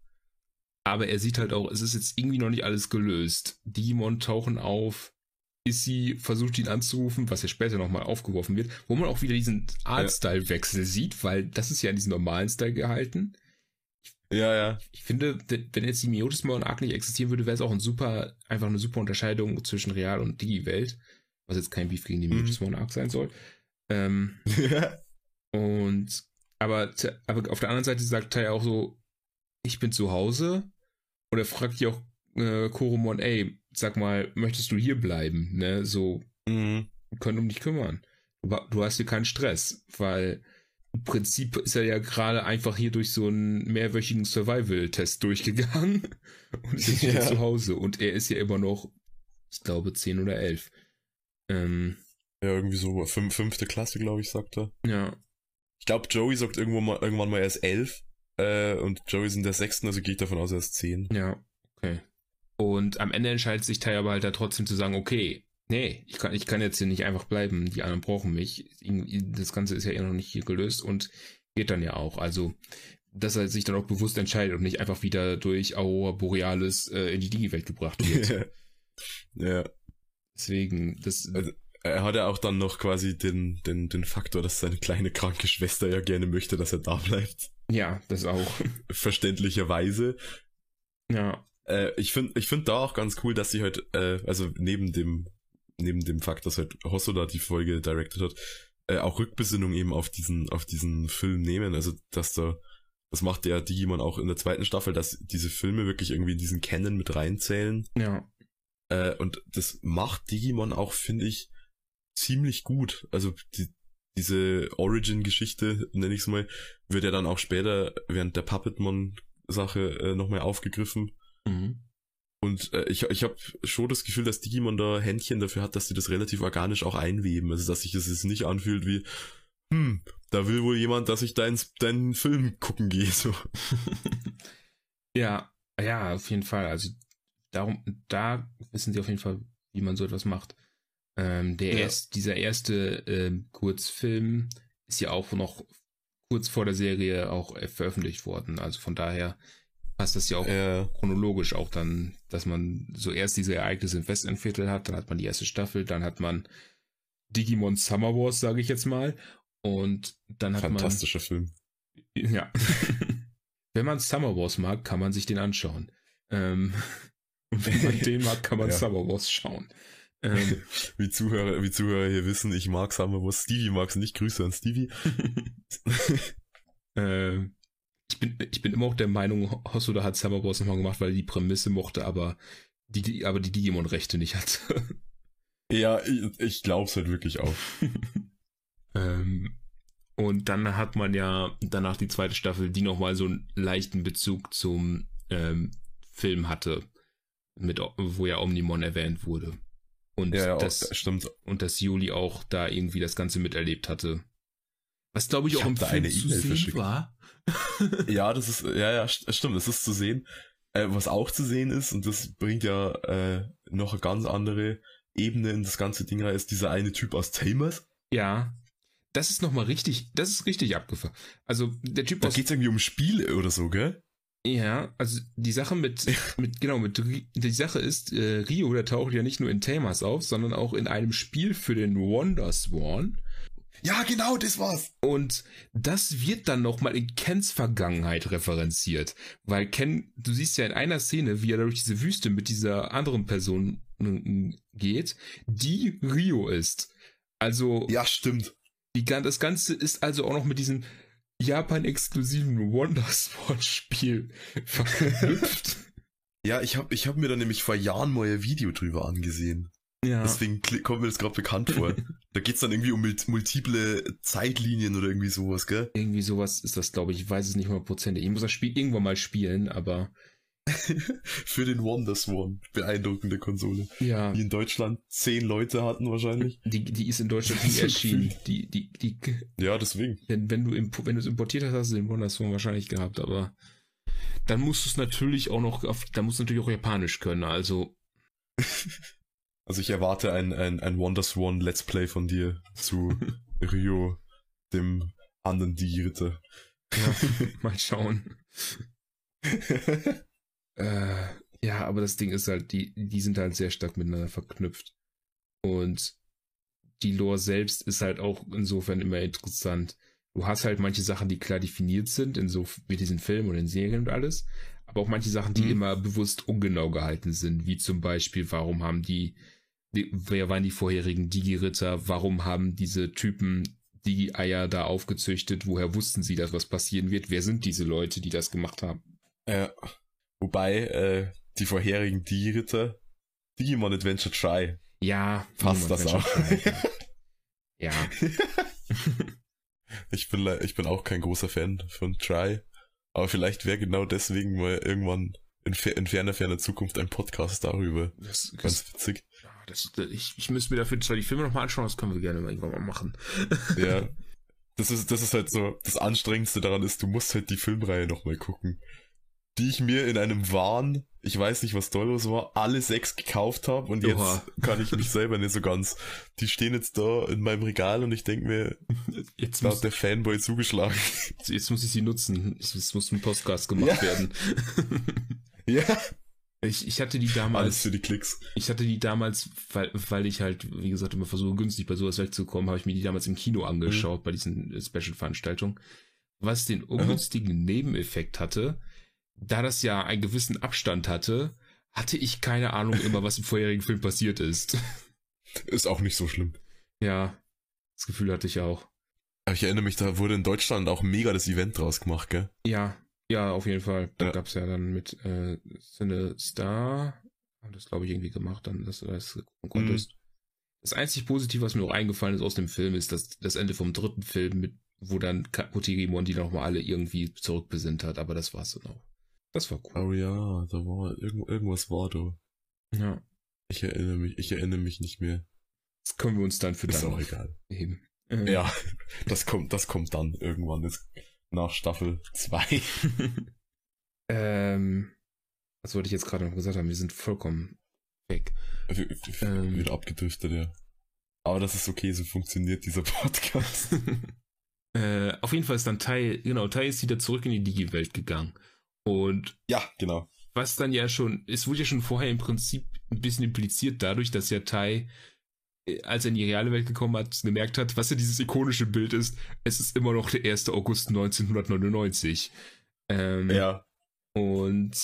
Aber er sieht halt auch, es ist jetzt irgendwie noch nicht alles gelöst. Digimon tauchen auf. Issy versucht ihn anzurufen, was ja später nochmal aufgeworfen wird, wo man auch wieder diesen Artstyle-Wechsel sieht, weil das ist ja in diesem normalen Style gehalten. Ja, ja. Ich finde, wenn jetzt die Miotisma und Arc nicht existieren würde, wäre es auch ein super, einfach eine super Unterscheidung zwischen Real- und Digi-Welt. Was jetzt kein Beef gegen die Mhm. Miotisma und Arc sein soll. Ähm, und, aber, aber auf der anderen Seite sagt Tai auch so, ich bin zu Hause. Und er fragt ja auch äh, Koromon, ey, sag mal, möchtest du hier bleiben? Ne, so, mhm. können um dich kümmern. Du, du hast hier keinen Stress, weil im Prinzip ist er ja gerade einfach hier durch so einen mehrwöchigen Survival-Test durchgegangen und ist jetzt wieder Ja. zu Hause. Und er ist ja immer noch, ich glaube, 10 oder 11. Ähm, Ja, irgendwie so fünf, fünfte Klasse, glaube ich, sagt er. ja, Ich glaube, Joey sagt irgendwo mal, irgendwann mal, er ist elf. Äh, und Joey ist in der sechsten, also gehe ich davon aus, er ist zehn. ja, okay. Und am Ende entscheidet sich Tai aber halt da trotzdem zu sagen, okay, nee, ich kann, ich kann jetzt hier nicht einfach bleiben, die anderen brauchen mich. Das Ganze ist ja eh noch nicht hier gelöst und geht dann ja auch. Also, dass er sich dann auch bewusst entscheidet und nicht einfach wieder durch Aurora Borealis äh, in die Digi-Welt gebracht wird. ja. Deswegen, das, Also- Er hat ja auch dann noch quasi den, den, den Faktor, dass seine kleine kranke Schwester ja gerne möchte, dass er da bleibt. Ja, das auch. Verständlicherweise. ja, Äh, ich finde ich find da auch ganz cool, dass sie halt, äh, also neben dem, neben dem Fakt, dass halt Hosoda die Folge directed hat, äh, auch Rückbesinnung eben auf diesen, auf diesen Film nehmen. Also, dass da, das macht der Digimon auch in der zweiten Staffel, dass diese Filme wirklich irgendwie in diesen Canon mit reinzählen. ja, Äh, und das macht Digimon auch, finde ich, ziemlich gut. Also die, diese Origin-Geschichte, nenne ich es mal, wird ja dann auch später während der Puppetmon Sache äh, nochmal aufgegriffen. Mhm. Und äh, ich, ich habe schon das Gefühl, dass Digimon da Händchen dafür hat, dass sie das relativ organisch auch einweben. Also dass sich das jetzt nicht anfühlt wie, hm, da will wohl jemand, dass ich deinen deinen Film gucken gehe. So. ja, ja, auf jeden Fall. Also darum, da wissen sie auf jeden Fall, wie man so etwas macht. Ähm, der ja. erst, dieser erste äh, Kurzfilm ist ja auch noch kurz vor der Serie auch äh, veröffentlicht worden. Also von daher passt das ja auch ja. chronologisch auch dann, dass man so erst diese Ereignisse im Westendviertel hat, dann hat man die erste Staffel, dann hat man Digimon Summer Wars, sage ich jetzt mal, und dann hat Fantastischer man. Fantastischer Film. Ja. wenn man Summer Wars mag, kann man sich den anschauen. Ähm, und wenn man den mag, kann man ja. Summer Wars schauen. Ähm, wie, Zuhörer, wie Zuhörer hier wissen, ich mag Summer Wars. Stevie mag es nicht. Grüße an Stevie. äh, ich, bin, ich bin immer auch der Meinung, Hosoda hat Summer Wars nochmal gemacht, weil er die Prämisse mochte, aber die, die aber die Digimon-Rechte nicht hat. ja, ich, ich glaub's halt wirklich auch. ähm, und dann hat man ja danach die zweite Staffel, die nochmal so einen leichten Bezug zum ähm, Film hatte, mit, wo ja Omnimon erwähnt wurde. Und ja, ja, das stimmt. Und dass Juli auch da irgendwie das Ganze miterlebt hatte. Was glaube ich, ich auch im Film zu e sehen war. ja, das ist, ja, ja, stimmt, das ist zu sehen. Äh, was auch zu sehen ist, und das bringt ja äh, noch eine ganz andere Ebene in das ganze Ding rein, ist dieser eine Typ aus Tamers. Ja, das ist nochmal richtig, das ist richtig abgefahren. Also der Typ da aus... Da geht's irgendwie um Spiele oder so, gell? Ja, also die Sache mit, mit genau, mit die Sache ist, äh, Rio, der taucht ja nicht nur in Tamers auf, sondern auch in einem Spiel für den Wonder Swan. Ja, genau, das war's. Und das wird dann nochmal in Kens Vergangenheit referenziert. Weil Ken, du siehst ja in einer Szene, wie er durch diese Wüste mit dieser anderen Person geht, die Rio ist. Also. Ja, stimmt. Die, das Ganze ist also auch noch mit diesem Japan-exklusiven Wonderswan-Spiel verknüpft. ja, ich habe ich hab mir da nämlich vor Jahren mal ein Video drüber angesehen. Ja. Deswegen kommt mir das gerade bekannt vor. da geht's dann irgendwie um multiple Zeitlinien oder irgendwie sowas, gell? Irgendwie sowas ist das, glaube ich. Ich weiß es nicht hundertprozentig. Ich muss das Spiel irgendwann mal spielen, aber Für den WonderSwan. Beeindruckende Konsole. Ja. Die in Deutschland zehn Leute hatten wahrscheinlich. Die, die ist in Deutschland nie erschienen. Die, die, die, ja, deswegen. Wenn, wenn du wenn du es importiert hast, hast du den WonderSwan wahrscheinlich gehabt, aber dann musst du es natürlich auch noch auf, da musst du natürlich auch Japanisch können, also. Also ich erwarte ein, ein, ein WonderSwan Let's Play von dir zu Rio, dem anderen Digi-Ritter. Ja, mal schauen. Äh, ja, aber das Ding ist halt, die, die sind halt sehr stark miteinander verknüpft. Und die Lore selbst ist halt auch insofern immer interessant. Du hast halt manche Sachen, die klar definiert sind, in so wie diesen Filmen und in Serien und alles, aber auch manche Sachen, die mhm. immer bewusst ungenau gehalten sind, wie zum Beispiel, warum haben die, die wer waren die vorherigen Digi-Ritter, warum haben diese Typen die Eier da aufgezüchtet, woher wussten sie, dass was passieren wird, wer sind diese Leute, die das gemacht haben? Ja. Wobei, äh, die vorherigen Die-Ritter, Digimon Adventure Try. Ja, passt das auch. Try, ja. ich bin, ich bin auch kein großer Fan von Try. Aber vielleicht wäre genau deswegen mal irgendwann in, in ferner, ferner Zukunft ein Podcast darüber. Das, Ganz das, witzig. Das, ich, ich müsste mir dafür die Filme nochmal anschauen, das können wir gerne mal irgendwann mal machen. ja. Das ist, das ist halt so, das Anstrengendste daran ist, du musst halt die Filmreihe nochmal gucken die ich mir in einem Wahn, ich weiß nicht, was los war, alle sechs gekauft habe und jetzt Oha. kann ich mich selber nicht so ganz. Die stehen jetzt da in meinem Regal und ich denke mir, jetzt da hat der Fanboy zugeschlagen. Jetzt muss ich sie nutzen. Es muss ein Podcast gemacht ja. werden. ja. Ich, ich hatte die damals. Alles für die Klicks. Ich hatte die damals, weil, weil ich halt, wie gesagt, immer versuche, günstig bei sowas wegzukommen, habe ich mir die damals im Kino angeschaut, mhm. bei diesen Special-Veranstaltungen. Was den ungünstigen mhm. Nebeneffekt hatte, da das ja einen gewissen Abstand hatte, hatte ich keine Ahnung immer, was im vorherigen Film passiert ist. Ist auch nicht so schlimm. Ja, das Gefühl hatte ich auch. Aber ich erinnere mich, da wurde in Deutschland auch mega das Event draus gemacht, gell? Ja, ja, auf jeden Fall. Da ja. gab's ja dann mit äh, Cine Star, haben das glaube ich irgendwie gemacht, dann, dass du das gucken konntest. Mhm. Das einzig Positive, was mir auch eingefallen ist aus dem Film, ist dass das Ende vom dritten Film, mit, wo dann Kotigimon die nochmal alle irgendwie zurückbesinnt hat, aber das war's dann auch. Das war cool. Oh ja, da war irgend, irgendwas war da. Ja. Ich erinnere mich, ich erinnere mich nicht mehr. Das können wir uns dann für Ist dann auch egal. heben. Ähm, Ja, das kommt, das kommt dann irgendwann jetzt nach Staffel 2. ähm, was wollte ich jetzt gerade noch gesagt haben? Wir sind vollkommen weg. Ähm. Wieder abgedriftet, ja. Aber das ist okay, so funktioniert dieser Podcast. äh, auf jeden Fall ist dann Tai, genau, Tai ist wieder zurück in die Digi-Welt gegangen. Und ja, genau. was dann ja schon, es wurde ja schon vorher im Prinzip ein bisschen impliziert dadurch, dass ja Tai, äh, als er in die reale Welt gekommen hat, gemerkt hat, was ja dieses ikonische Bild ist, es ist immer noch der 1. August 1999. Ähm, Ja. Und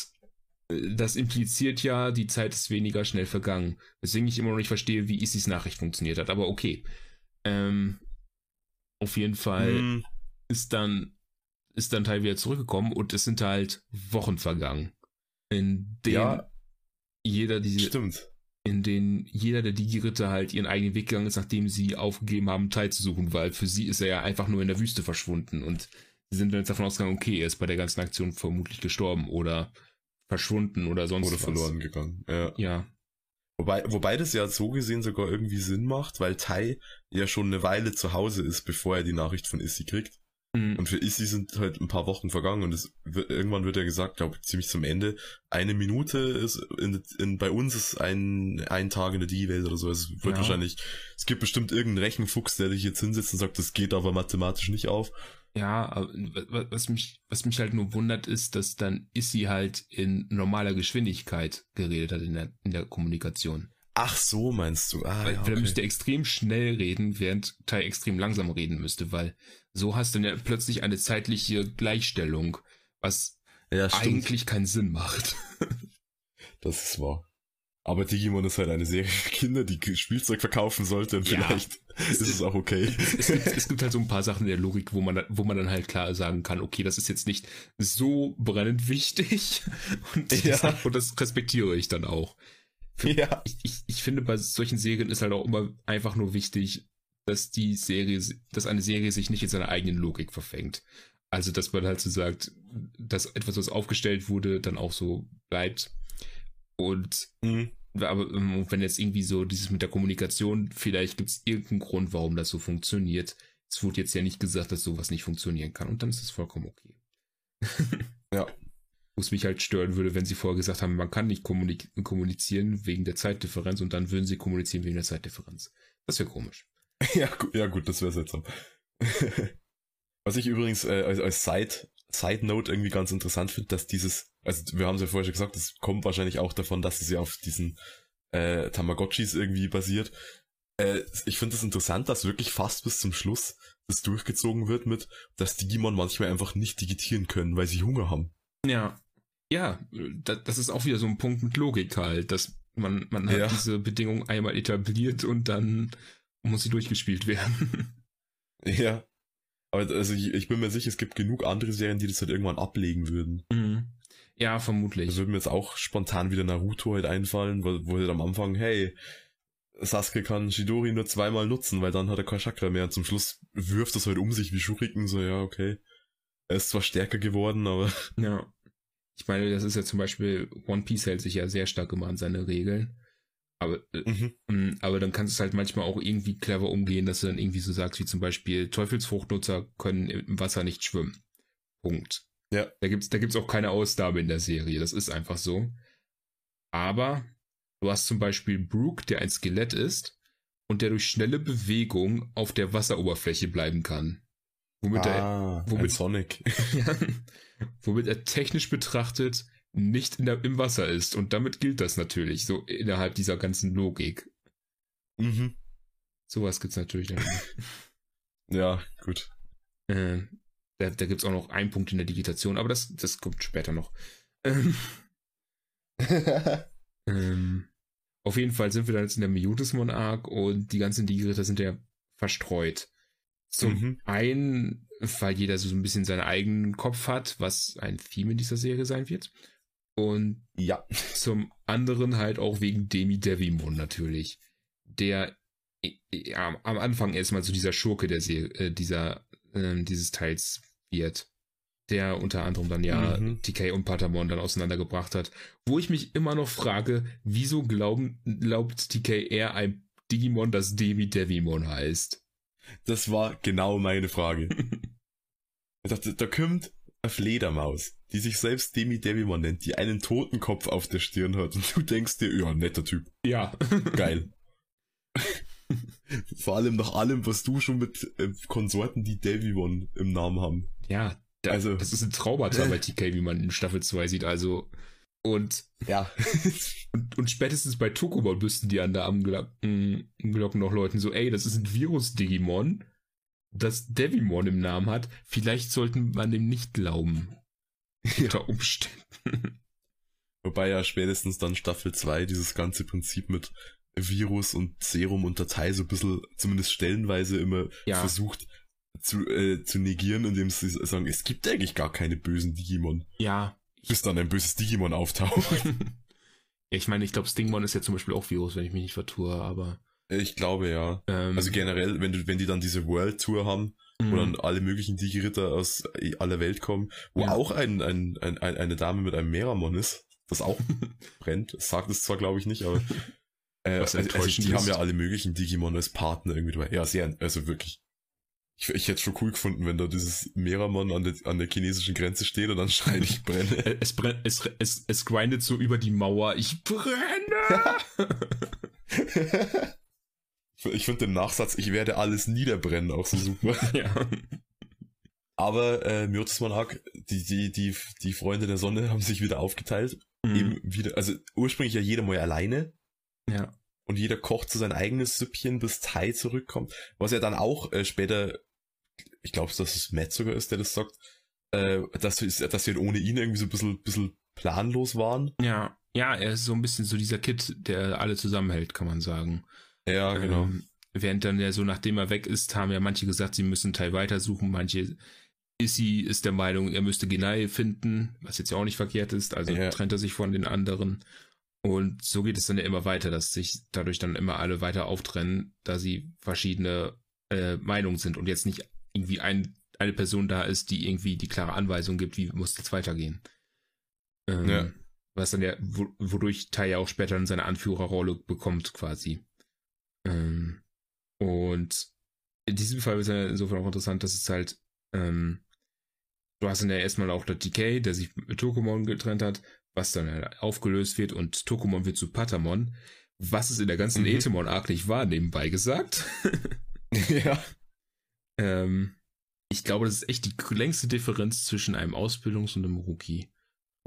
äh, das impliziert ja, die Zeit ist weniger schnell vergangen. Deswegen ich immer noch nicht verstehe, wie Isis Nachricht funktioniert hat. Aber okay. Ähm, auf jeden Fall Hm, ist dann ist dann Teil wieder zurückgekommen und es sind halt Wochen vergangen, in denen Ja. jeder diese, stimmt. in denen jeder der Digi-Ritter halt ihren eigenen Weg gegangen ist, nachdem sie aufgegeben haben, Teil zu suchen, weil für sie ist er ja einfach nur in der Wüste verschwunden und sie sind dann jetzt davon ausgegangen, okay, er ist bei der ganzen Aktion vermutlich gestorben oder verschwunden oder sonst Oder was. verloren gegangen. Ja. Ja, Wobei, wobei das ja so gesehen sogar irgendwie Sinn macht, weil Tai ja schon eine Weile zu Hause ist, bevor er die Nachricht von Issy kriegt. Mhm. Und für Issy sind halt ein paar Wochen vergangen und es wird, irgendwann wird ja gesagt, glaube ziemlich zum Ende, eine Minute ist in, in bei uns ist ein, ein Tag in der Digi-Welt oder so. Es wird Ja. wahrscheinlich, es gibt bestimmt irgendeinen Rechenfuchs, der dich jetzt hinsetzt und sagt, das geht aber mathematisch nicht auf. Ja, was mich, was mich halt nur wundert, ist, dass dann Issy halt in normaler Geschwindigkeit geredet hat in der, in der Kommunikation. Ach so, meinst du? Ah, Weil ja, er okay. müsste extrem schnell reden, während Tai extrem langsam reden müsste, weil so hast du dann ja plötzlich eine zeitliche Gleichstellung, was ja, eigentlich keinen Sinn macht. Das ist wahr. Aber Digimon ist halt eine Serie für Kinder, die Spielzeug verkaufen sollte und Ja. vielleicht ist es auch okay. es, gibt, es gibt halt so ein paar Sachen in der Logik, wo man, wo man dann halt klar sagen kann, okay, das ist jetzt nicht so brennend wichtig und, Ja. und das respektiere ich dann auch. Ja. ich, ich, ich finde, bei solchen Serien ist halt auch immer einfach nur wichtig, dass die Serie, dass eine Serie sich nicht in seiner eigenen Logik verfängt. Also, dass man halt so sagt, dass etwas, was aufgestellt wurde, dann auch so bleibt. Und Mhm. aber ähm, wenn jetzt irgendwie so dieses mit der Kommunikation, vielleicht gibt es irgendeinen Grund, warum das so funktioniert. Es wurde jetzt ja nicht gesagt, dass sowas nicht funktionieren kann und dann ist es vollkommen okay. Ja. Wo es mich halt stören würde, wenn sie vorher gesagt haben, man kann nicht kommunik kommunizieren wegen der Zeitdifferenz und dann würden sie kommunizieren wegen der Zeitdifferenz. Das wäre komisch. Ja, gu ja gut, das wäre seltsam. Was ich übrigens äh, als, als Side, Side Note irgendwie ganz interessant finde, dass dieses, also wir haben es ja vorher schon gesagt, das kommt wahrscheinlich auch davon, dass es ja auf diesen äh, Tamagotchis irgendwie basiert. Äh, ich finde es das interessant, dass wirklich fast bis zum Schluss das durchgezogen wird mit, dass Digimon manchmal einfach nicht digitieren können, weil sie Hunger haben. Ja. Ja, da, das ist auch wieder so ein Punkt mit Logik halt, dass man, man hat Ja. diese Bedingung einmal etabliert und dann muss sie durchgespielt werden. Ja. Aber also ich, ich bin mir sicher, es gibt genug andere Serien, die das halt irgendwann ablegen würden. Mhm. Ja, Da vermutlich. würde mir jetzt auch spontan wieder Naruto halt einfallen, wo, wo halt am Anfang, hey, Sasuke kann Shidori nur zweimal nutzen, weil dann hat er kein Chakra mehr. Und zum Schluss wirft das halt um sich wie Shuriken, so, ja, okay. Er ist zwar stärker geworden, aber Ja. Ich meine, das ist ja zum Beispiel, One Piece hält sich ja sehr stark immer an seine Regeln. Aber, äh, mhm. mm, aber dann kannst du es halt manchmal auch irgendwie clever umgehen, dass du dann irgendwie so sagst, wie zum Beispiel, Teufelsfruchtnutzer können im Wasser nicht schwimmen. Punkt. Ja. Da gibt's, da gibt's auch keine Ausnahme in der Serie. Das ist einfach so. Aber du hast zum Beispiel Brooke, der ein Skelett ist und der durch schnelle Bewegung auf der Wasseroberfläche bleiben kann. Womit er ah, ein womit- Sonic. ja, womit er technisch betrachtet nicht in der, im Wasser ist. Und damit gilt das natürlich, so innerhalb dieser ganzen Logik. mhm. Sowas gibt's natürlich dann. Ja, gut. äh, da da gibt's auch noch einen Punkt in der Digitation, aber das, das kommt später noch. Ähm, ähm, auf jeden Fall sind wir dann jetzt in der Mutismon-Arc und die ganzen Digi-Ritter sind ja verstreut. Zum Mhm. einen, weil jeder so ein bisschen seinen eigenen Kopf hat, was ein Theme in dieser Serie sein wird. Und ja. zum anderen halt auch wegen Demi Devimon natürlich. Der äh, äh, am Anfang erstmal so dieser Schurke der Serie, äh, dieser, ähm, dieses Teils wird. der unter anderem dann ja mhm. TK und Patamon dann auseinandergebracht hat. Wo ich mich immer noch frage, wieso glauben, glaubt TK eher ein Digimon, das Demi Devimon heißt? Das war genau meine Frage. ich dachte, da kommt eine Fledermaus, die sich selbst Demi Devimon nennt, die einen Totenkopf auf der Stirn hat und du denkst dir, ja, netter Typ. Ja. Geil. Vor allem nach allem, was du schon mit äh, Konsorten, die Devimon im Namen haben. Ja, da, also, das ist ein Traumata bei TK, wie man in Staffel 2 sieht. Also, und ja. und, und, spätestens bei Tokomon müssten die an der Glocken noch läuten, so, ey, das ist ein Virus-Digimon, das Devimon im Namen hat. Vielleicht sollten man dem nicht glauben. Unter Umständen. Wobei ja spätestens dann Staffel 2 dieses ganze Prinzip mit Virus und Serum und Datei so ein bisschen, zumindest stellenweise immer ja. versucht zu, äh, zu negieren, indem sie sagen, es gibt eigentlich gar keine bösen Digimon. Ja. Bis dann ein böses Digimon auftaucht. ja, ich meine, ich glaube, Stingmon ist ja zum Beispiel auch Virus, wenn ich mich nicht vertue, aber. Ich glaube ja. Ähm, also generell, wenn du, wenn die dann diese World Tour haben, wo mhm. dann alle möglichen Digi-Ritter aus aller Welt kommen, wo ja. auch ein, ein, ein, eine Dame mit einem Meramon ist, das auch brennt. Das sagt es zwar, glaube ich, nicht, aber äh, also, also die haben ja alle möglichen Digimon als Partner irgendwie dabei. Ja, sehr, also wirklich. Ich, ich hätte schon cool gefunden, wenn da dieses Meramon an der, an der chinesischen Grenze steht und dann schreit ich brenne. Es brennt, es, es, es grindet so über die Mauer. Ich brenne! ich finde den Nachsatz, ich werde alles niederbrennen, auch so super. ja. Aber äh, Monarch, die, die, die, die Freunde der Sonne haben sich wieder aufgeteilt. Mhm. Eben wieder, also ursprünglich ja jeder mal alleine. Ja. Und jeder kocht so sein eigenes Süppchen, bis Tai zurückkommt. Was ja dann auch äh, später, ich glaube, dass es Matt sogar ist, der das sagt, äh, dass, dass wir ohne ihn irgendwie so ein bisschen, bisschen planlos waren. Ja, ja, er ist so ein bisschen so dieser Kid, der alle zusammenhält, kann man sagen. Ja, genau. Ähm, während dann ja so, nachdem er weg ist, haben ja manche gesagt, sie müssen Tai weitersuchen, manche Issy ist der Meinung, er müsste Genai finden, was jetzt ja auch nicht verkehrt ist, also ja. trennt er sich von den anderen. Und so geht es dann ja immer weiter, dass sich dadurch dann immer alle weiter auftrennen, da sie verschiedene äh, Meinungen sind und jetzt nicht irgendwie ein, eine Person da ist, die irgendwie die klare Anweisung gibt, wie muss jetzt weitergehen. Ähm, ja. Was dann ja, wodurch Tai ja auch später dann seine Anführerrolle bekommt, quasi. Ähm, und in diesem Fall ist ja insofern auch interessant, dass es halt, ähm, du hast dann ja erstmal auch der DK, der sich mit Tokomon getrennt hat, was dann halt aufgelöst wird und Tokomon wird zu Patamon, was es in der ganzen mhm. Etemon-Arc nicht war, nebenbei gesagt. ja. Ähm, ich glaube, das ist echt die längste Differenz zwischen einem Ausbildungs- und einem Rookie.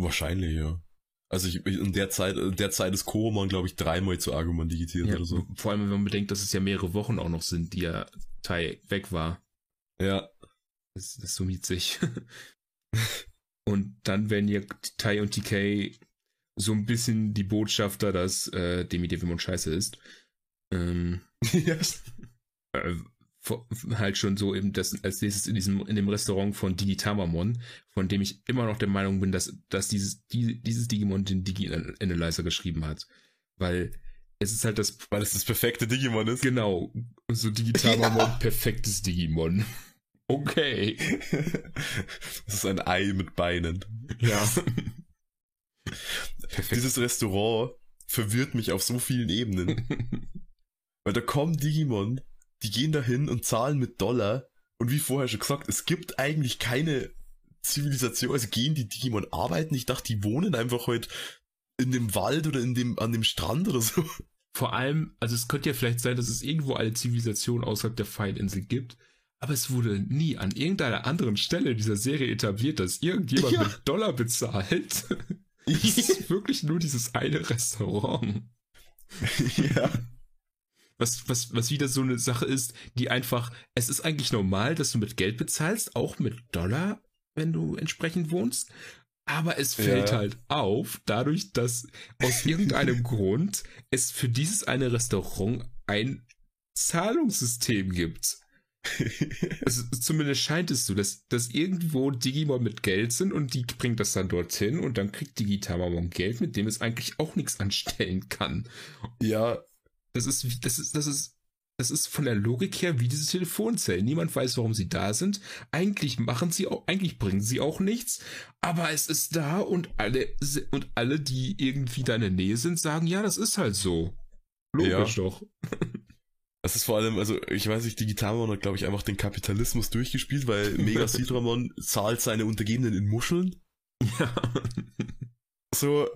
Wahrscheinlich, ja. Also ich, in der Zeit, in der Zeit ist Koromon, glaube ich, dreimal zu Argument digitiert ja, oder so. Vor allem, wenn man bedenkt, dass es ja mehrere Wochen auch noch sind, die ja Tai weg war. Ja. Das, das summiert sich. Und dann werden ja Tai und TK so ein bisschen die Botschafter, dass äh, Demi Devimon scheiße ist. Ähm, yes. äh, halt schon so eben das als nächstes in diesem in dem Restaurant von Digitamamon, von dem ich immer noch der Meinung bin, dass dass dieses die, dieses Digimon den Digi Analyzer geschrieben hat, weil es ist halt das weil es das perfekte Digimon ist. Genau, so Digitamamon ja. perfektes Digimon. Okay. Das ist ein Ei mit Beinen. Ja. Dieses Restaurant verwirrt mich auf so vielen Ebenen. Weil da kommen Digimon, die gehen dahin und zahlen mit Dollar. Und wie vorher schon gesagt, es gibt eigentlich keine Zivilisation. Also gehen die Digimon arbeiten? Ich dachte, die wohnen einfach heute in dem Wald oder in dem, an dem Strand oder so. Vor allem, also es könnte ja vielleicht sein, dass es irgendwo eine Zivilisation außerhalb der Feindinsel gibt aber es wurde nie an irgendeiner anderen Stelle dieser Serie etabliert, dass irgendjemand ja. mit Dollar bezahlt. es ist wirklich nur dieses eine Restaurant. Ja. Was, was, was wieder so eine Sache ist, die einfach, es ist eigentlich normal, dass du mit Geld bezahlst, auch mit Dollar, wenn du entsprechend wohnst. Aber es fällt ja. halt auf, dadurch, dass aus irgendeinem Grund es für dieses eine Restaurant ein Zahlungssystem gibt also, zumindest scheint es so, dass, dass irgendwo Digimon mit Geld sind und die bringt das dann dorthin und dann kriegt Digitamon Geld, mit dem es eigentlich auch nichts anstellen kann. Ja. Das ist, das ist, das ist das ist von der Logik her wie diese Telefonzellen. Niemand weiß, warum sie da sind. Eigentlich machen sie auch, eigentlich bringen sie auch nichts, aber es ist da und alle, und alle, die irgendwie da in der Nähe sind, sagen, ja, das ist halt so. Logisch ja. doch. Das ist vor allem, also ich weiß nicht, Digitalmon hat, glaube ich, einfach den Kapitalismus durchgespielt, weil Mega Sidramon zahlt seine Untergebenen in Muscheln. Ja. So,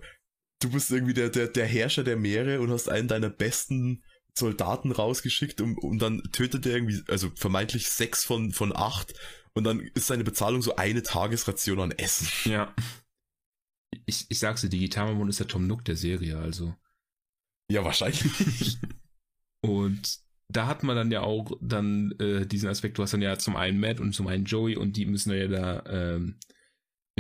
du bist irgendwie der, der, der Herrscher der Meere und hast einen deiner besten Soldaten rausgeschickt und, und dann tötet er irgendwie, also vermeintlich sechs von, von acht und dann ist seine Bezahlung so eine Tagesration an Essen. Ja. Ich, ich sag's dir, Digitalmon ist der Tom Nook der Serie, also. Ja, wahrscheinlich. und da hat man dann ja auch dann äh, diesen Aspekt, du hast dann ja zum einen Matt und zum einen Joey und die müssen ja da, ähm,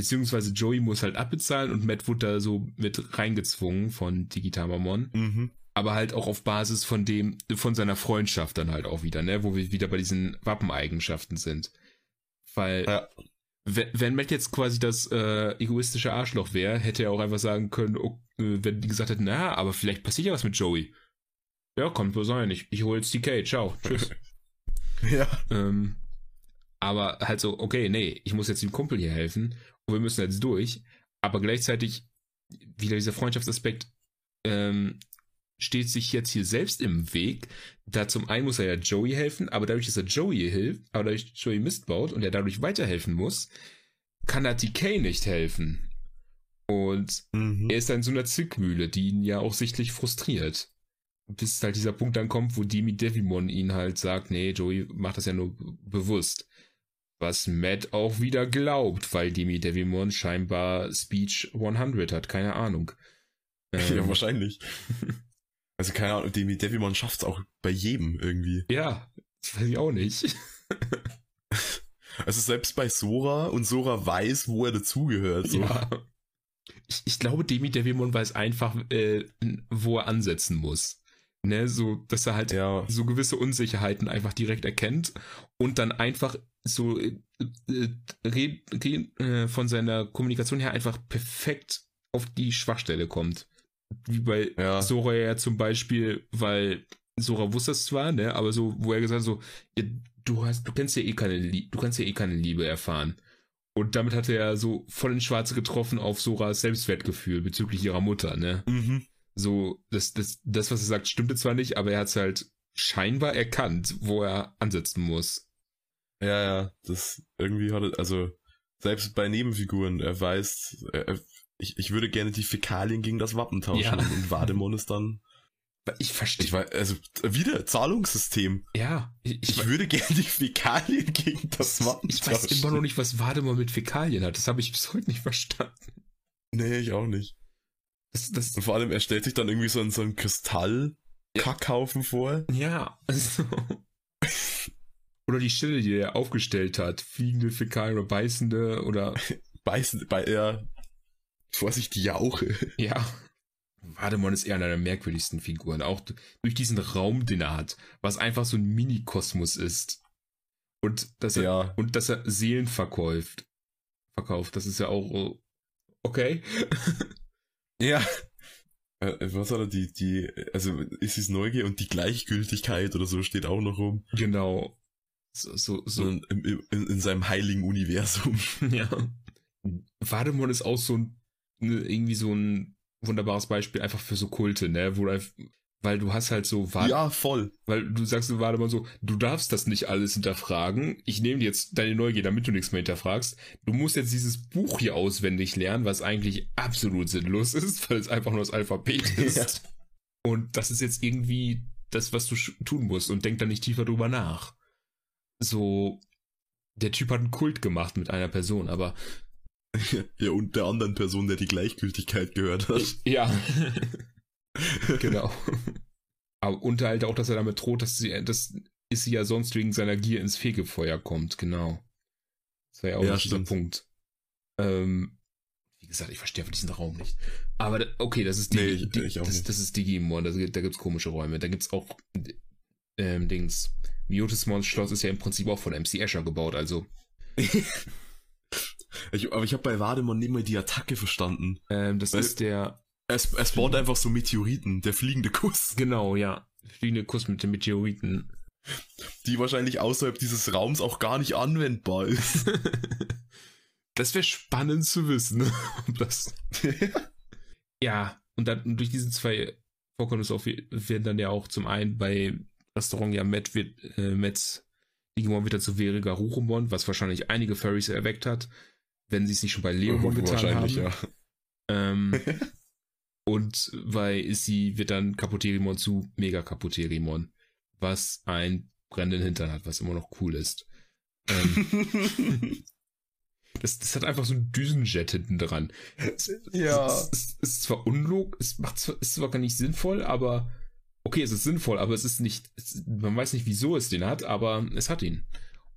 beziehungsweise Joey muss halt abbezahlen und Matt wurde da so mit reingezwungen von Digitamamon. Mhm. Aber halt auch auf Basis von dem, von seiner Freundschaft dann halt auch wieder, ne, wo wir wieder bei diesen Wappeneigenschaften sind. Weil, ja. wenn, wenn Matt jetzt quasi das äh, egoistische Arschloch wäre, hätte er auch einfach sagen können, oh, wenn die gesagt hätten, na, aber vielleicht passiert ja was mit Joey ja, kommt wohl sein. Ich, ich hole jetzt die Kate. Ciao. Tschüss. ja. Ähm, aber halt so, okay, nee, ich muss jetzt dem Kumpel hier helfen wir müssen jetzt durch. Aber gleichzeitig wieder dieser Freundschaftsaspekt ähm, steht sich jetzt hier selbst im Weg. Da zum einen muss er ja Joey helfen, aber dadurch, dass er Joey hilft, aber dadurch Joey Mist baut und er dadurch weiterhelfen muss, kann er TK nicht helfen. Und mhm. er ist dann in so einer Zwickmühle, die ihn ja auch sichtlich frustriert bis halt dieser Punkt dann kommt, wo Demi Devimon ihn halt sagt, nee, Joey macht das ja nur bewusst. Was Matt auch wieder glaubt, weil Demi Devimon scheinbar Speech 100 hat, keine Ahnung. Ähm, ja, wahrscheinlich. also keine Ahnung, Demi Devimon schafft es auch bei jedem irgendwie. Ja, das weiß ich auch nicht. also selbst bei Sora und Sora weiß, wo er dazugehört. So. Ja. Ich, ich glaube, Demi Devimon weiß einfach, äh, wo er ansetzen muss ne, so, dass er halt ja. so gewisse Unsicherheiten einfach direkt erkennt und dann einfach so äh, äh, äh, von seiner Kommunikation her einfach perfekt auf die Schwachstelle kommt. Wie bei ja. Sora ja zum Beispiel, weil Sora wusste es zwar, ne, aber so, wo er gesagt hat, so, du hast, du kennst ja eh keine, du kannst ja eh keine Liebe erfahren. Und damit hat er ja so voll ins Schwarze getroffen auf Soras Selbstwertgefühl bezüglich ihrer Mutter, ne? Mhm so, das, das, das, was er sagt, stimmte zwar nicht, aber er hat es halt scheinbar erkannt, wo er ansetzen muss. Ja, ja, das irgendwie hat er, also, selbst bei Nebenfiguren, er weiß, er, ich, ich würde gerne die Fäkalien gegen das Wappen tauschen ja. und Vademon ist dann. Ich verstehe. Ich weiß, also wieder Zahlungssystem. Ja. Ich, ich, ich würde gerne die Fäkalien gegen das Wappen ich tauschen. Ich weiß immer noch nicht, was Vademon mit Fäkalien hat. Das habe ich bis heute nicht verstanden. Nee, ich auch nicht. Das, das und vor allem, er stellt sich dann irgendwie so, so einen Kristall-Kackhaufen vor. Ja, also. oder die Stille, die er aufgestellt hat. Fliegende Fäkalien oder beißende oder. beißende, bei, ja. Vorsicht, die Jauche. Ja. Vademon ist eher einer der merkwürdigsten Figuren. Auch durch diesen Raum, den er hat. Was einfach so ein Mini-Kosmos ist. Und dass er, ja. und dass er Seelen verkauft. Verkauft. Das ist ja auch, okay. Ja. Äh, was hat er, die, die, also ist es Neugier und die Gleichgültigkeit oder so steht auch noch rum. Genau. So, so, so. In, in, in seinem heiligen Universum. Ja. Vademon ist auch so ein, ne, irgendwie so ein wunderbares Beispiel einfach für so Kulte, ne, wo weil du hast halt so Warte, Ja, voll. Weil du sagst, warte mal so, du darfst das nicht alles hinterfragen. Ich nehme dir jetzt deine Neugier, damit du nichts mehr hinterfragst. Du musst jetzt dieses Buch hier auswendig lernen, was eigentlich absolut sinnlos ist, weil es einfach nur das Alphabet ist. Ja. Und das ist jetzt irgendwie das, was du tun musst und denk da nicht tiefer drüber nach. So, der Typ hat einen Kult gemacht mit einer Person, aber ja, und der anderen Person, der die Gleichgültigkeit gehört hat. Ja. genau. Aber und halt auch, dass er damit droht, dass sie, das ist sie ja sonst wegen seiner Gier ins Fegefeuer kommt, genau. Das war ja auch ja, dieser Punkt. Ähm, wie gesagt, ich verstehe diesen Raum nicht. Aber okay, das ist die, nee, ich, die ich das, das, ist Digimon, da, da gibt's komische Räume. Da gibt's auch ähm, Dings. Miotismons Schloss ist ja im Prinzip auch von MC Escher gebaut, also. ich, aber ich habe bei Vademon nicht mal die Attacke verstanden. Ähm, das Weil, ist der es, es spawnt einfach so Meteoriten, der fliegende Kuss. Genau, ja. fliegende Kuss mit den Meteoriten. Die wahrscheinlich außerhalb dieses Raums auch gar nicht anwendbar ist. das wäre spannend zu wissen. das ja, und dann durch diese zwei Vorkommnisse werden dann ja auch zum einen bei Restaurant ja Matt wird, äh, Mets Digimon wieder zu Vere Garurumon, was wahrscheinlich einige Furries erweckt hat, wenn sie es nicht schon bei Leomon getan wahrscheinlich, haben. Ja. Ähm, und bei Issy wird dann Kapoterimon zu Mega Kapoterimon, was ein brennenden Hintern hat, was immer noch cool ist. Ähm, das, das hat einfach so ein Düsenjet hinten dran. Ja. Es, es, es ist zwar unlog, es macht zwar, ist zwar gar nicht sinnvoll, aber okay, es ist sinnvoll, aber es ist nicht, man weiß nicht, wieso es den hat, aber es hat ihn.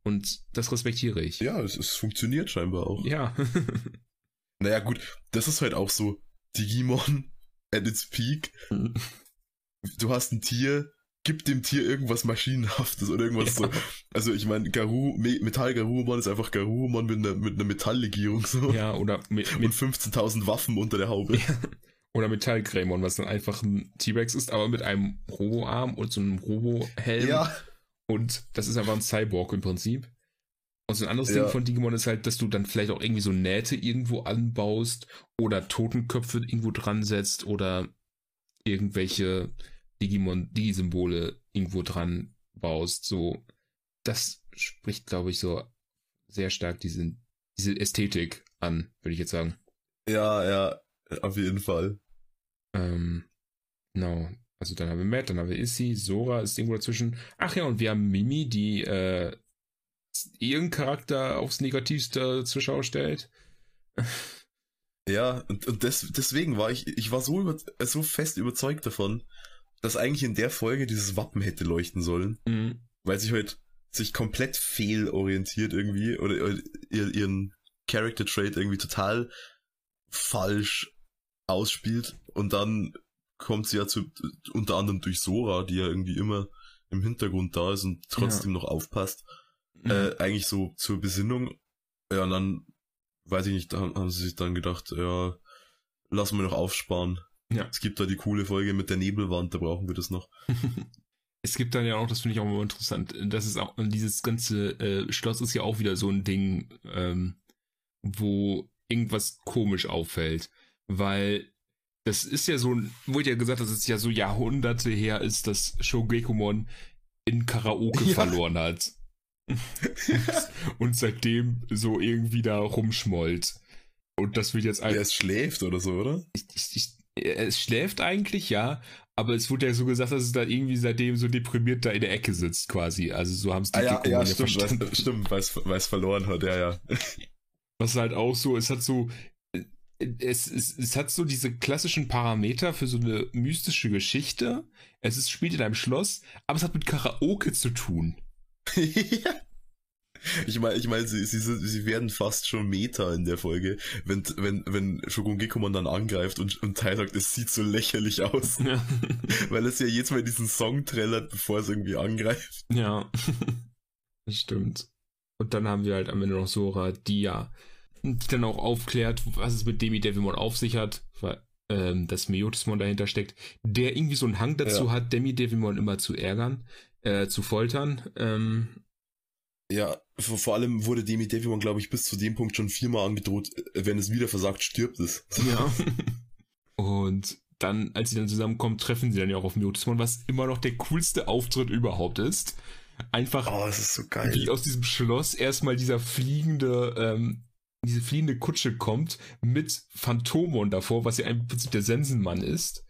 Und das respektiere ich. Ja, es, es funktioniert scheinbar auch. Ja. naja, gut, das ist halt auch so Digimon at its peak. Mhm. Du hast ein Tier, gib dem Tier irgendwas Maschinenhaftes oder irgendwas ja. so. Also ich meine, Garu, Metall Garurumon ist einfach Garurumon mit einer, mit einer Metalllegierung so. Ja, oder mit, mit 15.000 Waffen unter der Haube. Ja. Oder Metallgrämon, was dann einfach ein T-Rex ist, aber mit einem Robo-Arm und so einem Robo-Helm. Ja. Und das ist einfach ein Cyborg im Prinzip. Und so ein anderes ja. Ding von Digimon ist halt, dass du dann vielleicht auch irgendwie so Nähte irgendwo anbaust oder Totenköpfe irgendwo dran setzt oder irgendwelche Digimon, Digi-Symbole irgendwo dran baust. So, das spricht, glaube ich, so sehr stark diese, diese Ästhetik an, würde ich jetzt sagen. Ja, ja, auf jeden Fall. Ähm, genau. Also dann haben wir Matt, dann haben wir Issy, Sora ist irgendwo dazwischen. Ach ja, und wir haben Mimi, die äh, ihren Charakter aufs Negativste zur Schau stellt. Ja, und, und des, deswegen war ich, ich war so, über, so fest überzeugt davon, dass eigentlich in der Folge dieses Wappen hätte leuchten sollen, mhm. weil sich halt sich komplett fehlorientiert irgendwie oder, oder ihren Character Trait irgendwie total falsch ausspielt und dann kommt sie ja zu, unter anderem durch Sora, die ja irgendwie immer im Hintergrund da ist und trotzdem ja. noch aufpasst. Äh, eigentlich so zur Besinnung. Ja, und dann, weiß ich nicht, haben, haben sie sich dann gedacht, ja, lassen wir noch aufsparen. Ja. Es gibt da die coole Folge mit der Nebelwand, da brauchen wir das noch. es gibt dann ja auch, das finde ich auch immer interessant, das ist auch, dieses ganze äh, Schloss ist ja auch wieder so ein Ding, ähm, wo irgendwas komisch auffällt weil das ist ja so, wurde ja gesagt, dass es ja so Jahrhunderte her ist, dass Shogekumon in Karaoke ja. verloren hat. und seitdem so irgendwie da rumschmollt. Und das wird jetzt einfach. Es schläft oder so, oder? Ich, ich, ich, es schläft eigentlich, ja. Aber es wurde ja so gesagt, dass es da irgendwie seitdem so deprimiert da in der Ecke sitzt, quasi. Also so haben es die ah, ja, ja, stimmt, verstanden. stimmt, weil es verloren hat, ja, ja. Was halt auch so, es hat so, es, es, es hat so diese klassischen Parameter für so eine mystische Geschichte. Es ist, spielt in einem Schloss, aber es hat mit Karaoke zu tun. Ich meine, ich meine, sie, sie, sie werden fast schon Meta in der Folge, wenn, wenn, wenn Shogun Gekomon dann angreift und, und Tai sagt, es sieht so lächerlich aus. Ja. Weil es ja jetzt mal diesen Song trällert, bevor es irgendwie angreift. Ja. Das stimmt. Und dann haben wir halt am Ende noch Sora, die ja die dann auch aufklärt, was es mit Demi Devilmon auf sich hat, weil ähm, das Miotismon dahinter steckt, der irgendwie so einen Hang dazu ja. hat, Demi Devilmon immer zu ärgern, äh, zu foltern. Ähm, ja, vor, vor, allem wurde Demi Devilmon, glaube ich, bis zu dem Punkt schon viermal angedroht, äh, wenn es wieder versagt, stirbt es. Ja. Und dann, als sie dann zusammenkommen, treffen sie dann ja auch auf Miotismon, was immer noch der coolste Auftritt überhaupt ist. Einfach oh, das ist so geil. wie aus diesem Schloss erstmal dieser fliegende ähm, diese fliehende Kutsche kommt mit Phantomon davor, was ja im Prinzip der Sensenmann ist.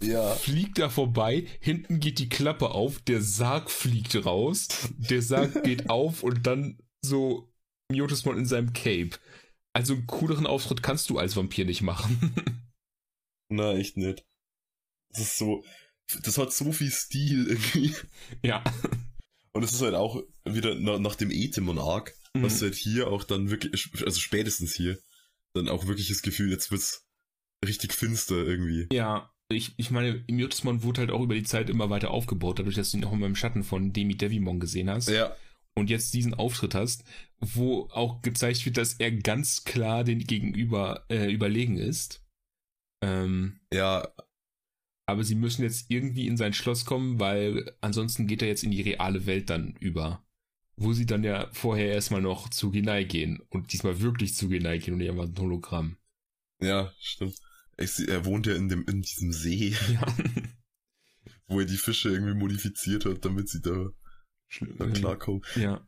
Ja. Fliegt da vorbei, hinten geht die Klappe auf, der Sarg fliegt raus, der Sarg geht auf und dann so Miotismon in seinem Cape. Also einen cooleren Auftritt kannst du als Vampir nicht machen. Na, echt nicht. Das ist so, das hat so viel Stil irgendwie. Ja. Und es ist halt auch wieder nach, nach dem Ethemon-Arc, mhm. du halt hier auch dann wirklich, also spätestens hier, dann auch wirklich das Gefühl, jetzt wird's richtig finster irgendwie. Ja, ich, ich meine, Immutismon wurde halt auch über die Zeit immer weiter aufgebaut, dadurch, dass du ihn auch immer im Schatten von Demi Devimon gesehen hast. Ja. Und jetzt diesen Auftritt hast, wo auch gezeigt wird, dass er ganz klar den Gegenüber äh, überlegen ist. Ähm, ja, aber sie müssen jetzt irgendwie in sein Schloss kommen, weil ansonsten geht er jetzt in die reale Welt dann über. Wo sie dann ja vorher erstmal noch zu Genai gehen und diesmal wirklich zu Genai gehen und nicht einfach ein Hologramm. Ja, stimmt. Ich, er wohnt ja in, dem, in diesem See, Ja. wo er die Fische irgendwie modifiziert hat, damit sie da, da klarkommen. Ja.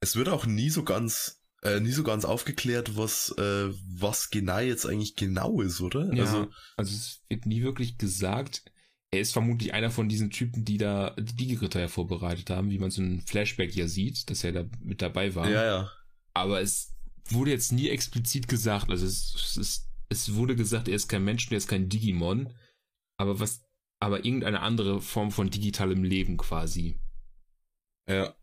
Es wird auch nie so ganz, äh, nie so ganz aufgeklärt, was, äh, was Genai jetzt eigentlich genau ist, oder? Ja, Also, also, es wird nie wirklich gesagt. Er ist vermutlich einer von diesen Typen, die da die Digiritter ja vorbereitet haben, wie man so ein Flashback ja sieht, dass er da mit dabei war. ja, ja. Aber es wurde jetzt nie explizit gesagt. Also es, es, ist, es wurde gesagt, er ist kein Mensch, und er ist kein Digimon. Aber was, aber irgendeine andere Form von digitalem Leben quasi. Ja.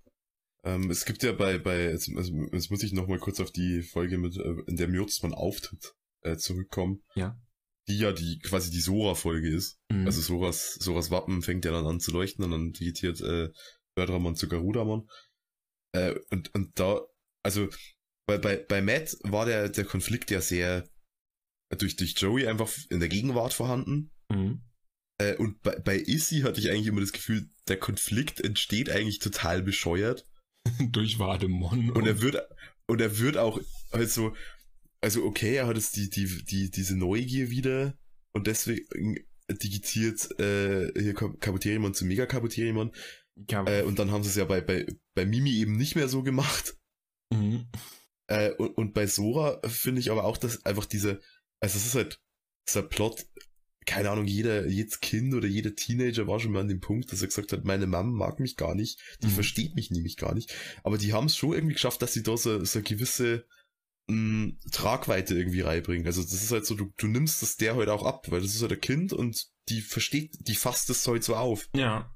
Ähm, es gibt ja bei, bei, jetzt, also, jetzt muss ich noch mal kurz auf die Folge mit, äh, in der Mjolzmann auftritt, äh, zurückkommen. Ja. Die ja die, quasi die Sora-Folge ist. Mhm. Also Soras, Soras Wappen fängt ja dann an zu leuchten und dann digitiert, äh, Berdramon zu Garudamon. Äh, und, und da, also, bei, bei, bei Matt war der, der Konflikt ja sehr durch, durch Joey einfach in der Gegenwart vorhanden. Mhm. Äh, und bei, bei Issy hatte ich eigentlich immer das Gefühl, der Konflikt entsteht eigentlich total bescheuert. Durch Vademon. Und er wird, und er wird auch, also, also okay, er hat jetzt die, die, die, diese Neugier wieder und deswegen digitiert äh, hier Kabuterimon zu Mega Kabuterimon. Äh, und dann haben sie es ja bei, bei, bei Mimi eben nicht mehr so gemacht. mhm. Äh, und, und bei Sora finde ich aber auch, dass einfach diese, also es ist halt, dieser Plot, keine Ahnung, jeder, jedes Kind oder jeder Teenager war schon mal an dem Punkt, dass er gesagt hat, meine Mom mag mich gar nicht, die Mhm. versteht mich nämlich gar nicht. Aber die haben es schon irgendwie geschafft, dass sie da so, so eine gewisse mh, Tragweite irgendwie reinbringen. Also das ist halt so, du, du nimmst das der halt auch ab, weil das ist halt ein Kind und die versteht, die fasst das halt so auf. Ja.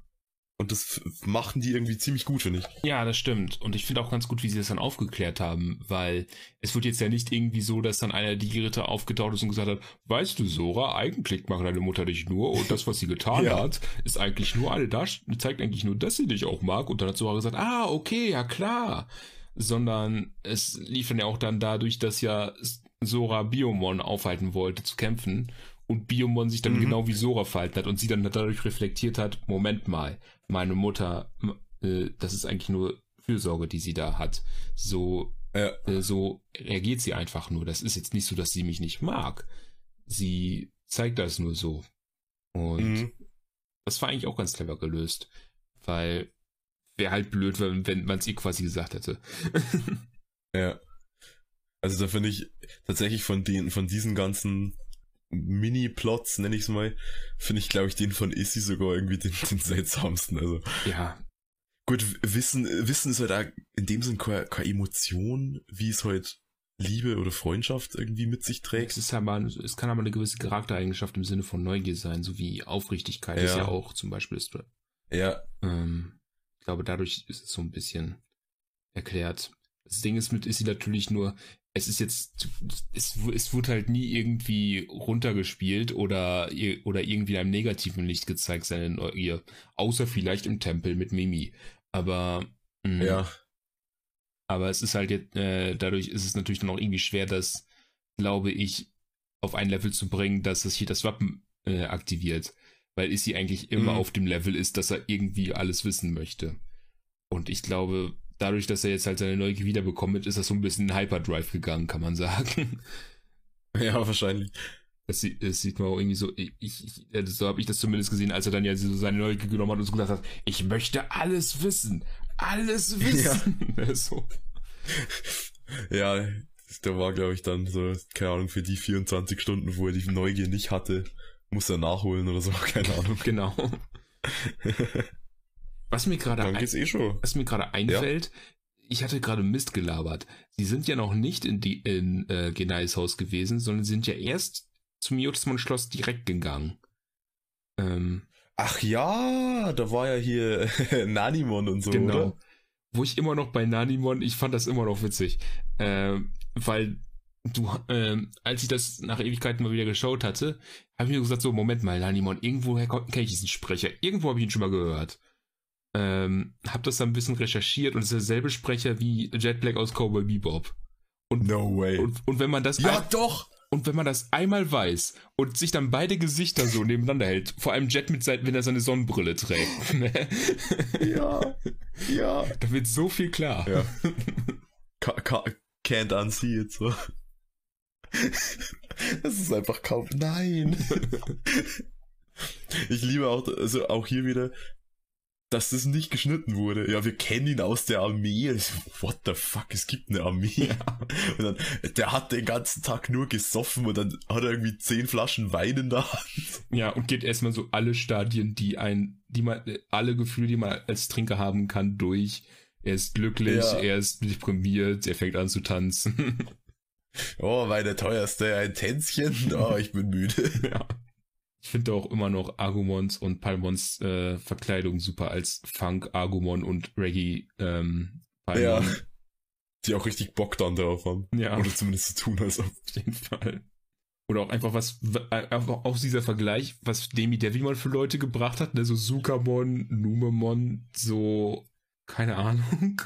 Und das machen die irgendwie ziemlich gut, finde ich. Ja, das stimmt. Und ich finde auch ganz gut, wie sie das dann aufgeklärt haben, weil es wird jetzt ja nicht irgendwie so, dass dann einer die Ritter aufgetaucht ist und gesagt hat, weißt du, Sora, eigentlich mag deine Mutter dich nur und das, was sie getan Ja. hat, ist eigentlich nur alle das, zeigt eigentlich nur, dass sie dich auch mag. Und dann hat Sora gesagt, ah, okay, ja klar. Sondern es lief dann ja auch dann dadurch, dass ja Sora Biomon aufhalten wollte zu kämpfen und Biomon sich dann Mhm. genau wie Sora verhalten hat und sie dann dadurch reflektiert hat, Moment mal, meine Mutter, äh, das ist eigentlich nur Fürsorge, die sie da hat. So, Ja. äh, so reagiert sie einfach nur. Das ist jetzt nicht so, dass sie mich nicht mag. Sie zeigt das nur so. Und Mhm. das war eigentlich auch ganz clever gelöst. Weil wäre halt blöd, wenn, wenn man es ihr quasi gesagt hätte. Ja. Also da finde ich tatsächlich von den, von diesen ganzen Mini-Plots, nenne ich es mal, finde ich, glaube ich, den von Issy sogar irgendwie den, den seltsamsten. Also ja, gut, Wissen, Wissen ist halt auch in dem Sinn keine, keine Emotion, wie es halt Liebe oder Freundschaft irgendwie mit sich es, trägt. ist aber, es kann aber eine gewisse Charaktereigenschaft im Sinne von Neugier sein, so wie Aufrichtigkeit ist Ja. ja auch zum Beispiel. Ist, Ja, ähm, ich glaube, dadurch ist es so ein bisschen erklärt. Das Ding ist mit Issy natürlich nur, es ist jetzt, es, es wurde halt nie irgendwie runtergespielt oder, oder irgendwie in einem negativen Licht gezeigt, seine Neugier. Außer vielleicht im Tempel mit Mimi. Aber, mh, ja, aber es ist halt jetzt, äh, dadurch ist es natürlich dann auch irgendwie schwer, das, glaube ich, auf ein Level zu bringen, dass es hier das Wappen äh, aktiviert. Weil Issy eigentlich immer Mhm. auf dem Level ist, dass er irgendwie alles wissen möchte. Und ich glaube, dadurch, dass er jetzt halt seine Neugier wiederbekommen hat, ist das so ein bisschen in Hyperdrive gegangen, kann man sagen. ja, wahrscheinlich. Das, sieht- das sieht man auch irgendwie so, ich, ich, so habe ich das zumindest gesehen, als er dann ja so seine Neugier genommen hat und so gesagt hat, ich möchte alles wissen. Alles wissen. so. Ja, da war, glaube ich, dann so, keine Ahnung, für die 24 Stunden, wo er die Neugier nicht hatte, muss er nachholen oder so, keine Ahnung. Genau. Was mir gerade ein, eh schon. was mir gerade einfällt, ich hatte gerade Mist gelabert. Sie sind ja noch nicht in die in äh, Genais Haus gewesen, sondern sind ja erst zum Jotismon Schloss direkt gegangen. Ähm, Ach ja, da war ja hier Nanimon und so, genau. oder? Wo ich immer noch bei Nanimon, ich fand das immer noch witzig, ähm, weil du, ähm, als ich das nach Ewigkeiten mal wieder geschaut hatte, habe ich mir gesagt so, Moment mal, Nanimon, irgendwoher kenne ich diesen Sprecher, irgendwo habe ich ihn schon mal gehört. Ähm, hab das dann ein bisschen recherchiert und es ist derselbe Sprecher wie Jet Black aus Cowboy Bebop. No way. Und, und wenn man das ja, ein- doch! Und wenn man das einmal weiß und sich dann beide Gesichter so nebeneinander hält, vor allem Jet mit sein, wenn er seine Sonnenbrille trägt, ne? Ja, ja. da wird so viel klar. Ja. Ca- ca- Can't unsee it, so. Das ist einfach kaum. Nein. Ich liebe auch, also auch hier wieder, dass das nicht geschnitten wurde. Ja, wir kennen ihn aus der Armee. Ich so, What the fuck, es gibt eine Armee. Und dann, der hat den ganzen Tag nur gesoffen und dann hat er irgendwie zehn Flaschen Wein in der Hand. Ja, und geht erstmal so alle Stadien, die ein, die man, alle Gefühle, die man als Trinker haben kann, durch. Er ist glücklich, Ja. er ist deprimiert, er fängt an zu tanzen. Oh, meine teuerste, ein Tänzchen. Oh, ich bin müde. ja. Ich finde auch immer noch Argumons und Palmons äh, Verkleidung super als Funk, Argumon und Reggae ähm, Ja. Palmon. Die auch richtig Bock dann drauf haben. Ja, Oder zumindest so tun, als auf jeden Fall. Oder auch einfach was, w- äh, einfach auch dieser Vergleich, was Demi Devilmon für Leute gebracht hat, ne? so Sukamon, Numemon, so, keine Ahnung.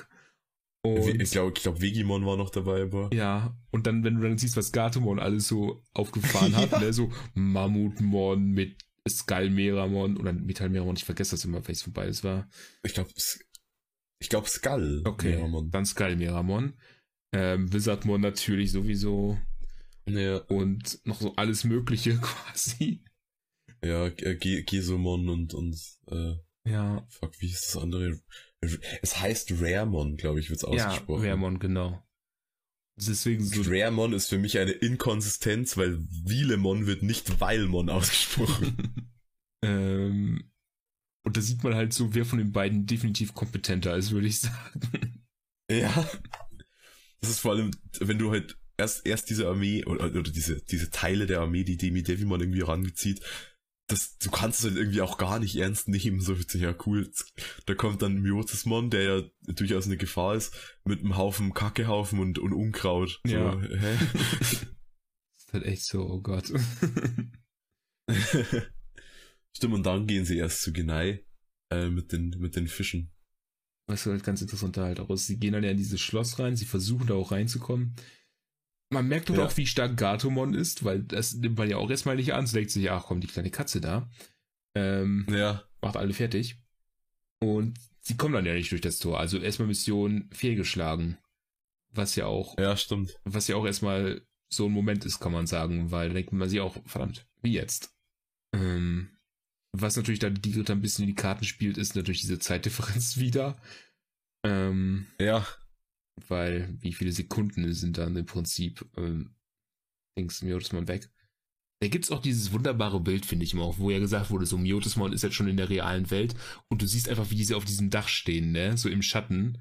Und, ich glaube, ich glaub, Vegimon war noch dabei, aber. ja, und dann, wenn du dann siehst, was Gatomon alles so aufgefahren hat, Ja. ne? so Mammutmon mit Skullmeramon oder Metallmeramon, ich vergesse das immer, welches von beides war. Ich glaube, ich glaube Skull. Okay, dann Skullmeramon. Ähm, Wizardmon natürlich sowieso Ja, und noch so alles Mögliche quasi. ja äh, Ge- Gesomon und, und, äh, Ja, fuck, wie hieß das andere? Es heißt Raremon, glaube ich, wird's ja, ausgesprochen. Raremon, genau. Deswegen so, Raremon ist für mich eine Inkonsistenz, weil Wilemon wird nicht Weilmon ausgesprochen. ähm, und da sieht man halt so, wer von den beiden definitiv kompetenter ist, würde ich sagen. ja. Das ist vor allem, wenn du halt erst, erst diese Armee oder, oder diese, diese Teile der Armee, die Demi Devimon irgendwie ranzieht, das, du kannst es halt irgendwie auch gar nicht ernst nehmen, so witzig, ja cool. Da kommt dann Myotismon, der ja durchaus eine Gefahr ist, mit einem Haufen Kackehaufen und, und Unkraut. So, Ja. hä? ist halt echt so, oh Gott. Stimmt, und dann gehen sie erst zu Genei äh, mit, den, mit den Fischen. Was halt ganz interessant da halt auch ist, sie gehen dann ja in dieses Schloss rein, sie versuchen da auch reinzukommen. Man merkt dort Ja. auch, wie stark Gatomon ist, weil das nimmt man ja auch erstmal nicht an. Sie denkt sich, ach komm, die kleine Katze da. Ähm, Ja, macht alle fertig. Und sie kommen dann ja nicht durch das Tor. Also erstmal Mission fehlgeschlagen. Was ja auch, ja, stimmt. was ja auch erstmal so ein Moment ist, kann man sagen, weil da denkt man sich auch, verdammt, wie jetzt? Ähm, was natürlich dann die Ritter ein bisschen in die Karten spielt, ist natürlich diese Zeitdifferenz wieder. Ähm, Ja, weil wie viele Sekunden sind dann im Prinzip ähm, Dings Miotismon weg. Da gibt's auch dieses wunderbare Bild, finde ich immer auch, wo ja gesagt wurde, so Miotismon ist jetzt schon in der realen Welt und du siehst einfach, wie diese auf diesem Dach stehen, ne, so im Schatten,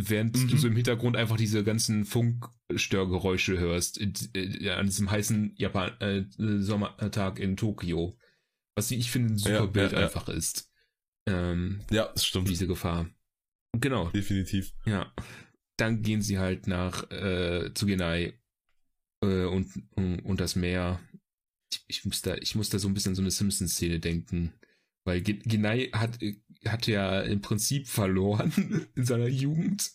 während Mhm. du so im Hintergrund einfach diese ganzen Funkstörgeräusche hörst äh, an diesem heißen Japan äh, Sommertag in Tokio, was ich finde ein super Ja, Bild ja, ja. einfach ist. Ähm, ja, das stimmt. diese Gefahr. Genau, Definitiv. ja. Dann gehen sie halt nach äh, zu Genai äh, und, und, und das Meer. Ich, ich, muss da, ich muss da so ein bisschen an so eine Simpsons-Szene denken. Weil Ge- Genai hat, hat ja im Prinzip verloren in seiner Jugend.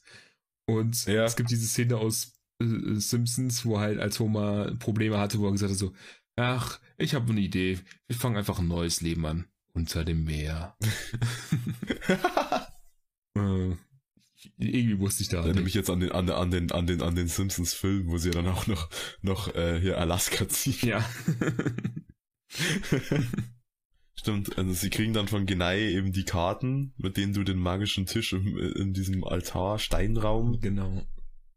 Und Ja. es gibt diese Szene aus äh, Simpsons, wo halt als Homer Probleme hatte, wo er gesagt hat so, ach, ich habe eine Idee, wir fangen einfach ein neues Leben an. Unter dem Meer. äh, irgendwie musste ich da. Erinnere mich jetzt an den, an, an den, an den, an den Simpsons-Film, wo sie dann auch noch, noch äh, hier Alaska ziehen. Ja. Stimmt, also sie kriegen dann von Genei eben die Karten, mit denen du den magischen Tisch im, in diesem Altar, Steinraum genau.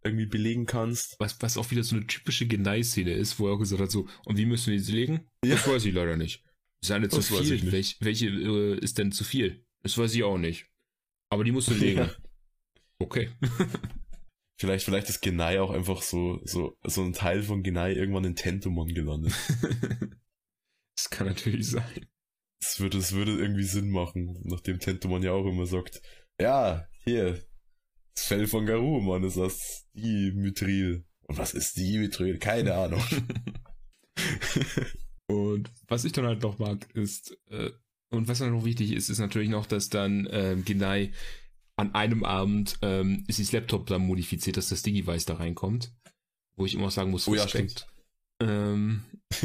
irgendwie belegen kannst. Was, was auch wieder so eine typische Genei-Szene ist, wo er auch gesagt hat, so, und wie müssen wir sie legen? Ja. Das weiß ich leider nicht. Ist eine zu Das viel. nicht. Welch, welche äh, ist denn zu viel? Das weiß ich auch nicht. Aber die musst du legen. Okay. Vielleicht, vielleicht ist Genei auch einfach so, so, so ein Teil von Genei irgendwann in Tentomon gelandet. das kann natürlich sein. Das würde, das würde irgendwie Sinn machen, nachdem Tentomon ja auch immer sagt, ja, hier, das Fell von Garurumon ist das Dimithril. Und was ist Dimithril? Keine Ahnung. Und was ich dann halt noch mag, ist, äh, und was dann noch wichtig ist, ist natürlich noch, dass dann ähm, Genai an einem Abend ähm, ist das Laptop dann modifiziert, dass das Digivice da reinkommt. Wo ich immer sagen muss, Oh ja, Respekt. Ähm,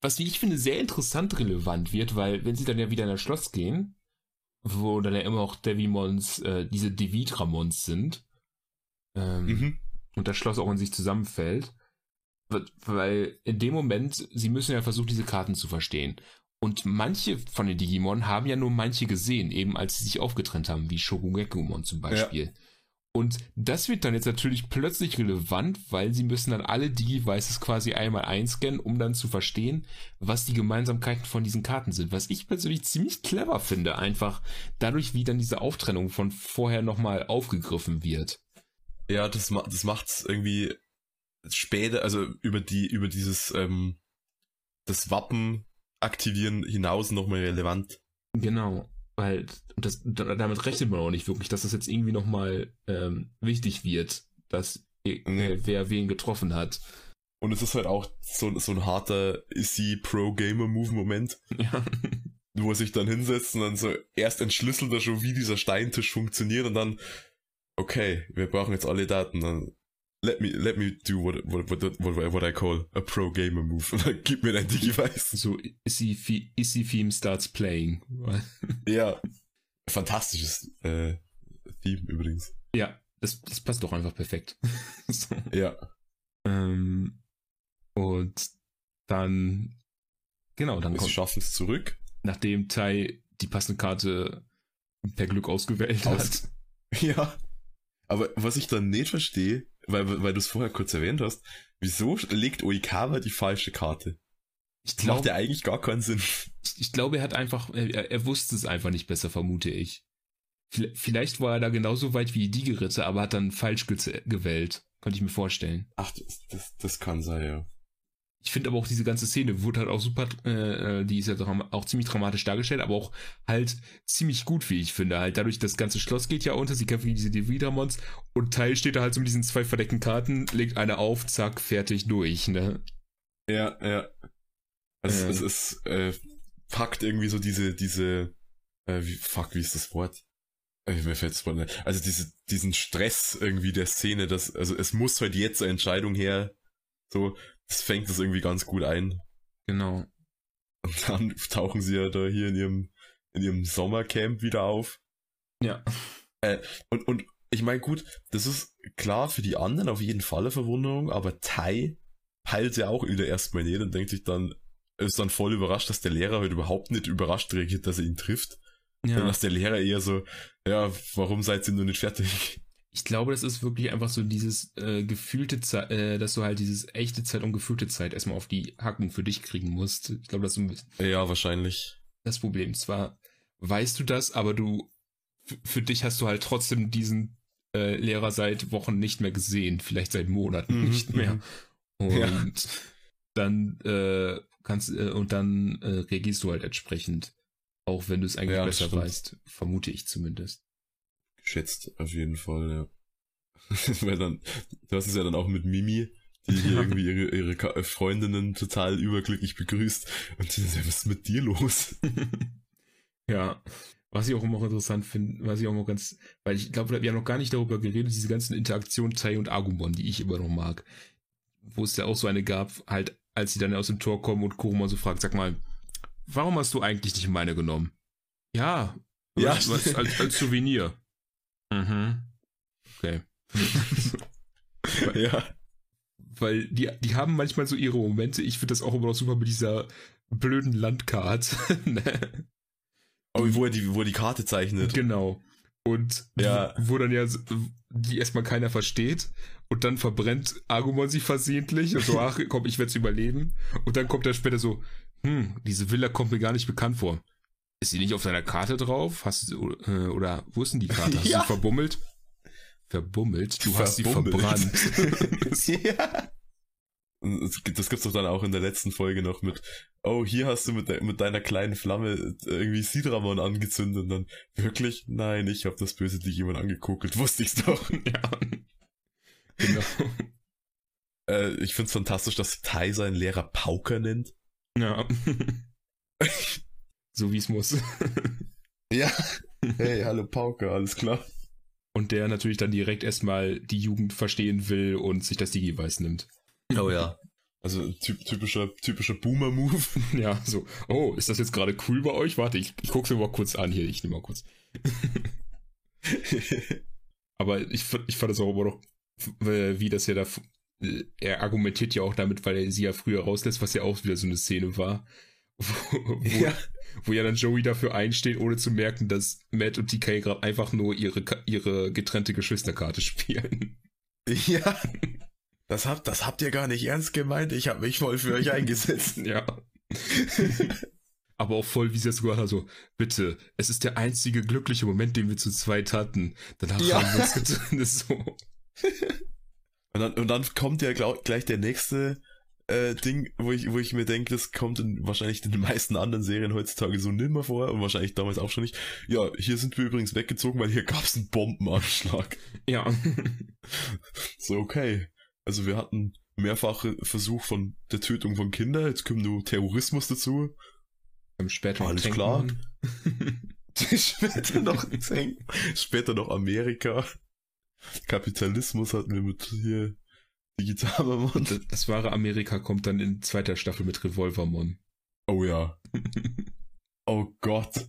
was, wie ich finde, sehr interessant relevant wird, weil wenn sie dann ja wieder in das Schloss gehen, wo dann ja immer auch Devimons, äh, diese Devitramons sind, ähm, mhm. und das Schloss auch in sich zusammenfällt, weil in dem Moment, sie müssen ja versuchen, diese Karten zu verstehen. Und manche von den Digimon haben ja nur manche gesehen, eben als sie sich aufgetrennt haben, wie Shogungekumon zum Beispiel. Ja. Und das wird dann jetzt natürlich plötzlich relevant, weil sie müssen dann alle Digi-Devices quasi einmal einscannen, um dann zu verstehen, was die Gemeinsamkeiten von diesen Karten sind. Was ich persönlich ziemlich clever finde, einfach dadurch, wie dann diese Auftrennung von vorher nochmal aufgegriffen wird. Ja, das, das macht's irgendwie später, also über die, über dieses, ähm, das Wappen aktivieren hinaus nochmal relevant. Genau. Weil das, damit rechnet man auch nicht wirklich, dass das jetzt irgendwie nochmal ähm, wichtig wird, dass äh, nee. wer wen getroffen hat. Und es ist halt auch so, so ein harter Is Pro-Gamer-Move-Moment. Ja. Wo er sich dann hinsetzt und dann so erst entschlüsselt er schon, wie dieser Steintisch funktioniert und dann, okay, wir brauchen jetzt alle Daten. Dann let me let me do what what what, what, what I call a pro gamer move. Und gib mir dein Digi-Weiß. So Issy, Issy Theme starts playing. ja. Fantastisches äh, Theme übrigens. Ja, das, das passt doch einfach perfekt. so. Ja. Ähm, und dann genau, dann Wir schaffen es zurück. Nachdem Tai die passende Karte per Glück ausgewählt Aus hat. Ja. Aber was ich dann nicht verstehe, weil, weil du es vorher kurz erwähnt hast, wieso legt Oikawa die falsche Karte? Ich glaube, macht ja eigentlich gar keinen Sinn. Ich, ich glaube, er hat einfach, er, er wusste es einfach nicht besser, vermute ich. Vielleicht war er da genauso weit wie die Geritte, aber hat dann falsch gewählt. Könnte ich mir vorstellen. Ach, das, das, das kann sein, ja. Ich finde aber auch diese ganze Szene wurde halt auch super, äh, äh die ist ja auch ziemlich dramatisch dargestellt, aber auch halt ziemlich gut, wie ich finde. Halt dadurch, das ganze Schloss geht ja unter, sie kämpfen gegen diese Devidramons und Teil steht da halt so mit diesen zwei verdeckten Karten, legt eine auf, zack, fertig, durch, ne? Ja, ja. Also, äh, es ist, äh, packt irgendwie so diese, diese, äh, wie, fuck, wie ist das Wort? Äh, mir fällt das Wort nicht. Also diese, diesen Stress irgendwie der Szene, dass, also es muss halt jetzt eine Entscheidung her, so, das fängt das irgendwie ganz gut ein. Genau. Und dann tauchen sie ja da hier in ihrem, in ihrem Sommercamp wieder auf. Ja. Äh, und, und ich meine, gut, das ist klar für die anderen auf jeden Fall eine Verwunderung, aber Tai peilt ja auch wieder erstmal nicht und denkt sich dann, ist dann voll überrascht, dass der Lehrer halt überhaupt nicht überrascht reagiert, dass er ihn trifft. Ja. Sondern dass der Lehrer eher so, ja, warum seid ihr nur nicht fertig? Ich glaube, das ist wirklich einfach so dieses äh, gefühlte Zeit, äh, dass du halt dieses echte Zeit und gefühlte Zeit erstmal auf die Hacken für dich kriegen musst. Ich glaube, das ist ein bisschen Ja, wahrscheinlich. Das Problem. Zwar weißt du das, aber du für dich hast du halt trotzdem diesen äh, Lehrer seit Wochen nicht mehr gesehen, vielleicht seit Monaten mhm, nicht mehr. Mhm. Und ja. dann äh, kannst äh, und dann äh, reagierst du halt entsprechend, auch wenn du es eigentlich ja, besser weißt, vermute ich zumindest geschätzt, auf jeden Fall, ja. Weil dann, du hast es ja dann auch mit Mimi, die hier irgendwie ihre, ihre äh, Freundinnen total überglücklich begrüßt. Und die sind was ist mit dir los? ja. Was ich auch immer interessant finde, was ich auch immer ganz, weil ich glaube, wir haben noch gar nicht darüber geredet, diese ganzen Interaktionen Tai und Agumon, die ich immer noch mag. Wo es ja auch so eine gab, halt, als sie dann aus dem Tor kommen und Kuruma so fragt, sag mal, warum hast du eigentlich nicht meine genommen? Ja, ja. Was, als, als Souvenir. Mhm. Okay. ja. Weil die, die haben manchmal so ihre Momente. Ich finde das auch immer noch super mit dieser blöden Landkarte. Ne? oh, wo er die, wo er die Karte zeichnet. Genau. Und ja. wo dann ja die erstmal keiner versteht. Und dann verbrennt Agumon sich versehentlich. Und so, ach komm, ich werde es überleben. Und dann kommt er später so, hm, diese Villa kommt mir gar nicht bekannt vor. Ist sie nicht auf deiner Karte drauf? Hast du, äh, oder wo ist denn die Karte? Hast ja. du sie verbummelt? Verbummelt? Du hast sie verbrannt. ja. Das gibt's doch dann auch in der letzten Folge noch mit, oh, hier hast du mit, de mit deiner kleinen Flamme irgendwie Sidramon angezündet und dann, wirklich? Nein, ich habe das böse dich jemand angekokelt, wusste ich's doch. Ja. Genau. äh, ich find's fantastisch, dass Tai seinen Lehrer Pauker nennt. Ja. So wie es muss. ja. Hey, hallo Pauke, alles klar. Und der natürlich dann direkt erstmal die Jugend verstehen will und sich das Digi-Weiß nimmt. Oh ja. Also typ, typischer, typischer Boomer-Move. Ja, so, oh, ist das jetzt gerade cool bei euch? Warte, ich, ich guck's mir mal kurz an hier, ich nehme mal kurz. Aber ich, ich fand es auch immer noch, wie das ja da, er argumentiert ja auch damit, weil er sie ja früher rauslässt, was ja auch wieder so eine Szene war, wo, wo, ja. Wo ja dann Joey dafür einsteht, ohne zu merken, dass Matt und TK gerade einfach nur ihre, ihre getrennte Geschwisterkarte spielen. Ja. Das habt, das habt ihr gar nicht ernst gemeint. Ich habe mich voll für euch eingesetzt. ja. Aber auch voll, wie sie es sogar so, bitte, es ist der einzige glückliche Moment, den wir zu zweit hatten. Danach ja. haben wir uns getrennt. So. Und dann, und dann kommt ja glaub, gleich der nächste äh, Ding, wo ich, wo ich mir denke, das kommt in, wahrscheinlich in den meisten anderen Serien heutzutage so nimmer vor und wahrscheinlich damals auch schon nicht. Ja, hier sind wir übrigens weggezogen, weil hier gab's einen Bombenanschlag. Ja. so, okay. Also wir hatten mehrfache Versuch von der Tötung von Kindern, jetzt kommt nur Terrorismus dazu. Im später Alles klar. später noch später noch Amerika. Kapitalismus hatten wir mit hier Digitalmon. Das, das wahre Amerika kommt dann in zweiter Staffel mit Revolvermon. Oh ja. oh Gott.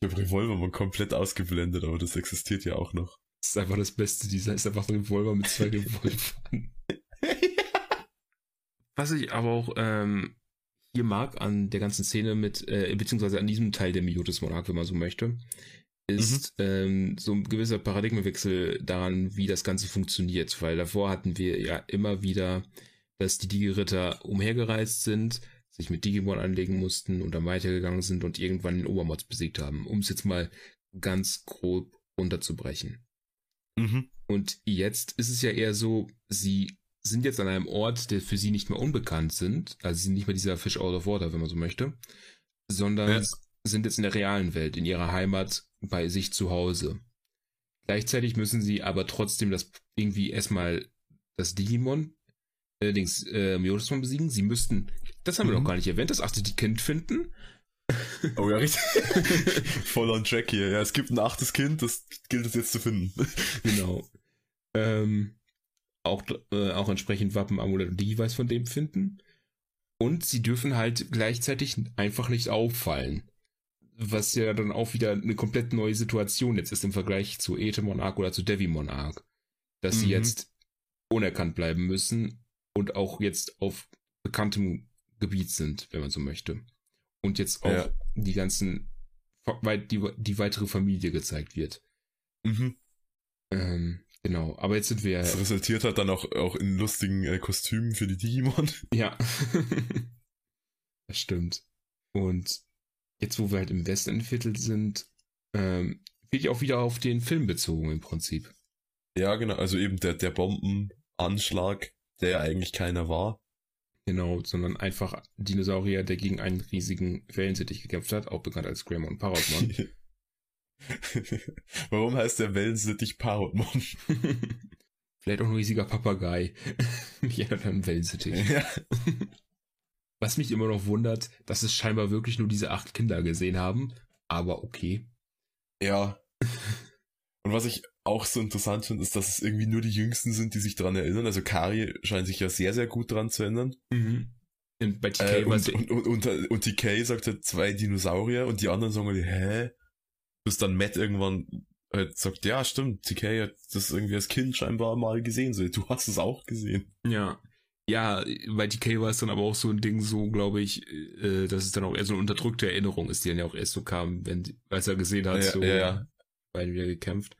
Ich habe Revolvermon komplett ausgeblendet, aber das existiert ja auch noch. Das ist einfach das Beste, dieser ist einfach ein Revolver mit zwei Revolvern. Was ich aber auch ähm, hier mag an der ganzen Szene mit, äh, beziehungsweise an diesem Teil der Miotis Monarch, wenn man so möchte, ist mhm. ähm, so ein gewisser Paradigmenwechsel daran, wie das Ganze funktioniert. Weil davor hatten wir ja immer wieder, dass die Digi-Ritter umhergereist sind, sich mit Digimon anlegen mussten und dann weitergegangen sind und irgendwann den Obermods besiegt haben, um es jetzt mal ganz grob runterzubrechen. Mhm. Und jetzt ist es ja eher so, sie sind jetzt an einem Ort, der für sie nicht mehr unbekannt sind, also sie sind nicht mehr dieser Fish out of water, wenn man so möchte, sondern ja. sind jetzt in der realen Welt, in ihrer Heimat, bei sich zu Hause. Gleichzeitig müssen sie aber trotzdem das irgendwie erstmal das Digimon, allerdings äh, Myotismon besiegen. Sie müssten, das haben mhm. wir noch gar nicht erwähnt, das achte die Kind finden. Oh ja, richtig. Voll on track hier. Ja, es gibt ein achtes Kind, das gilt es jetzt zu finden. genau. Ähm, auch, äh, auch entsprechend Wappen, Amulett und Device von dem finden. Und sie dürfen halt gleichzeitig einfach nicht auffallen. Was ja dann auch wieder eine komplett neue Situation jetzt ist im Vergleich zu Ete Monarch oder zu Devi Monarch. Dass mhm. sie jetzt unerkannt bleiben müssen und auch jetzt auf bekanntem Gebiet sind, wenn man so möchte. Und jetzt auch ja. die ganzen, die, die weitere Familie gezeigt wird. Mhm. Ähm, Genau, aber jetzt sind wir. Das resultiert halt dann auch, auch in lustigen äh, Kostümen für die Digimon. Ja. das stimmt. Und jetzt, wo wir halt im Westendviertel sind, ähm, wird ja auch wieder auf den Film bezogen im Prinzip. Ja, genau, also eben der, der Bombenanschlag, der ja eigentlich keiner war. Genau, sondern einfach Dinosaurier, der gegen einen riesigen Wellensittich gekämpft hat, auch bekannt als Greymon Parodmon. Warum heißt der Wellensittich Parodmon? Vielleicht auch ein riesiger Papagei. ja, dann Wellensittich. Ja. Was mich immer noch wundert, dass es scheinbar wirklich nur diese acht Kinder gesehen haben. Aber okay. Ja. Und was ich auch so interessant finde, ist, dass es irgendwie nur die Jüngsten sind, die sich dran erinnern. Also Kari scheint sich ja sehr, sehr gut dran zu erinnern. Mhm. Und bei TK äh, und, und, und, und, und TK sagt halt zwei Dinosaurier und die anderen sagen halt, hä? bis dann Matt irgendwann halt sagt, ja, stimmt, TK hat das irgendwie als Kind scheinbar mal gesehen, so, du hast es auch gesehen. Ja. Ja, bei TK war es dann aber auch so ein Ding, so glaube ich, äh, dass es dann auch eher so eine unterdrückte Erinnerung ist, die dann ja auch erst so kam, wenn, als er gesehen hat, ja, so ja, ja. beide wieder gekämpft.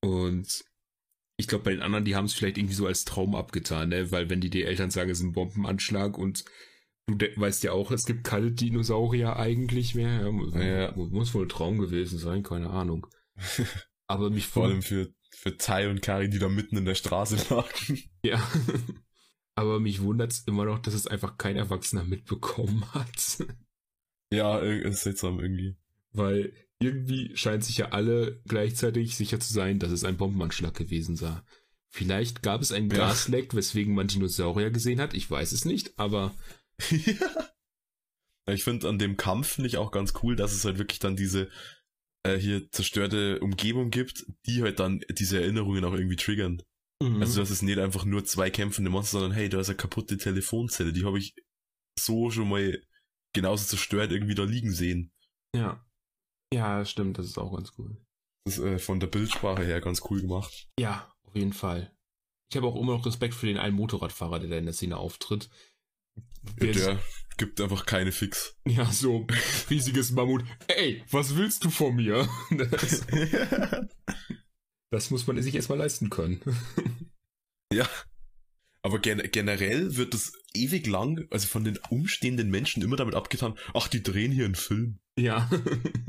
Und ich glaube, bei den anderen, die haben es vielleicht irgendwie so als Traum abgetan, ne? Weil wenn die die Eltern sagen, es ist ein Bombenanschlag und Du weißt ja auch, es gibt keine Dinosaurier eigentlich mehr. Ja, ja. Muss wohl ein Traum gewesen sein, keine Ahnung. Aber mich vor allem für, für Tai und Kari, die da mitten in der Straße lagen. Ja. Aber mich wundert es immer noch, dass es einfach kein Erwachsener mitbekommen hat. Ja, ist seltsam irgendwie. Weil irgendwie scheint sich ja alle gleichzeitig sicher zu sein, dass es ein Bombenanschlag gewesen sei. Vielleicht gab es einen ja. Gasleck, weswegen man Dinosaurier gesehen hat, ich weiß es nicht, aber ja. Ich finde an dem Kampf ich auch ganz cool, dass es halt wirklich dann diese äh, hier zerstörte Umgebung gibt, die halt dann diese Erinnerungen auch irgendwie triggern. Mhm. Also das ist nicht einfach nur zwei kämpfende Monster, sondern hey, da ist eine kaputte Telefonzelle, die habe ich so schon mal genauso zerstört irgendwie da liegen sehen. ja. Ja, stimmt, das ist auch ganz cool. Das ist äh, von der Bildsprache her ganz cool gemacht. Ja, auf jeden Fall. Ich habe auch immer noch Respekt für den einen Motorradfahrer, der da in der Szene auftritt. Der, Der gibt einfach keine Fix. Ja, so riesiges Mammut. Ey, was willst du von mir? Das, muss man sich erstmal leisten können. ja. Aber gen generell wird das ewig lang, also von den umstehenden Menschen immer damit abgetan, ach, die drehen hier einen Film. Ja.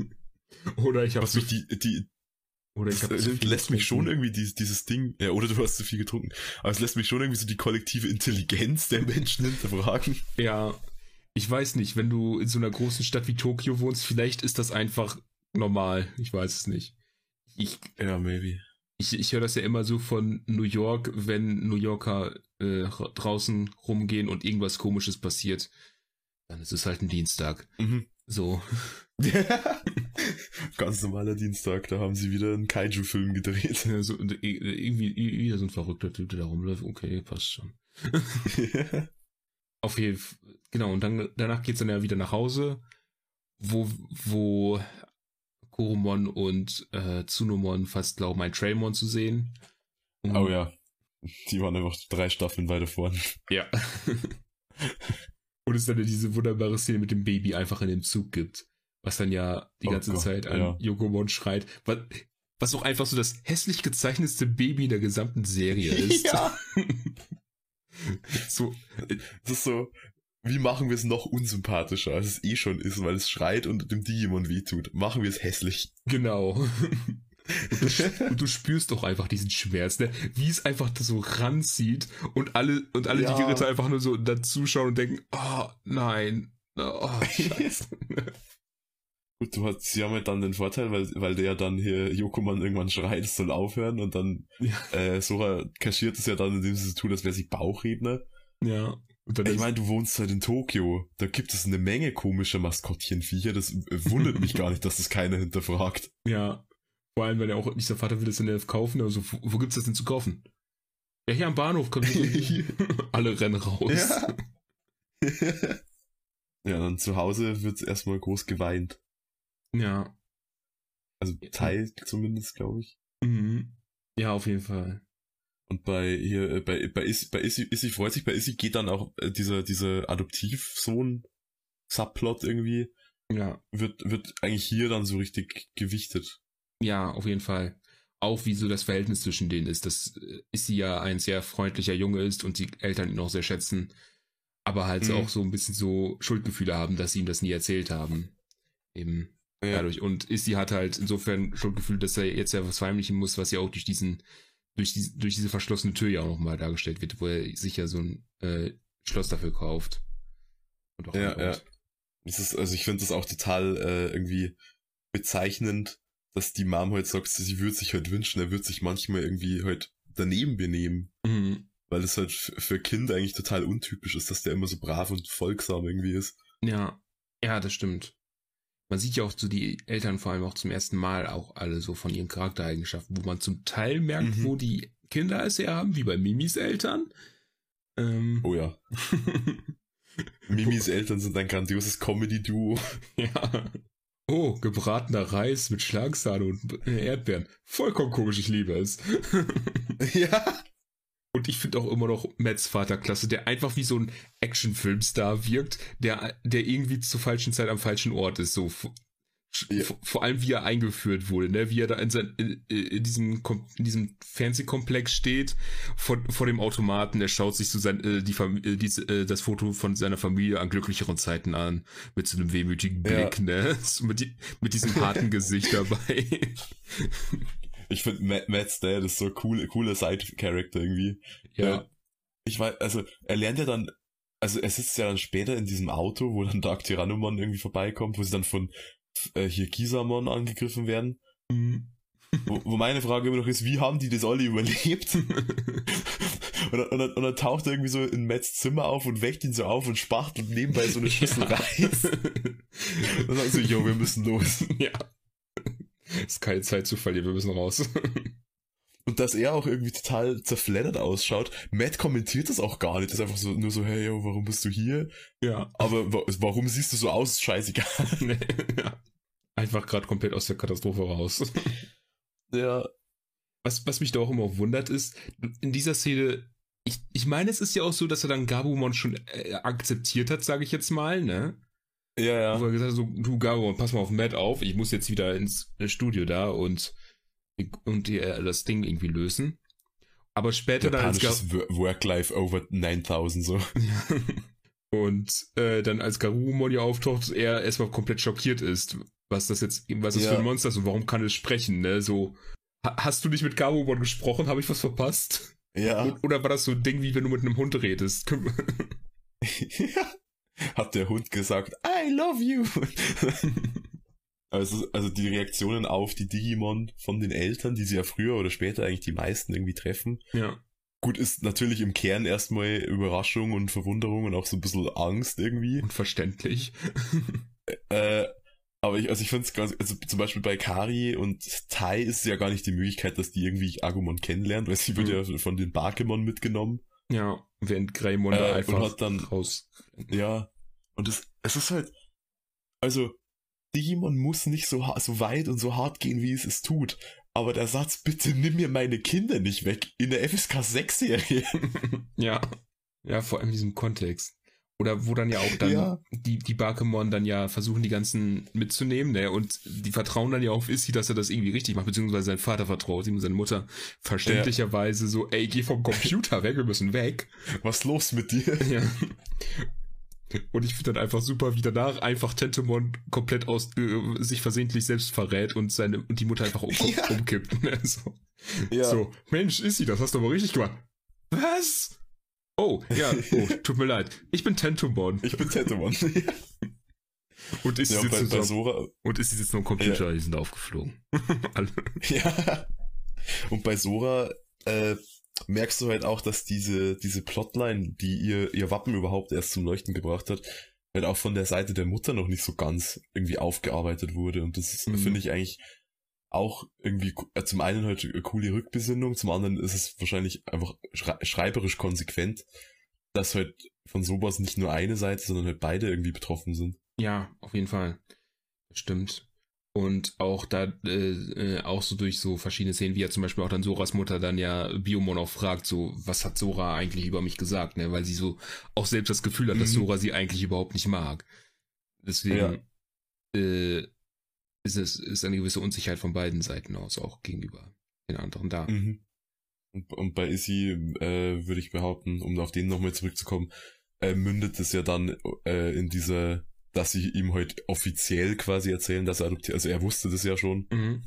Oder ich habe mich die, die, oder ich das habe äh, lässt mich schon irgendwie dieses, dieses Ding, ja, oder du hast zu viel getrunken, aber es lässt mich schon irgendwie so die kollektive Intelligenz der Menschen hinterfragen. Ja, ich weiß nicht, wenn du in so einer großen Stadt wie Tokio wohnst, vielleicht ist das einfach normal. Ich weiß es nicht. Ich, Ja, maybe. Ich, ich höre das ja immer so von New York, wenn New Yorker äh, ra- draußen rumgehen und irgendwas komisches passiert, dann ist es halt ein Dienstag. Mhm. So. Ganz normaler Dienstag, da haben sie wieder einen Kaiju-Film gedreht. Ja, so irgendwie wieder so ein verrückter Typ, der da rumläuft. Okay, passt schon. Auf jeden Fall. Genau, und dann danach geht's dann ja wieder nach Hause, wo, wo Koromon und äh, Tsunomon fast glauben, ein Trailmon zu sehen. Und- oh ja. Die waren einfach drei Staffeln weiter vorn. Ja. und es dann diese wunderbare Szene mit dem Baby einfach in dem Zug gibt. Was dann ja die Oh ganze Gott, Zeit an ja. Yokomon schreit. Was, was auch einfach so das hässlich gezeichnetste Baby der gesamten Serie ist. Ja. so, Das ist so, wie machen wir es noch unsympathischer, als es eh schon ist, weil es schreit und dem Digimon wehtut. Machen wir es hässlich. genau. Und du, und du spürst doch einfach diesen Schmerz, ne? wie es einfach so ranzieht und alle, und alle Ja. die Ritter einfach nur so dazuschauen und denken, oh nein, oh scheiße. Gut, du hast, sie haben halt dann den Vorteil, weil, weil der ja dann hier Yokoman irgendwann schreit, es soll aufhören und dann Ja. äh, Sora kaschiert es ja dann, indem sie so tut, als wäre sie Bauchredner. ja. Ich meine, du wohnst halt in Tokio. Da gibt es eine Menge komischer Maskottchenviecher. Das wundert mich gar nicht, dass das keiner hinterfragt. Ja. Vor allem, wenn er auch, dieser Vater will das in der kaufen, also wo, wo gibt's das denn zu kaufen? Ja, hier am Bahnhof alle rennen raus. Ja. ja, dann zu Hause wird erstmal groß geweint. Ja. Also Teil zumindest, glaube ich. Mhm. Ja, auf jeden Fall. Und bei hier, äh, bei, bei Issy, bei Issy, Issy freut sich, bei Issy geht dann auch äh, dieser, dieser Adoptivsohn-Subplot irgendwie, Ja. wird, wird eigentlich hier dann so richtig gewichtet. Ja, auf jeden Fall. Auch wie so das Verhältnis zwischen denen ist. Das äh, ist sie ja ein sehr freundlicher Junge ist und die Eltern ihn auch sehr schätzen. Aber halt Mhm. auch so ein bisschen so Schuldgefühle haben, dass sie ihm das nie erzählt haben. Eben dadurch. Und Issy hat halt insofern Schuldgefühl, dass er jetzt ja was verheimlichen muss, was ja auch durch diesen, durch diese, durch diese verschlossene Tür ja auch nochmal dargestellt wird, wo er sich ja so ein äh, Schloss dafür kauft. Und auch Ja, ja. Das ist, also ich finde das auch total äh, irgendwie bezeichnend, dass die Mom halt sagt, sie würde sich halt wünschen, er würde sich manchmal irgendwie halt daneben benehmen. Mhm. Weil es halt für Kinder eigentlich total untypisch ist, dass der immer so brav und folgsam irgendwie ist. Ja, ja, das stimmt. Man sieht ja auch so die Eltern vor allem auch zum ersten Mal auch alle so von ihren Charaktereigenschaften, wo man zum Teil merkt, Mhm. wo die Kinder es her haben, wie bei Mimis Eltern. Ähm, Oh ja. Mimis Eltern sind ein grandioses Comedy-Duo. ja. Oh, gebratener Reis mit Schlagsahne und äh, Erdbeeren. Vollkommen komisch, ich liebe es. ja. Und ich finde auch immer noch Mats Vater klasse, der einfach wie so ein Actionfilmstar wirkt, der, der irgendwie zur falschen Zeit am falschen Ort ist. So Ja. vor allem wie er eingeführt wurde, ne? Wie er da in, sein, in, in diesem in diesem Fernsehkomplex steht vor, vor dem Automaten. Er schaut sich so sein äh, die, Fam- äh, dies, äh, das Foto von seiner Familie an glücklicheren Zeiten an mit so einem wehmütigen Ja. Blick, ne? So mit, die, mit diesem harten Gesicht dabei. Ich finde Matt, Matt's Dad ist so cool, cooler Side-Character irgendwie. ja. Ich weiß, also er lernt ja dann, also er sitzt ja dann später in diesem Auto, wo dann Dark Tyrannomon irgendwie vorbeikommt, wo sie dann von äh, hier Kisamon angegriffen werden. Mhm. Wo, wo meine Frage immer noch ist, wie haben die das alle überlebt? und, dann, und, dann, und dann taucht er irgendwie so in Matts Zimmer auf und weckt ihn so auf und spachtelt nebenbei so eine Schüssel Reis. Und dann so, yo, wir müssen los. ja. Ist keine Zeit zu verlieren, wir müssen raus. und dass er auch irgendwie total zerfleddert ausschaut. Matt kommentiert das auch gar nicht. Das ist einfach so, nur so, hey, yo, warum bist du hier? Ja. Aber wa- warum siehst du so aus? Scheißegal. Nee, ja. Einfach gerade komplett aus der Katastrophe raus. Ja. Was, was mich da auch immer wundert ist, in dieser Szene, ich, ich meine, es ist ja auch so, dass er dann Gabumon schon äh, akzeptiert hat, sage ich jetzt mal, ne? Ja, Wo ja. er gesagt hat, so, du Gabumon, pass mal auf Matt auf, ich muss jetzt wieder ins äh, Studio da und, und äh, das Ding irgendwie lösen. Aber später dann als Gar Wo- Work-Life over 9000 so. und äh, dann als Garurumon ja auftaucht, er erstmal komplett schockiert ist, was das jetzt, was das Ja. für ein Monster ist und warum kann es sprechen, ne? So, ha- hast du nicht mit Garurumon gesprochen? Habe ich was verpasst? Ja. Oder war das so ein Ding, wie wenn du mit einem Hund redest? Küm- Hat der Hund gesagt, I love you. also, also die Reaktionen auf die Digimon von den Eltern, die sie ja früher oder später eigentlich die meisten irgendwie treffen. ja. Gut, ist natürlich im Kern erstmal Überraschung und Verwunderung und auch so ein bisschen Angst irgendwie. Unverständlich. Äh, aber ich, also ich finde es ganz, also zum Beispiel bei Kari und Tai ist es ja gar nicht die Möglichkeit, dass die irgendwie Agumon kennenlernt, weil sie wird Mhm. ja von den Bakemon mitgenommen. Ja, während Greymon Äh, einfach dann- raus. Ja. Und es, es ist halt, also, Digimon muss nicht so, so weit und so hart gehen, wie es es tut. Aber der Satz, bitte nimm mir meine Kinder nicht weg, in der FSK 6 Serie. ja. Ja, vor allem in diesem Kontext. Oder wo dann ja auch dann Ja. die, die Bakemon dann ja versuchen, die ganzen mitzunehmen, ne? Und die vertrauen dann ja auf Issy, dass er das irgendwie richtig macht, beziehungsweise sein Vater vertraut ihm und seine Mutter verständlicherweise so, ey, geh vom Computer weg, wir müssen weg. Was ist los mit dir? Ja. Und ich finde dann einfach super, wie danach einfach Tentemon komplett aus äh, sich versehentlich selbst verrät und seine und die Mutter einfach um, Ja. umkippt. Ne? So. Ja. so, Mensch, Issy, das hast du aber richtig gemacht. Was? Oh, ja, oh, tut mir leid. Ich bin Tentomon. Ich bin Tetomon. Und Issy ja, und sitzt bei, jetzt bei und sitzt noch am Computer, die sind aufgeflogen. Alle. ja. Und bei Sora, äh, merkst du halt auch, dass diese, diese Plotline, die ihr, ihr Wappen überhaupt erst zum Leuchten gebracht hat, halt auch von der Seite der Mutter noch nicht so ganz irgendwie aufgearbeitet wurde. Und das ist, Mhm. finde ich eigentlich auch irgendwie, äh, zum einen halt eine coole Rückbesinnung, zum anderen ist es wahrscheinlich einfach schrei schreiberisch konsequent, dass halt von sowas nicht nur eine Seite, sondern halt beide irgendwie betroffen sind. Ja, auf jeden Fall. Stimmt. Und auch da, äh, äh, auch so durch so verschiedene Szenen, wie ja zum Beispiel auch dann Soras Mutter dann ja Biomon auch fragt, so, was hat Sora eigentlich über mich gesagt, ne? Weil sie so auch selbst das Gefühl hat, dass Mhm. Sora sie eigentlich überhaupt nicht mag. Deswegen äh, ist es ist eine gewisse Unsicherheit von beiden Seiten aus auch gegenüber den anderen da. Mhm. Und, und bei Issy äh, würde ich behaupten, um auf den nochmal zurückzukommen, äh, mündet es ja dann äh, in dieser, dass sie ihm heute offiziell quasi erzählen, dass er adoptiert, also er wusste das ja schon, Mhm.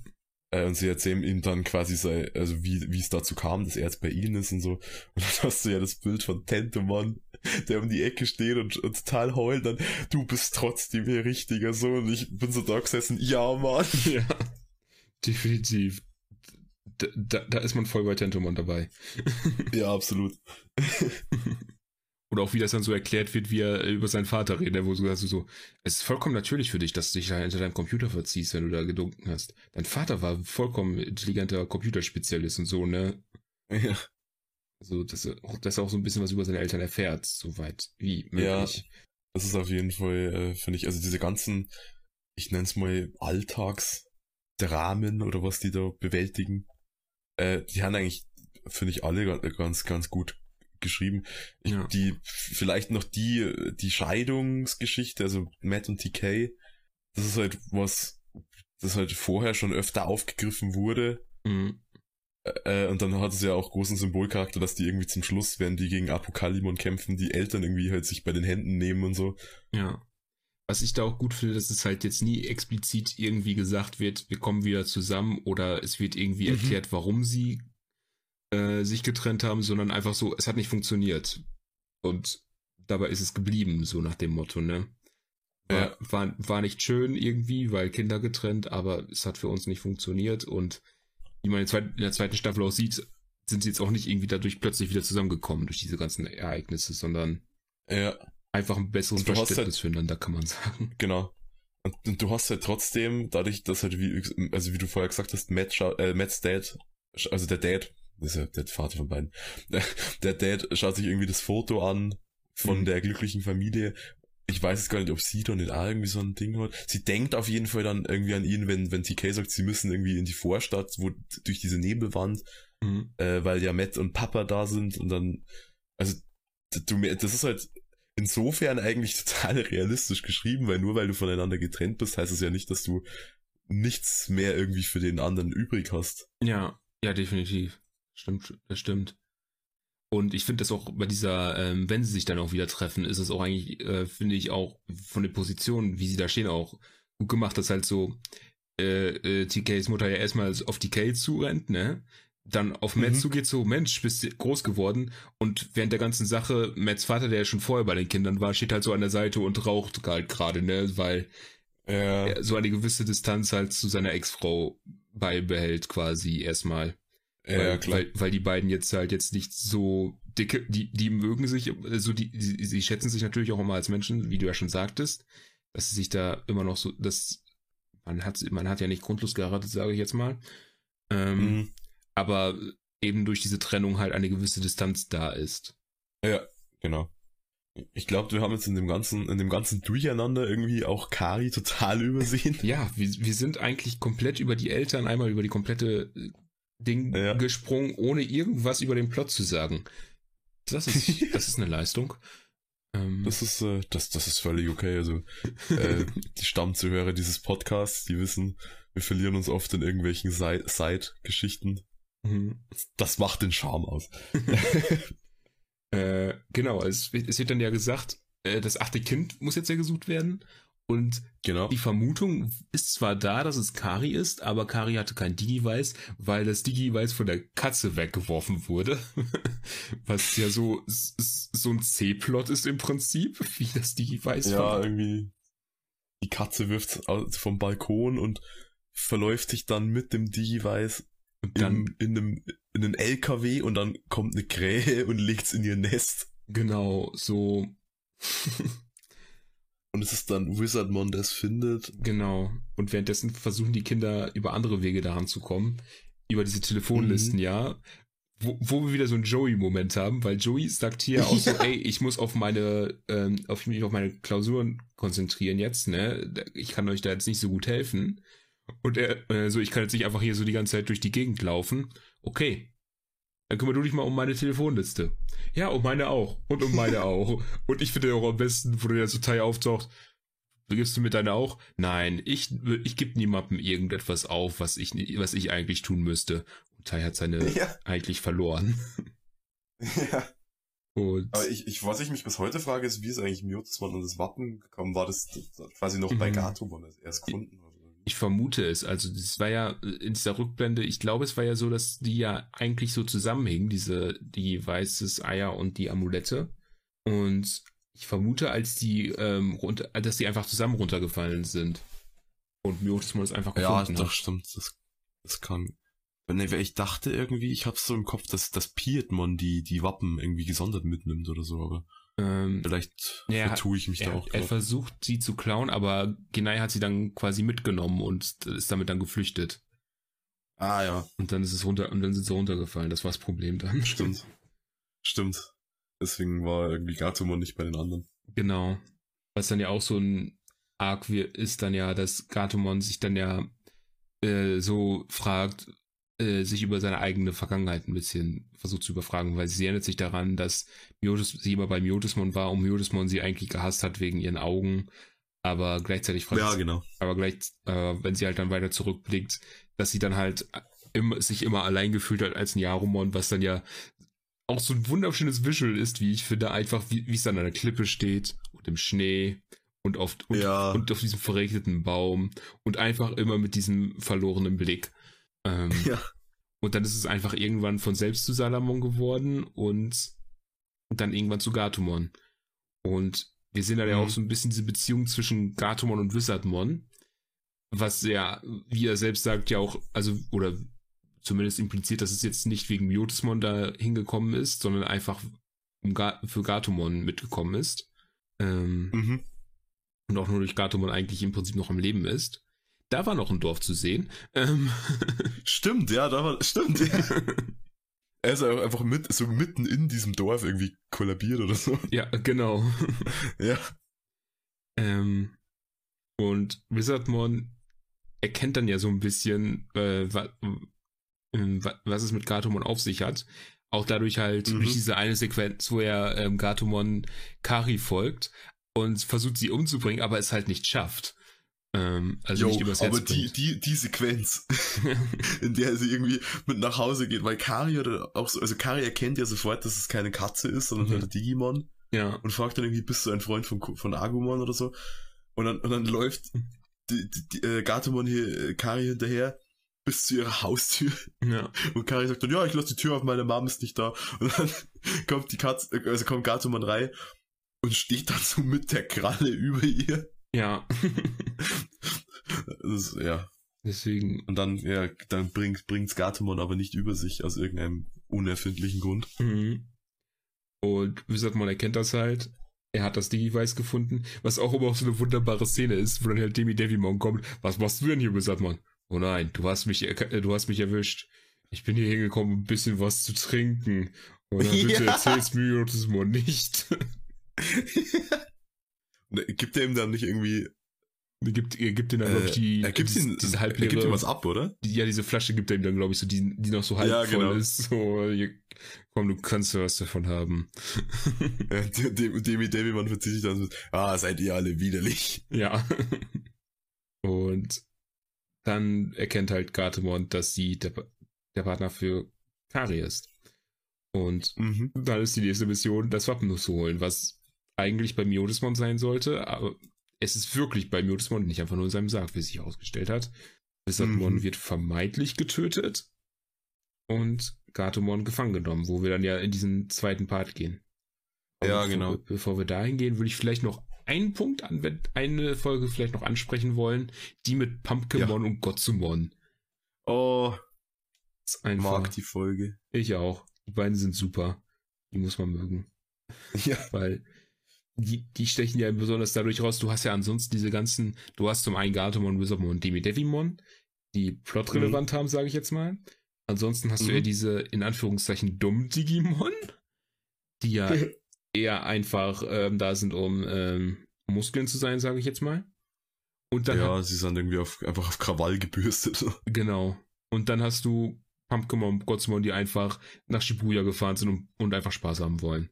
äh, und sie erzählen ihm dann quasi, sei, also wie wie es dazu kam, dass er jetzt bei ihnen ist und so. Und dann hast du ja das Bild von Tentemon, der um die Ecke steht und, und total heult, dann, du bist trotzdem ihr richtiger Sohn. Und ich bin so da gesessen, ja, Mann. Ja, definitiv. Da, da, da ist man voll bei Tentomon dabei. ja, absolut. Oder auch wie das dann so erklärt wird, wie er über seinen Vater redet, wo du so, so, es ist vollkommen natürlich für dich, dass du dich hinter deinem Computer verziehst, wenn du da gedunken hast. Dein Vater war vollkommen intelligenter Computerspezialist und so, ne? Ja. Also, dass er, auch, dass er auch so ein bisschen was über seine Eltern erfährt, soweit wie Ja. möglich. Das ist auf jeden Fall, äh, finde ich, also diese ganzen, ich nenne es mal Alltagsdramen oder was die da bewältigen, äh, die haben eigentlich, finde ich, alle ga- ganz, ganz gut geschrieben. Ich, Ja. Die, vielleicht noch die, die Scheidungsgeschichte, also Matt und TK, das ist halt was, das halt vorher schon öfter aufgegriffen wurde. Mhm. Äh, und dann hat es ja auch großen Symbolcharakter, dass die irgendwie zum Schluss, wenn die gegen Apokalimon kämpfen, die Eltern irgendwie halt sich bei den Händen nehmen und so. Ja. Was ich da auch gut finde, dass es halt jetzt nie explizit irgendwie gesagt wird, wir kommen wieder zusammen oder es wird irgendwie Mhm. erklärt, warum sie äh, sich getrennt haben, sondern einfach so, es hat nicht funktioniert. Und dabei ist es geblieben, so nach dem Motto, ne? War, Ja. war, war nicht schön irgendwie, weil Kinder getrennt, aber es hat für uns nicht funktioniert und wie man in der zweiten, Staffel auch sieht, sind sie jetzt auch nicht irgendwie dadurch plötzlich wieder zusammengekommen durch diese ganzen Ereignisse, sondern Ja, einfach ein besseres Verständnis füreinander, kann man sagen. genau. Und, und du hast halt trotzdem, dadurch, dass halt, wie, also wie du vorher gesagt hast, Matt, äh, Matt's Dad also der Dad, das ist ja der Vater von beiden, der Dad schaut sich irgendwie das Foto an von mhm. der glücklichen Familie. Ich weiß jetzt gar nicht, ob sie da nicht auch irgendwie so ein Ding hat. Sie denkt auf jeden Fall dann irgendwie an ihn, wenn, wenn TK sagt, sie müssen irgendwie in die Vorstadt, wo durch diese Nebelwand, mhm. äh, weil ja Matt und Papa da sind und dann, also du, das ist halt insofern eigentlich total realistisch geschrieben, weil nur weil du voneinander getrennt bist, heißt es ja nicht, dass du nichts mehr irgendwie für den anderen übrig hast. Ja, ja, definitiv. Stimmt, das stimmt. Und ich finde das auch bei dieser, ähm, wenn sie sich dann auch wieder treffen, ist es auch eigentlich, äh, finde ich auch von der Position, wie sie da stehen, auch gut gemacht, dass halt so äh, äh, TKs Mutter ja erstmal auf TK zurennt, ne? Dann auf Matt mhm. zugeht, so, Mensch, bist du groß geworden. Und während der ganzen Sache, Matts Vater, der ja schon vorher bei den Kindern war, steht halt so an der Seite und raucht halt gerade, ne? Weil ja. er so eine gewisse Distanz halt zu seiner Ex-Frau beibehält, quasi erstmal. Ja, weil, klar. Weil, weil die beiden jetzt halt jetzt nicht so dicke, die, die mögen sich, also die, die, sie schätzen sich natürlich auch immer als Menschen, wie du ja schon sagtest, dass sie sich da immer noch so, dass man hat, man hat ja nicht grundlos geheiratet, sage ich jetzt mal. Ähm, mhm. Aber eben durch diese Trennung halt eine gewisse Distanz da ist. Ja, genau. Ich glaube, wir haben jetzt in dem ganzen, in dem ganzen Durcheinander irgendwie auch Kari total übersehen. ja, wir, wir sind eigentlich komplett über die Eltern, einmal über die komplette äh, Ding ja. gesprungen, ohne irgendwas über den Plot zu sagen. Das ist, das ist eine Leistung. Ähm, das ist, äh, das, das ist völlig okay. Also, äh, die Stammzuhörer dieses Podcasts, die wissen, wir verlieren uns oft in irgendwelchen Side-Geschichten. Mhm. Das macht den Charme aus. äh, genau, es, es, wird dann ja gesagt, äh, das achte Kind muss jetzt ja gesucht werden. Und genau. die Vermutung ist zwar da, dass es Kari ist, aber Kari hatte kein Digi-Weiß, weil das Digi-Weiß von der Katze weggeworfen wurde. Was ja so, so ein C-Plot ist im Prinzip, wie das Digi-Weiß Ja, irgendwie. Die Katze wirft vom Balkon und verläuft sich dann mit dem Digi-Weiß in, in, einem, in einem LKW und dann kommt eine Krähe und legt's in ihr Nest. Genau, so. Und es ist dann Wizardmon, der es findet. Genau. Und währenddessen versuchen die Kinder über andere Wege daran zu kommen. Über diese Telefonlisten, mhm. ja. Wo, wo wir wieder so einen Joey-Moment haben, weil Joey sagt hier auch so, ey, ich muss auf meine, ähm, auf mich auf meine Klausuren konzentrieren jetzt, ne? Ich kann euch da jetzt nicht so gut helfen. Und er, äh, so, ich kann jetzt nicht einfach hier so die ganze Zeit durch die Gegend laufen. Okay. Dann kümmere du dich mal um meine Telefonliste. Ja, um meine auch. Und um meine auch. Und ich finde auch am besten, wo du der Teil auftaucht, gibst du mir deine auch? Nein, ich, ich gebe niemandem irgendetwas auf, was ich, was ich eigentlich tun müsste. Und Tai hat seine ja. eigentlich verloren. Ja. Und Aber ich, ich, was ich mich bis heute frage, ist, wie ist eigentlich Mutesmann und das Wappen gekommen? War das, das quasi noch bei mhm. Gatomon das erst gefunden? Ich vermute es. Also das war ja in dieser Rückblende, ich glaube, es war ja so, dass die ja eigentlich so zusammenhingen, diese, die weißes Eier und die Amulette. Und ich vermute, als die ähm, runter, dass die einfach zusammen runtergefallen sind. Und Miotismon ist einfach gefunden Ja, das hat. stimmt. Das, das kann. Ich dachte irgendwie, ich hab's so im Kopf, dass das Pietmon die, die Wappen irgendwie gesondert mitnimmt oder so, aber. Ähm, Vielleicht ja, vertue ich mich er, da auch. Er drauf. versucht sie zu klauen, aber Genai hat sie dann quasi mitgenommen und ist damit dann geflüchtet. Ah ja. Und dann ist es runter und dann sind sie runtergefallen. Das war das Problem dann. Stimmt. Stimmt. Deswegen war irgendwie Gatomon nicht bei den anderen. Genau. Was dann ja auch so ein Arc ist dann ja, dass Gatomon sich dann ja äh, so fragt, äh, sich über seine eigene Vergangenheit ein bisschen versucht zu überfragen, weil sie erinnert sich daran, dass Miotis, sie immer bei Miotismon war und Miotismon sie eigentlich gehasst hat wegen ihren Augen, aber gleichzeitig fragt ja, genau. aber gleich, äh, wenn sie halt dann weiter zurückblickt, dass sie dann halt im, sich immer allein gefühlt hat als ein Jarumon, was dann ja auch so ein wunderschönes Visual ist, wie ich finde, einfach wie, wie es dann an der Klippe steht und im Schnee und auf, und, ja. und auf diesem verregneten Baum und einfach immer mit diesem verlorenen Blick. Ähm, ja. Und dann ist es einfach irgendwann von selbst zu Salamon geworden und dann irgendwann zu Gatomon. Und wir sehen da ja auch mhm. so ein bisschen diese Beziehung zwischen Gatomon und Wizardmon, was ja, wie er selbst sagt, ja auch, also, oder zumindest impliziert, dass es jetzt nicht wegen Miotismon da hingekommen ist, sondern einfach für Gatomon mitgekommen ist. Ähm, mhm. Und auch nur durch Gatomon eigentlich im Prinzip noch am Leben ist. Da war noch ein Dorf zu sehen. Ähm. Stimmt, ja, da war, stimmt, ja. Er ist einfach mit, so mitten in diesem Dorf irgendwie kollabiert oder so. Ja, genau. Ja. Ähm, und Wizardmon erkennt dann ja so ein bisschen, äh, wa, äh, was es mit Gatomon auf sich hat. Auch dadurch halt Mhm. durch diese eine Sequenz, wo er ähm, Gatomon Kari folgt und versucht sie umzubringen, aber es halt nicht schafft. Ähm, also Jo, nicht übers Herz aber die, die, die Sequenz, in der sie irgendwie mit nach Hause geht, weil Kari oder auch so, also Kari erkennt ja sofort, dass es keine Katze ist, sondern Mhm. halt ein Digimon ja, und fragt dann irgendwie, bist du ein Freund von, von Agumon oder so? Und dann, und dann läuft die, die, die, äh, Gatomon hier, äh, Kari hinterher bis zu ihrer Haustür ja, und Kari sagt dann, ja, ich lasse die Tür auf, meine Mom ist nicht da. Und dann kommt die Katze, also kommt Gatomon rein und steht dann so mit der Kralle über ihr. Ja. Das, ist- ja. Deswegen, Und dann, ja, dann bringt, bringt's Gatomon aber nicht über sich aus irgendeinem unerfindlichen Grund. Mhm. Und Wizardmon erkennt das halt. Er hat das Digivice gefunden, was auch immer auch so eine wunderbare Szene ist, wo dann halt Demi Devimon kommt. Was machst du denn hier, Wizardmon? Oh nein, du hast mich, äh, du hast mich erwischt. Ich bin hier hingekommen, um ein bisschen was zu trinken. Und dann bitte Ja. erzähl's mir Wizardmon nicht. Er gibt er ihm dann nicht irgendwie, Er gibt, er gibt ihm dann, glaube ich, die, er gibt ihm, diese er halbleere, gibt ihm was ab, oder? die, ja, diese Flasche gibt er ihm dann, glaube ich, so, die, die noch so halb Ja, voll genau. ist. So, hier, komm, du kannst ja was davon haben. Ja, dem, Demi Deviman verzieht sich dann so, ah, seid ihr alle widerlich. Ja. Und dann erkennt halt Gartemon, dass sie der, der Partner für Kari ist. Und Mhm. dann ist die nächste Mission, das Wappen zu holen, was eigentlich bei Miotismon sein sollte, aber es ist wirklich bei Miotismon und nicht einfach nur in seinem Sarg, wie es sich herausgestellt hat. Wizardmon Mhm. wird vermeintlich getötet und Gatomon gefangen genommen, wo wir dann ja in diesen zweiten Part gehen. Ja, bevor, genau. Bevor wir dahin gehen, würde ich vielleicht noch einen Punkt an, eine Folge vielleicht noch ansprechen wollen, die mit Pumpkinmon und Gotsumon. Oh, ist einfach, mag die Folge. ich auch. Die beiden sind super. Die muss man mögen. Ja. Weil die, die stechen ja besonders dadurch raus, du hast ja ansonsten diese ganzen, du hast zum einen Gatomon, Wizardmon und Demi Devimon, die plotrelevant haben, sage ich jetzt mal. Ansonsten hast du Mhm. ja diese, in Anführungszeichen, dummen Digimon, die ja eher einfach ähm, da sind, um ähm, Muskeln zu sein, sage ich jetzt mal. Und dann ja, sie sind irgendwie auf, einfach auf Krawall gebürstet. Genau. Und dann hast du Pumpkinmon und Gotsmon, die einfach nach Shibuya gefahren sind und, und einfach Spaß haben wollen.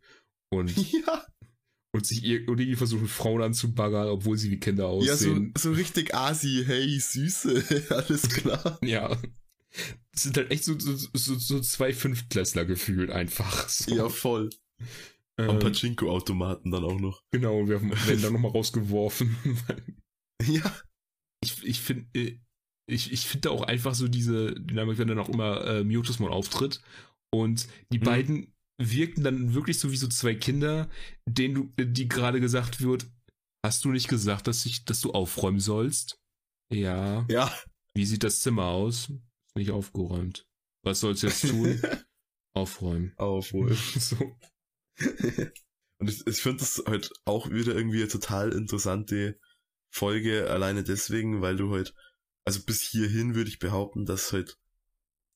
Und, ja. Und sich ir- und irgendwie versuchen, Frauen anzubaggern, obwohl sie wie Kinder Ja, so, aussehen. so richtig Asi, hey, Süße, alles klar. Ja. Das sind halt echt so, so, so, so zwei Fünftklässler gefühlt einfach. So. Ja, voll. Am ähm, Pachinko-Automaten dann auch noch. genau, und wir werden dann nochmal rausgeworfen. Ja. ich ich finde ich, ich finde auch einfach so diese Dynamik, wenn dann auch immer äh, Mutusmon auftritt und die Mhm. beiden wirken dann wirklich so wie so zwei Kinder, denen du, die gerade gesagt wird, hast du nicht gesagt, dass ich, dass du aufräumen sollst? Ja. Ja. Wie sieht das Zimmer aus? Ist nicht aufgeräumt. Was sollst du jetzt tun? aufräumen. Aufholen. so. Und ich, ich finde das halt auch wieder irgendwie eine total interessante Folge, alleine deswegen, weil du halt, also bis hierhin würde ich behaupten, dass halt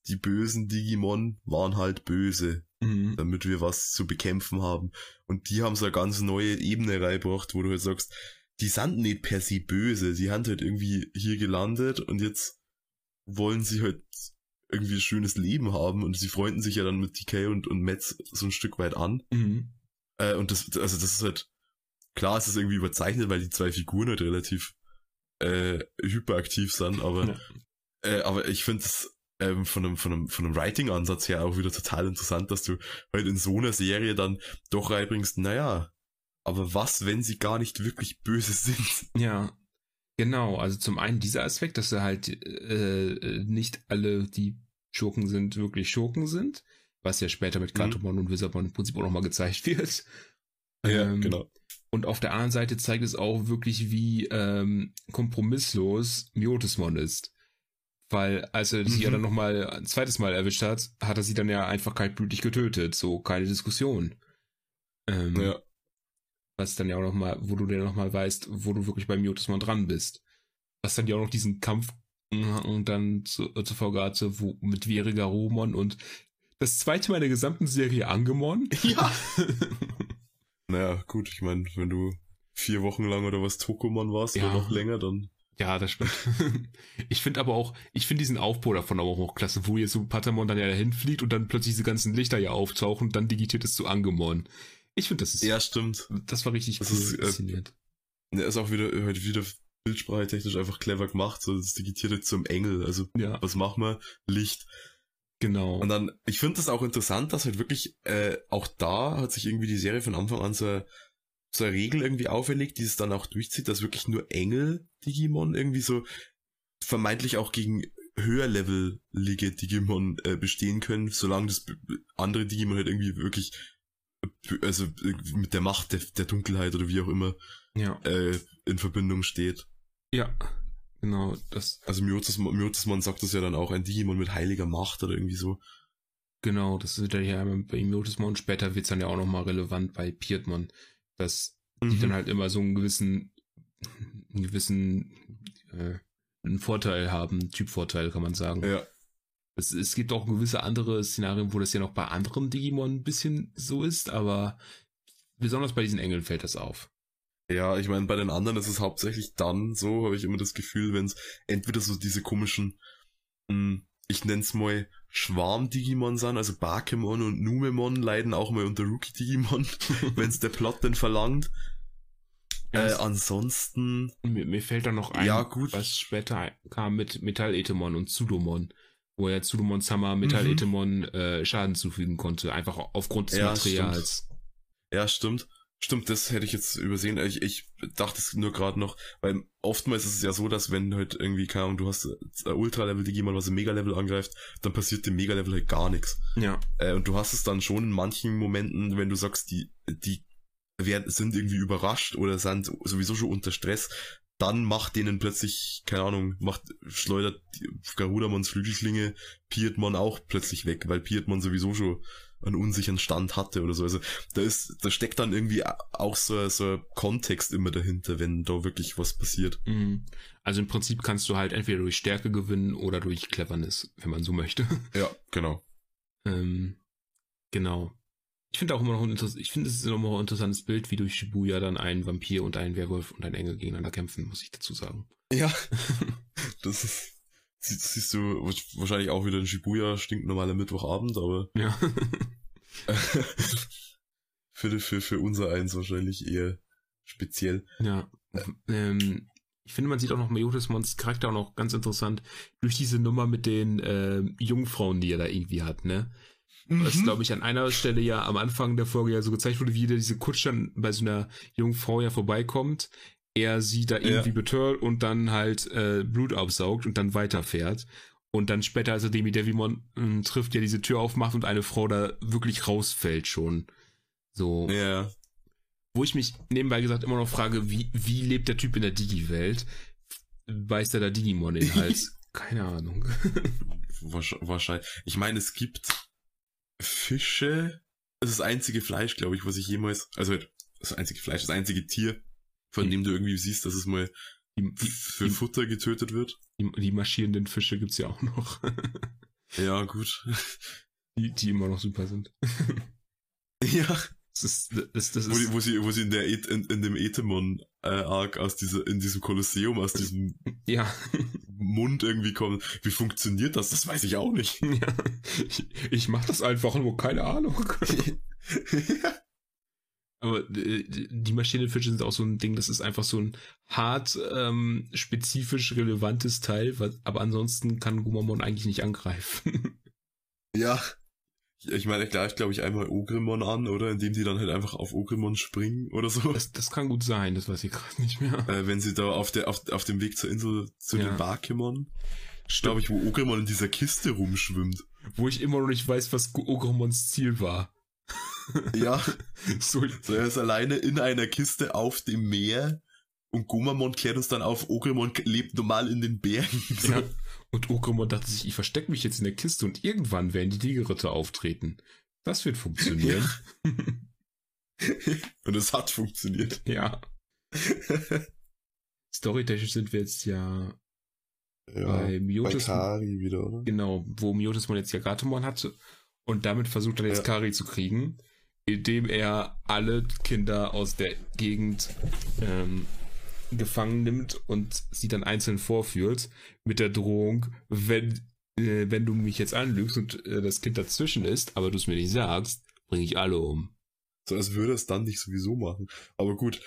die bösen Digimon waren halt böse, Mhm. damit wir was zu bekämpfen haben. Und die haben so eine ganz neue Ebene reingebracht, wo du halt sagst, die sind nicht per se böse, die haben halt irgendwie hier gelandet und jetzt wollen sie halt irgendwie ein schönes Leben haben und sie freunden sich ja dann mit DK und, und Metz so ein Stück weit an. Mhm. Äh, und das, also das ist halt, klar, es ist irgendwie überzeichnet, weil die zwei Figuren halt relativ äh, hyperaktiv sind, aber, Ja. äh, aber ich finde es ähm, von einem, von einem, von einem Writing-Ansatz her auch wieder total interessant, dass du halt in so einer Serie dann doch reinbringst, naja, aber was, wenn sie gar nicht wirklich böse sind? Ja, genau. Also zum einen dieser Aspekt, dass er halt äh, nicht alle, die Schurken sind, wirklich Schurken sind, was ja später mit Mhm. Gatomon und Wizardmon im Prinzip auch nochmal gezeigt wird. Ähm, genau. Und auf der anderen Seite zeigt es auch wirklich, wie ähm, kompromisslos Miotismon ist. Weil, als er sie Mhm. ja dann nochmal ein zweites Mal erwischt hat, hat er sie dann ja einfach kaltblütig getötet. So, keine Diskussion. Ähm, Ja. was dann ja auch nochmal, wo du dann nochmal weißt, wo du wirklich bei Miotismon dran bist. was dann ja auch noch diesen Kampf und dann zu, zur Folge hatte, wo mit Veriga Romon und das zweite Mal in der gesamten Serie Angemon. Ja. naja, gut, ich meine, wenn du vier Wochen lang oder was Tokomon warst Ja. oder noch länger, dann. Ja, das stimmt. Ich finde aber auch, ich finde diesen Aufbau davon aber auch klasse, wo jetzt so Patamon dann ja dahin fliegt und dann plötzlich diese ganzen Lichter ja auftauchen und dann digitiert es zu Angemon. Ich finde, das ist, Ja, stimmt. das war richtig Das cool ist, äh, inszeniert. Er ist auch wieder, heute wieder Bildsprache technisch einfach clever gemacht, so das digitierte zum Engel. Also, Ja, was machen wir? Licht. genau. Und dann, ich finde das auch interessant, dass halt wirklich, äh, auch da hat sich irgendwie die Serie von Anfang an so, so eine Regel irgendwie auferlegt, die es dann auch durchzieht, dass wirklich nur Engel-Digimon irgendwie so vermeintlich auch gegen höherlevelige Digimon äh, bestehen können, solange das andere Digimon halt irgendwie wirklich also mit der Macht der, der Dunkelheit oder wie auch immer Ja, äh, in Verbindung steht. ja, genau. Das, Also Myotismon, Myotismon sagt das ja dann auch, ein Digimon mit heiliger Macht oder irgendwie so. genau, das ist ja einmal bei Imiotismon und später wird es dann ja auch nochmal relevant bei Pietmon, dass die Mhm. dann halt immer so einen gewissen, einen gewissen, äh, einen Vorteil haben, Typvorteil kann man sagen. ja. Es, es gibt auch gewisse andere Szenarien, wo das ja noch bei anderen Digimon ein bisschen so ist, aber besonders bei diesen Engeln fällt das auf. Ja, ich meine, bei den anderen ist es hauptsächlich dann so, habe ich immer das Gefühl, wenn es entweder so diese komischen, mh, ich nenn's mal Schwarm-Digimon sind, also Bakemon und Numemon leiden auch mal unter Rookie-Digimon, wenn's der Plot denn verlangt. Ja, Äh, es- ansonsten, mir, mir fällt da noch ein, ja gut, was später kam mit Metalletemon und Zudomon, wo er Zudomons Hammer Metalletemon äh, Schaden zufügen konnte, einfach aufgrund des Mhm. Ja, Materials. ja stimmt. Stimmt, das hätte ich jetzt übersehen. Ich, ich dachte es nur gerade noch, weil oftmals ist es ja so, dass wenn halt irgendwie, keine Ahnung, du hast ein Ultra-Level-Digimon, was im Mega-Level angreift, dann passiert dem Mega-Level halt gar nichts. Ja, Äh, und du hast es dann schon in manchen Momenten, wenn du sagst, die, die werden, sind irgendwie überrascht oder sind sowieso schon unter Stress, dann macht denen plötzlich, keine Ahnung, macht, schleudert Garudamons Flügelklinge Pietmon auch plötzlich weg, weil Pietmon sowieso schon einen unsicheren Stand hatte oder so. Also da ist, da steckt dann irgendwie auch so, so ein Kontext immer dahinter, wenn da wirklich was passiert. mhm. also im Prinzip kannst du halt entweder durch Stärke gewinnen oder durch Cleverness, wenn man so möchte. Ja, genau. Ähm, genau. Ich finde auch immer noch ein ich finde es ist immer noch ein interessantes Bild, wie durch Shibuya dann ein Vampir und ein Werwolf und ein Engel gegeneinander kämpfen, muss ich dazu sagen. Ja. das ist, sie- siehst du wahrscheinlich auch wieder ein Shibuya stinknormaler Mittwochabend, aber Ja. für, für, für unser eins wahrscheinlich eher speziell. ja. Ähm, ich finde, man sieht auch noch Myotismons Charakter auch noch ganz interessant durch diese Nummer mit den ähm, Jungfrauen, die er da irgendwie hat, ne? Was, glaube ich, an einer Stelle ja am Anfang der Folge ja so gezeigt wurde, wie der diese Kutsche dann bei so einer jungen Frau ja vorbeikommt, er sie da irgendwie Ja. betört und dann halt äh, Blut aufsaugt und dann weiterfährt. Und dann später, als er Demi Devimon äh, trifft, ja diese Tür aufmacht und eine Frau da wirklich rausfällt schon. So. Ja. Wo ich mich nebenbei gesagt immer noch frage, wie, wie lebt der Typ in der Digi-Welt? Beißt er da Digimon in den Hals? Keine Ahnung. Wahrsch- Wahrscheinlich. Ich meine, es gibt Fische. Das ist das einzige Fleisch, glaube ich, was ich jemals, also das einzige Fleisch, das einzige Tier, von Mhm. dem du irgendwie siehst, dass es mal Die, für die, Futter getötet wird. die, die marschierenden Fische gibt's ja auch noch, Ja, gut. die, die immer noch super sind. ja. Das ist, das, das Wo, ist, wo sie, wo sie in der Et, in, in dem Etemon äh, Arc aus dieser, in diesem Kolosseum, aus diesem ja, Mund irgendwie kommen. Wie funktioniert das? Das weiß ich auch nicht. ja. Ich, ich mach das einfach nur, keine Ahnung. Aber äh, die marschierenden Fische sind auch so ein Ding, das ist einfach so ein hart ähm, spezifisch relevantes Teil, was, aber ansonsten kann Gumamon eigentlich nicht angreifen. ja. Ich- meine, klar, ich glaube ich einmal Ogrimon an, oder? Indem die dann halt einfach auf Ogrimon springen oder so. Das, das kann gut sein, das weiß ich gerade nicht mehr. Äh, wenn sie da auf der, auf, auf dem Weg zur Insel zu Ja. den Bakemon. Glaube ich, wo Ogrimon in dieser Kiste rumschwimmt. Wo ich immer noch nicht weiß, was Ogromons Ziel war. Ja. So, So, er ist alleine in einer Kiste auf dem Meer und Gomamon klärt uns dann auf, Ogrimon lebt normal in den Bergen. So. ja. Und Ogromon dachte sich, ich verstecke mich jetzt in der Kiste und irgendwann werden die Digeritter auftreten. Das wird funktionieren. Und es hat funktioniert. ja. storytechnisch sind wir jetzt ja, Ja, bei Miotis. bei Kari wieder, oder? Genau, wo Miotismon jetzt ja Gatomon hatte. Und damit versucht er jetzt Ja. Kari zu kriegen, indem er alle Kinder aus der Gegend ähm, gefangen nimmt und sie dann einzeln vorführt, mit der Drohung, wenn, äh, wenn du mich jetzt anlügst und äh, das Kind dazwischen ist, aber du es mir nicht sagst, bringe ich alle um. So als würde es dann nicht sowieso machen. Aber gut.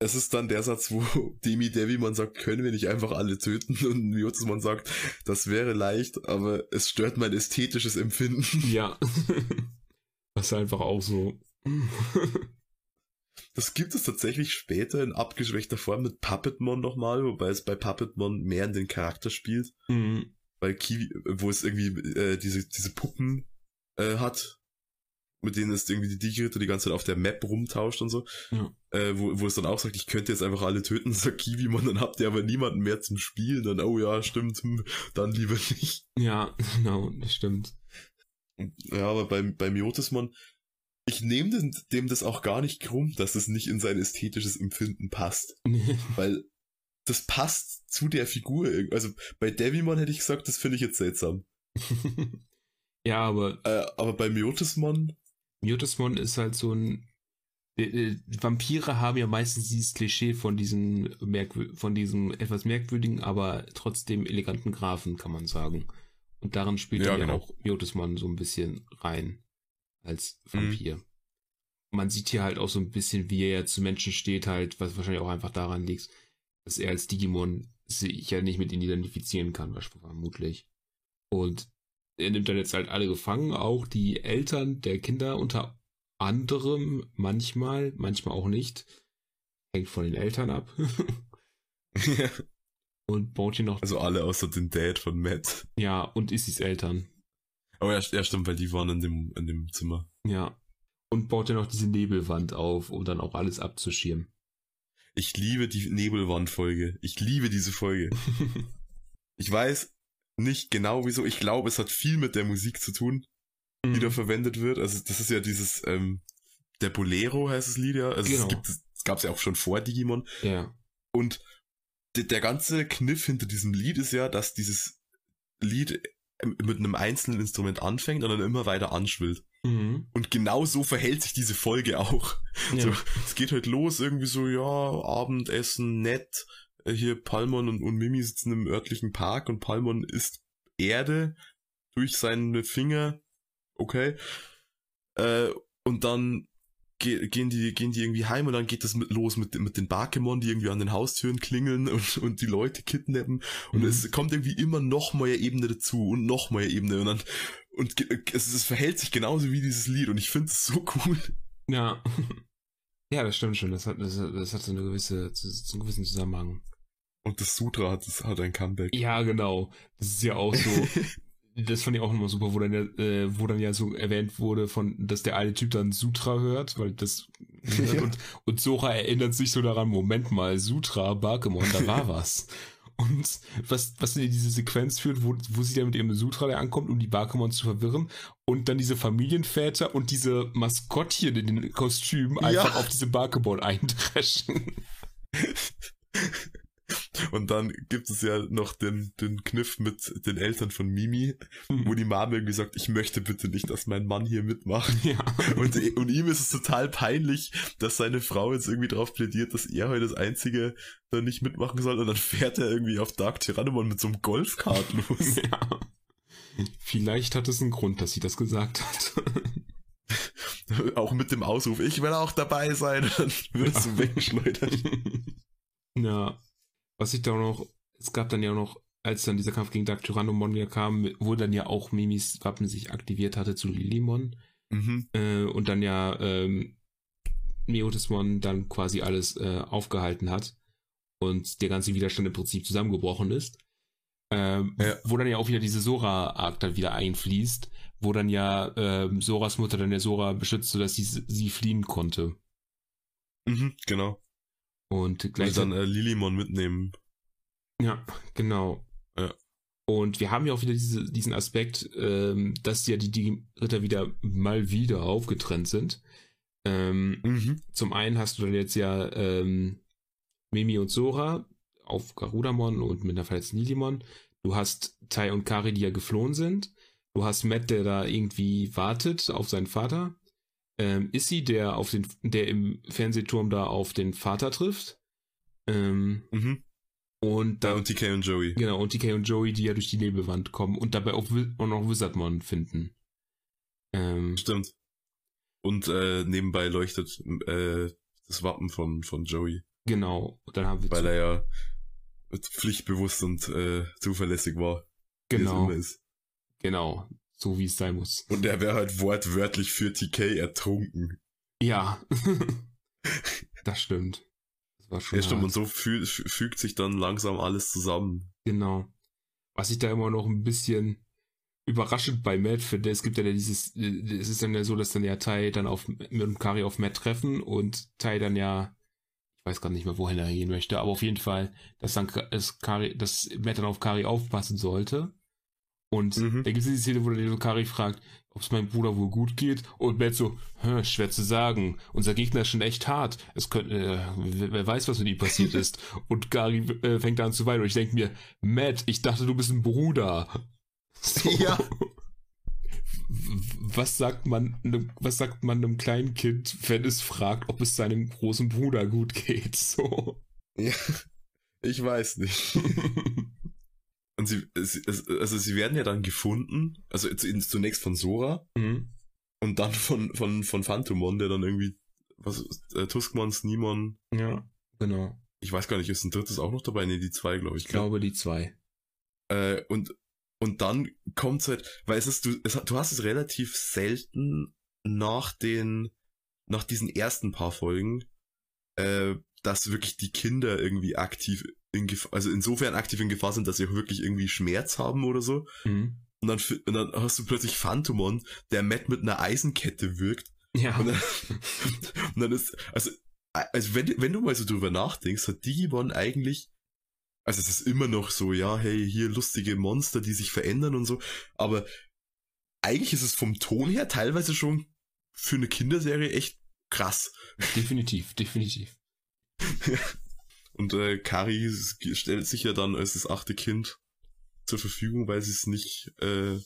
Es ist dann der Satz, wo Demi Deviman sagt, können wir nicht einfach alle töten? Und Miotismon sagt, das wäre leicht, aber es stört mein ästhetisches Empfinden. Ja. Was einfach auch so. Das gibt es tatsächlich später in abgeschwächter Form mit Puppetmon nochmal, wobei es bei Puppetmon mehr in den Charakter spielt. Mhm. Weil Kiwi, wo es irgendwie äh, diese, diese Puppen äh, hat, mit denen es irgendwie die Digiritter die ganze Zeit auf der Map rumtauscht und so. Ja. Äh, wo, wo es dann auch sagt, ich könnte jetzt einfach alle töten, sagt Kiwimon, dann habt ihr aber niemanden mehr zum Spielen. Dann, oh ja, stimmt, hm, dann lieber nicht. Ja, genau, das stimmt. Ja, aber beim, beim Miotismon, ich nehme dem, das auch gar nicht krumm, dass es nicht in sein ästhetisches Empfinden passt. Weil das passt zu der Figur. Also bei Devimon hätte ich gesagt, das finde ich jetzt seltsam. ja, aber Äh, aber bei Miotismon, Mutismon ist halt so ein. äh, äh, Vampire haben ja meistens dieses Klischee von diesem merkwür von diesem etwas merkwürdigen, aber trotzdem eleganten Grafen, kann man sagen. Und darin spielt Ja, ja genau. auch Mutismon so ein bisschen rein als Mhm. Vampir. Man sieht hier halt auch so ein bisschen, wie er zu Menschen steht, halt, was wahrscheinlich auch einfach daran liegt, dass er als Digimon sich ja nicht mit ihnen identifizieren kann, vermutlich. Und er nimmt dann jetzt halt alle gefangen, auch die Eltern der Kinder unter anderem manchmal, manchmal auch nicht. Hängt von den Eltern ab. und baut hier noch, also alle außer den Dad von Matt. ja, und Issys Eltern. Aber ja, ja, stimmt, weil die waren in dem, in dem Zimmer. Ja. Und baut ja noch diese Nebelwand auf, um dann auch alles abzuschirmen. Ich liebe die Nebelwand-Folge. Ich liebe diese Folge. Ich weiß nicht genau wieso. Ich glaube, es hat viel mit der Musik zu tun, Mhm. die da verwendet wird. Also das ist ja dieses, ähm, der Bolero heißt das Lied ja. Also Genau. es gibt es gab es ja auch schon vor Digimon. ja. Und der ganze Kniff hinter diesem Lied ist ja, dass dieses Lied mit einem einzelnen Instrument anfängt und dann immer weiter anschwillt. Mhm. Und genau so verhält sich diese Folge auch. Ja. So, es geht halt los, irgendwie so, ja, Abendessen, nett. Äh, Hier Palmon und, und Mimi sitzen im örtlichen Park und Palmon isst Erde durch seine Finger. Okay. Äh, und dann ge gehen, die, gehen die irgendwie heim und dann geht das mit, los mit, mit den Bakemon, die irgendwie an den Haustüren klingeln und, und die Leute kidnappen. Und Mhm. es kommt irgendwie immer noch eine Ebene dazu und noch eine Ebene. Und dann, und ge- es, es verhält sich genauso wie dieses Lied und ich finde es so cool. Ja. Ja, das stimmt schon. Das hat, das, das hat so eine gewisse, so einen gewissen Zusammenhang. Und das Sutra hat, das hat ein Comeback. Ja, genau. Das ist ja auch so. das fand ich auch nochmal super, wo dann, ja, äh, wo dann ja so erwähnt wurde, von, dass der eine Typ dann Sutra hört, weil das Ja. und, und Sora erinnert sich so daran, Moment mal, Sutra, Bakemon, da war was. Und was, was in diese Sequenz führt, wo, wo sie dann mit ihrem Sutra da ankommt, um die Bakemon zu verwirren, und dann diese Familienväter und diese Maskottchen in den Kostümen Ja. einfach auf diese Bakemon eindreschen. Und dann gibt es ja noch den, den Kniff mit den Eltern von Mimi, wo die Mama irgendwie sagt, ich möchte bitte nicht, dass mein Mann hier mitmacht. ja. Und, und ihm ist es total peinlich, dass seine Frau jetzt irgendwie drauf plädiert, dass er heute das Einzige da nicht mitmachen soll. Und dann fährt er irgendwie auf Dark Tyrannomon mit so einem Golfkart los. ja. Vielleicht hat es einen Grund, dass sie das gesagt hat. auch mit dem Ausruf, ich will auch dabei sein. Dann wird es so weggeschleudert. ja. Was ich da auch noch, es gab dann ja noch, als dann dieser Kampf gegen Dark Tyrannomon ja kam, wo dann ja auch Mimis Wappen sich aktiviert hatte zu Lilimon. Mhm. Äh, und dann ja ähm, Meotismon dann quasi alles äh, aufgehalten hat und der ganze Widerstand im Prinzip zusammengebrochen ist. Ähm, Ja. Wo dann ja auch wieder diese Sora-Arc dann wieder einfließt, wo dann ja ähm, Soras Mutter dann der Sora beschützt, sodass sie, sie fliehen konnte. Mhm, genau. Und Und gleichzeitig. dann äh, Lilimon mitnehmen. Ja, genau. Ja. Und wir haben ja auch wieder diese, diesen Aspekt, ähm, dass ja die, die Ritter wieder mal wieder aufgetrennt sind. Ähm, Mhm. zum einen hast du dann jetzt ja ähm, Mimi und Sora, auf Garudamon und mit einer verletzten Lilimon. Du hast Tai und Kari, die ja geflohen sind. Du hast Matt, der da irgendwie wartet auf seinen Vater. Ähm, Issy, der auf den, der im Fernsehturm da auf den Vater trifft. Ähm, Mhm. und Da dann, und TK und Joey. genau, und TK und Joey, die ja durch die Nebelwand kommen und dabei auch, auch noch Wizardmon finden. Ähm, Stimmt. Und äh, nebenbei leuchtet äh, das Wappen von, von Joey, genau, dann haben wir weil er ja pflichtbewusst und äh, zuverlässig war, genau, genau, so wie es sein muss. Und er wäre halt wortwörtlich für TK ertrunken. Ja, das stimmt. Das war schon Ja, stimmt. hart. Und so fü fü- fügt sich dann langsam alles zusammen. Genau. Was ich da immer noch ein bisschen überraschend bei Matt finde, es gibt ja dieses, äh, es ist dann ja so, dass dann ja Tai dann auf, mit dem Kari auf Matt treffen und Tai dann ja, ich weiß gar nicht mehr, wohin er gehen möchte, aber auf jeden Fall, dass dann es Kari, dass Matt dann auf Kari aufpassen sollte. Und Mhm. da gibt es die Szene, wo der Kari fragt, ob es meinem Bruder wohl gut geht. Und Matt so, "Hä, schwer zu sagen. Unser Gegner ist schon echt hart. Es könnte, äh, wer, weiß, was mit ihm passiert ist. Und Kari äh, fängt an zu weinen. Und ich denke mir, Matt, ich dachte, du bist ein Bruder. So. Ja. Was sagt man, was sagt man einem kleinen Kind, wenn es fragt, ob es seinem großen Bruder gut geht? So. Ja, ich weiß nicht. Sie, es- es- also sie werden ja dann gefunden, also zu- zunächst von Sora Mhm. und dann von, von, von Phantomon, der dann irgendwie, was äh, Tuskmon, Sneemon, Ja, genau. ich weiß gar nicht, ist ein drittes auch noch dabei? Nee, die zwei, glaube ich. Ich glaube, die zwei. Äh, und, und dann kommt's halt, weil es ist, du, es, du hast es relativ selten nach den, nach diesen ersten paar Folgen, äh, dass wirklich die Kinder irgendwie aktiv in Gefahr, also insofern aktiv in Gefahr sind, dass sie auch wirklich irgendwie Schmerz haben oder so. Mhm. Und dann, und dann hast du plötzlich Phantomon, der Matt mit einer Eisenkette wirkt. Ja. Und dann, und dann ist, also, also wenn, du- wenn du mal so drüber nachdenkst, hat Digimon eigentlich, also es ist immer noch so, ja, hey, hier lustige Monster, die sich verändern und so, aber eigentlich ist es vom Ton her teilweise schon für eine Kinderserie echt krass. definitiv, definitiv. Und äh, Kari stellt sich ja dann als das achte Kind zur Verfügung, weil sie es nicht äh,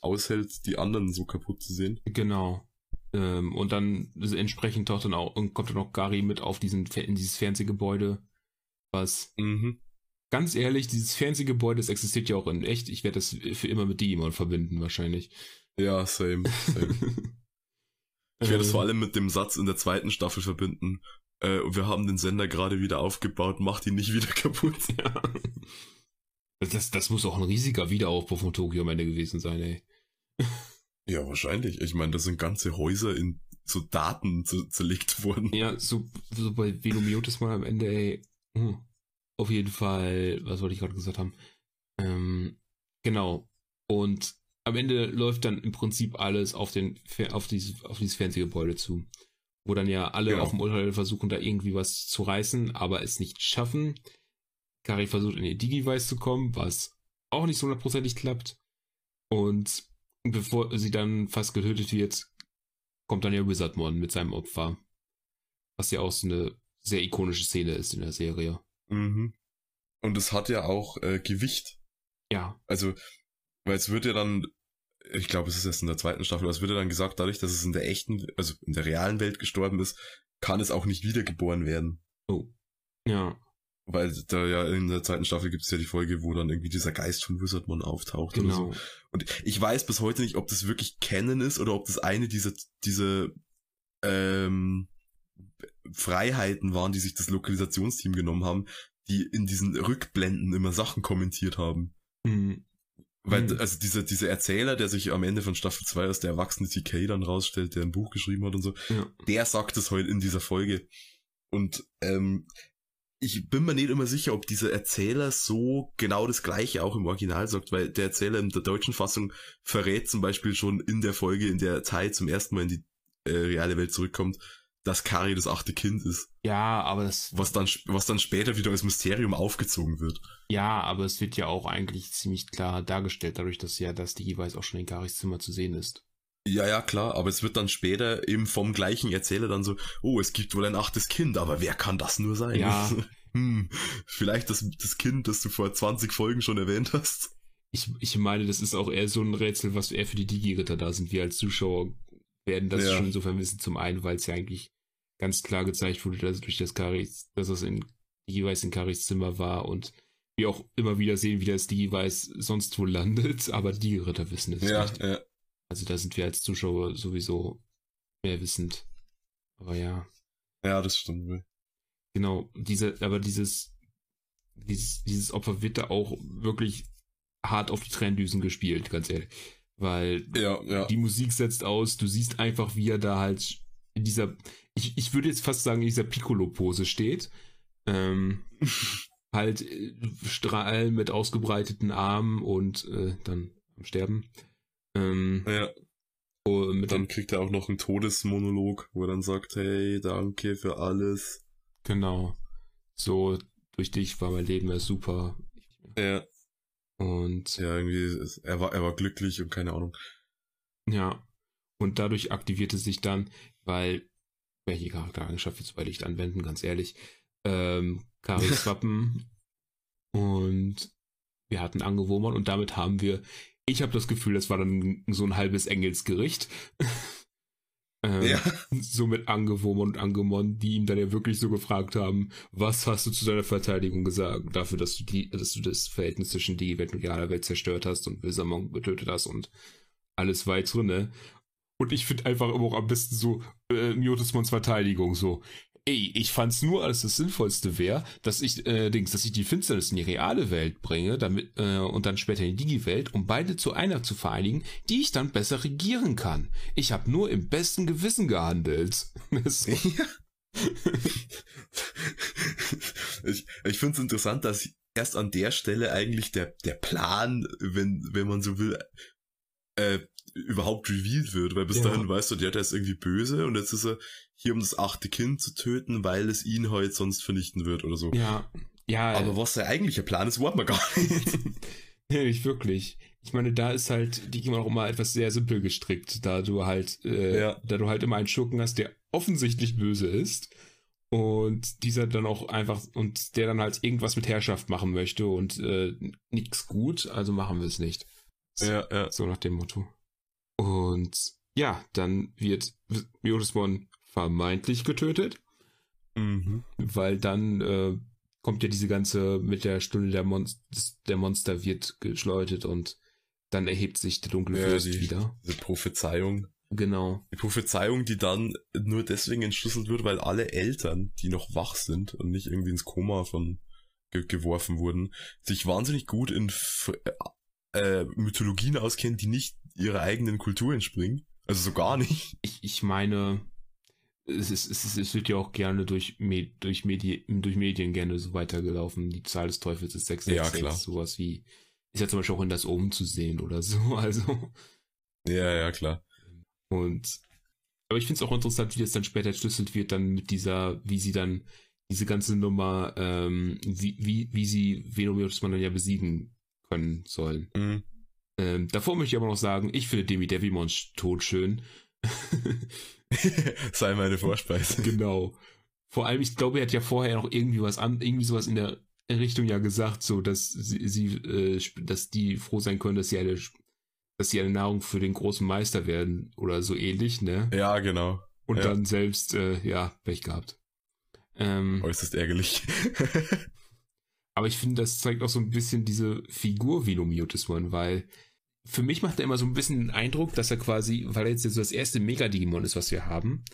aushält, die anderen so kaputt zu sehen. Genau. Ähm, und dann entsprechend taucht dann auch, und kommt dann auch Gary mit auf diesen, in dieses Fernsehgebäude. Was, Mhm. ganz ehrlich, dieses Fernsehgebäude, das existiert ja auch in echt. Ich werde das für immer mit Digimon verbinden, wahrscheinlich. Ja, same. same. Ich werde es Ähm, vor allem mit dem Satz in der zweiten Staffel verbinden. Äh, wir haben den Sender gerade wieder aufgebaut, macht ihn nicht wieder kaputt. Ja. Das, das muss auch ein riesiger Wiederaufbau von Tokio am Ende gewesen sein, ey. Ja, wahrscheinlich. Ich meine, da sind ganze Häuser in so Daten zu, zerlegt worden. Ja, so, so bei Venomiotis mal am Ende, ey. Hm. Auf jeden Fall, was wollte ich gerade gesagt haben? Ähm, genau. Und am Ende läuft dann im Prinzip alles auf den auf dieses, auf dieses Fernsehgebäude zu. Wo dann ja alle Genau. auf dem Ultralevel versuchen, da irgendwie was zu reißen, aber es nicht schaffen. Kari versucht in ihr Digivice zu kommen, was auch nicht so hundertprozentig klappt. Und bevor sie dann fast getötet wird, kommt dann ja Wizardmon mit seinem Opfer. Was ja auch so eine sehr ikonische Szene ist in der Serie. Mhm. Und es hat ja auch äh, Gewicht. Ja, Also, weil es wird ja dann, ich glaube, es ist erst in der zweiten Staffel, aber es wird ja dann gesagt, dadurch, dass es in der echten, also in der realen Welt gestorben ist, kann es auch nicht wiedergeboren werden. ja, Weil da ja in der zweiten Staffel gibt es ja die Folge, wo dann irgendwie dieser Geist von Wizardmon auftaucht oder so. genau. Und ich weiß bis heute nicht, ob das wirklich Canon ist oder ob das eine dieser, diese ähm, Freiheiten waren, die sich das Lokalisationsteam genommen haben, die in diesen Rückblenden immer Sachen kommentiert haben. Mhm. Weil, Mhm. also dieser, dieser Erzähler, der sich am Ende von Staffel 2 als der erwachsene TK dann rausstellt, der ein Buch geschrieben hat und so, Ja. der sagt es heute in dieser Folge. Und ähm, ich bin mir nicht immer sicher, ob dieser Erzähler so genau das gleiche auch im Original sagt, weil der Erzähler in der deutschen Fassung verrät zum Beispiel schon in der Folge, in der Tai zum ersten Mal in die äh, reale Welt zurückkommt, dass Kari das achte Kind ist, Ja, aber das, was dann, was dann später wieder als Mysterium aufgezogen wird. ja, aber es wird ja auch eigentlich ziemlich klar dargestellt, dadurch, dass ja das Digivice auch schon in Garis Zimmer zu sehen ist. Ja, ja, klar, aber es wird dann später eben vom gleichen Erzähler dann so, oh, es gibt wohl ein achtes Kind, aber wer kann das nur sein? Ja, hm, vielleicht das, das Kind, das du vor 20 Folgen schon erwähnt hast. Ich, ich meine, das ist auch eher so ein Rätsel, was eher für die Digi-Ritter da sind. Wir als Zuschauer werden das Ja. schon insofern wissen. Zum einen, weil es ja eigentlich ganz klar gezeigt wurde, dass durch das Karis, dass es in Digi-Weiß in Karis Zimmer war und wir auch immer wieder sehen, wie das Digi-Weiß sonst wo landet, aber die Digi-Ritter wissen es nicht. ja. Also da sind wir als Zuschauer sowieso mehr wissend. Aber ja. Ja, das stimmt. Genau, diese, aber dieses, dieses, dieses Opfer wird da auch wirklich hart auf die Tränendüsen gespielt, ganz ehrlich. Weil Ja, ja. die Musik setzt aus, du siehst einfach, wie er da halt in dieser, ich, ich würde jetzt fast sagen, in dieser Piccolo-Pose steht. Ähm, halt äh, Strahlen mit ausgebreiteten Armen und äh, dann am Sterben. Ähm, ja. oh, mit Dann kriegt er auch noch einen Todesmonolog, wo er dann sagt, hey, danke für alles. genau. So, durch dich war mein Leben ja super. Ja. Und Ja, irgendwie, er war, er war glücklich und keine Ahnung. Ja. Und dadurch aktivierte sich dann, weil, welche Charaktereigenschaft jetzt bei Licht anwenden, ganz ehrlich, ähm, Karis Wappen und wir hatten Angewurmern und damit haben wir, ich habe das Gefühl, das war dann so ein halbes Engelsgericht. ähm, Ja. So mit Angewurmern und Angemon, die ihm dann ja wirklich so gefragt haben, was hast du zu deiner Verteidigung gesagt? Dafür, dass du die, dass du das Verhältnis zwischen die Welt und die Welt zerstört hast und Wilsamon getötet hast und alles weitere, ne? Und ich finde einfach immer auch am besten so äh, Miotismons Verteidigung so. Ey, ich fand's nur, als das Sinnvollste wäre, dass ich, äh, Dings, dass ich die Finsternis in die reale Welt bringe, damit, äh, und dann später in die Digi-Welt, um beide zu einer zu vereinigen, die ich dann besser regieren kann. Ich habe nur im besten Gewissen gehandelt. Ich ich finde es interessant, dass erst an der Stelle eigentlich der, der Plan, wenn, wenn man so will, äh, überhaupt revealed wird, weil bis Ja. dahin weißt du, der ist irgendwie böse und jetzt ist er hier, um das achte Kind zu töten, weil es ihn halt sonst vernichten wird oder so. ja, ja. Aber was der eigentliche Plan ist, weiß man gar nicht. Nee, nicht wirklich. Ich meine, da ist halt die Digimon auch immer etwas sehr simpel gestrickt, da du halt, äh, Ja. da du halt immer einen Schurken hast, der offensichtlich böse ist und dieser dann auch einfach und der dann halt irgendwas mit Herrschaft machen möchte und äh, nix gut, also machen wir es nicht. ja, ja. So nach dem Motto. Und ja, dann wird Miotismon vermeintlich getötet, Mhm. weil dann äh, kommt ja diese ganze mit der Stunde der, Monst des- der Monster wird geschleutet und dann erhebt sich der dunkle Ja, Fürst die- wieder. Diese Prophezeiung. Genau. Die Prophezeiung, die dann nur deswegen entschlüsselt wird, weil alle Eltern, die noch wach sind und nicht irgendwie ins Koma von ge geworfen wurden, sich wahnsinnig gut in F äh, Mythologien auskennen, die nicht ihrer eigenen Kultur entspringen. Also so gar nicht. Ich, ich meine, es, ist, es, ist, es wird ja auch gerne durch, Me durch, Medi durch Medien gerne so weitergelaufen. Die Zahl des Teufels ist 666. Ja, klar. Sowas wie, ist ja zum Beispiel auch in das Omen zu sehen oder so. Also. Ja, ja, klar. Und aber ich finde es auch interessant, wie das dann später entschlüsselt wird, dann mit dieser, wie sie dann diese ganze Nummer, ähm, wie, wie, wie sie Venomiotisman dann ja besiegen können sollen. Mhm. Ähm, davor möchte ich aber noch sagen, ich finde Demi Devilmon tot schön. Sei meine Vorspeise. genau. Vor allem, ich glaube, er hat ja vorher noch irgendwie was an, irgendwie sowas in der Richtung ja gesagt, so dass sie, sie äh, dass die froh sein können, dass sie eine, dass sie eine Nahrung für den großen Meister werden oder so ähnlich, ne? Ja, genau. Und Ja. dann selbst, äh, ja, Pech gehabt. Ähm, Äußerst ärgerlich. aber ich finde, das zeigt auch so ein bisschen diese Figur Venomiotismon, weil für mich macht er immer so ein bisschen den Eindruck, dass er quasi, weil er jetzt so das erste Mega-Digimon ist, was wir haben,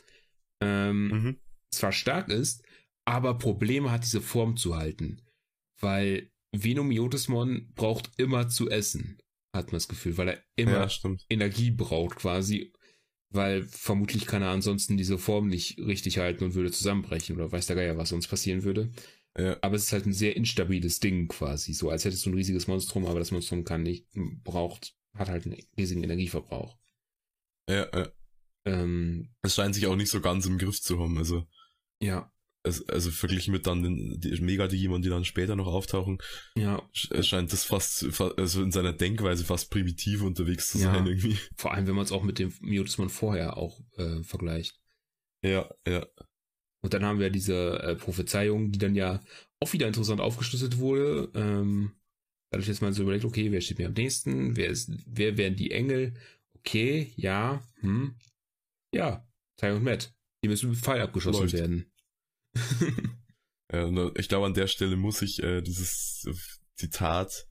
ähm, mhm. zwar stark ist, aber Probleme hat, diese Form zu halten. Weil Venomiotismon braucht immer zu essen, hat man das Gefühl, weil er immer Ja. Energie braucht quasi, weil vermutlich kann er ansonsten diese Form nicht richtig halten und würde zusammenbrechen oder weiß der Geier, was sonst passieren würde. Ja. Aber es ist halt ein sehr instabiles Ding quasi, so als hättest du ein riesiges Monstrum, aber das Monstrum kann nicht, braucht, hat halt einen riesigen Energieverbrauch. Ja, ja. Ähm, Es scheint sich auch nicht so ganz im Griff zu haben. Also, ja, es, also verglichen mit dann den die Mega-Digimon, die dann später noch auftauchen, ja, es scheint das fast, fa- also in seiner Denkweise fast primitiv unterwegs zu Ja. sein irgendwie. vor allem wenn man es auch mit dem Miotismon vorher auch äh, vergleicht. Ja, ja. Und dann haben wir diese äh, Prophezeiung, die dann ja auch wieder interessant aufgeschlüsselt wurde. Ähm, dadurch, dass man so überlegt, okay, wer steht mir am nächsten? Wer ist, wer wären die Engel? Okay, ja, hm. Ja, Ty und Matt. Die müssen mit Pfeil abgeschossen Läuft. werden. Ja, und ich glaube, an der Stelle muss ich äh, dieses äh, Zitat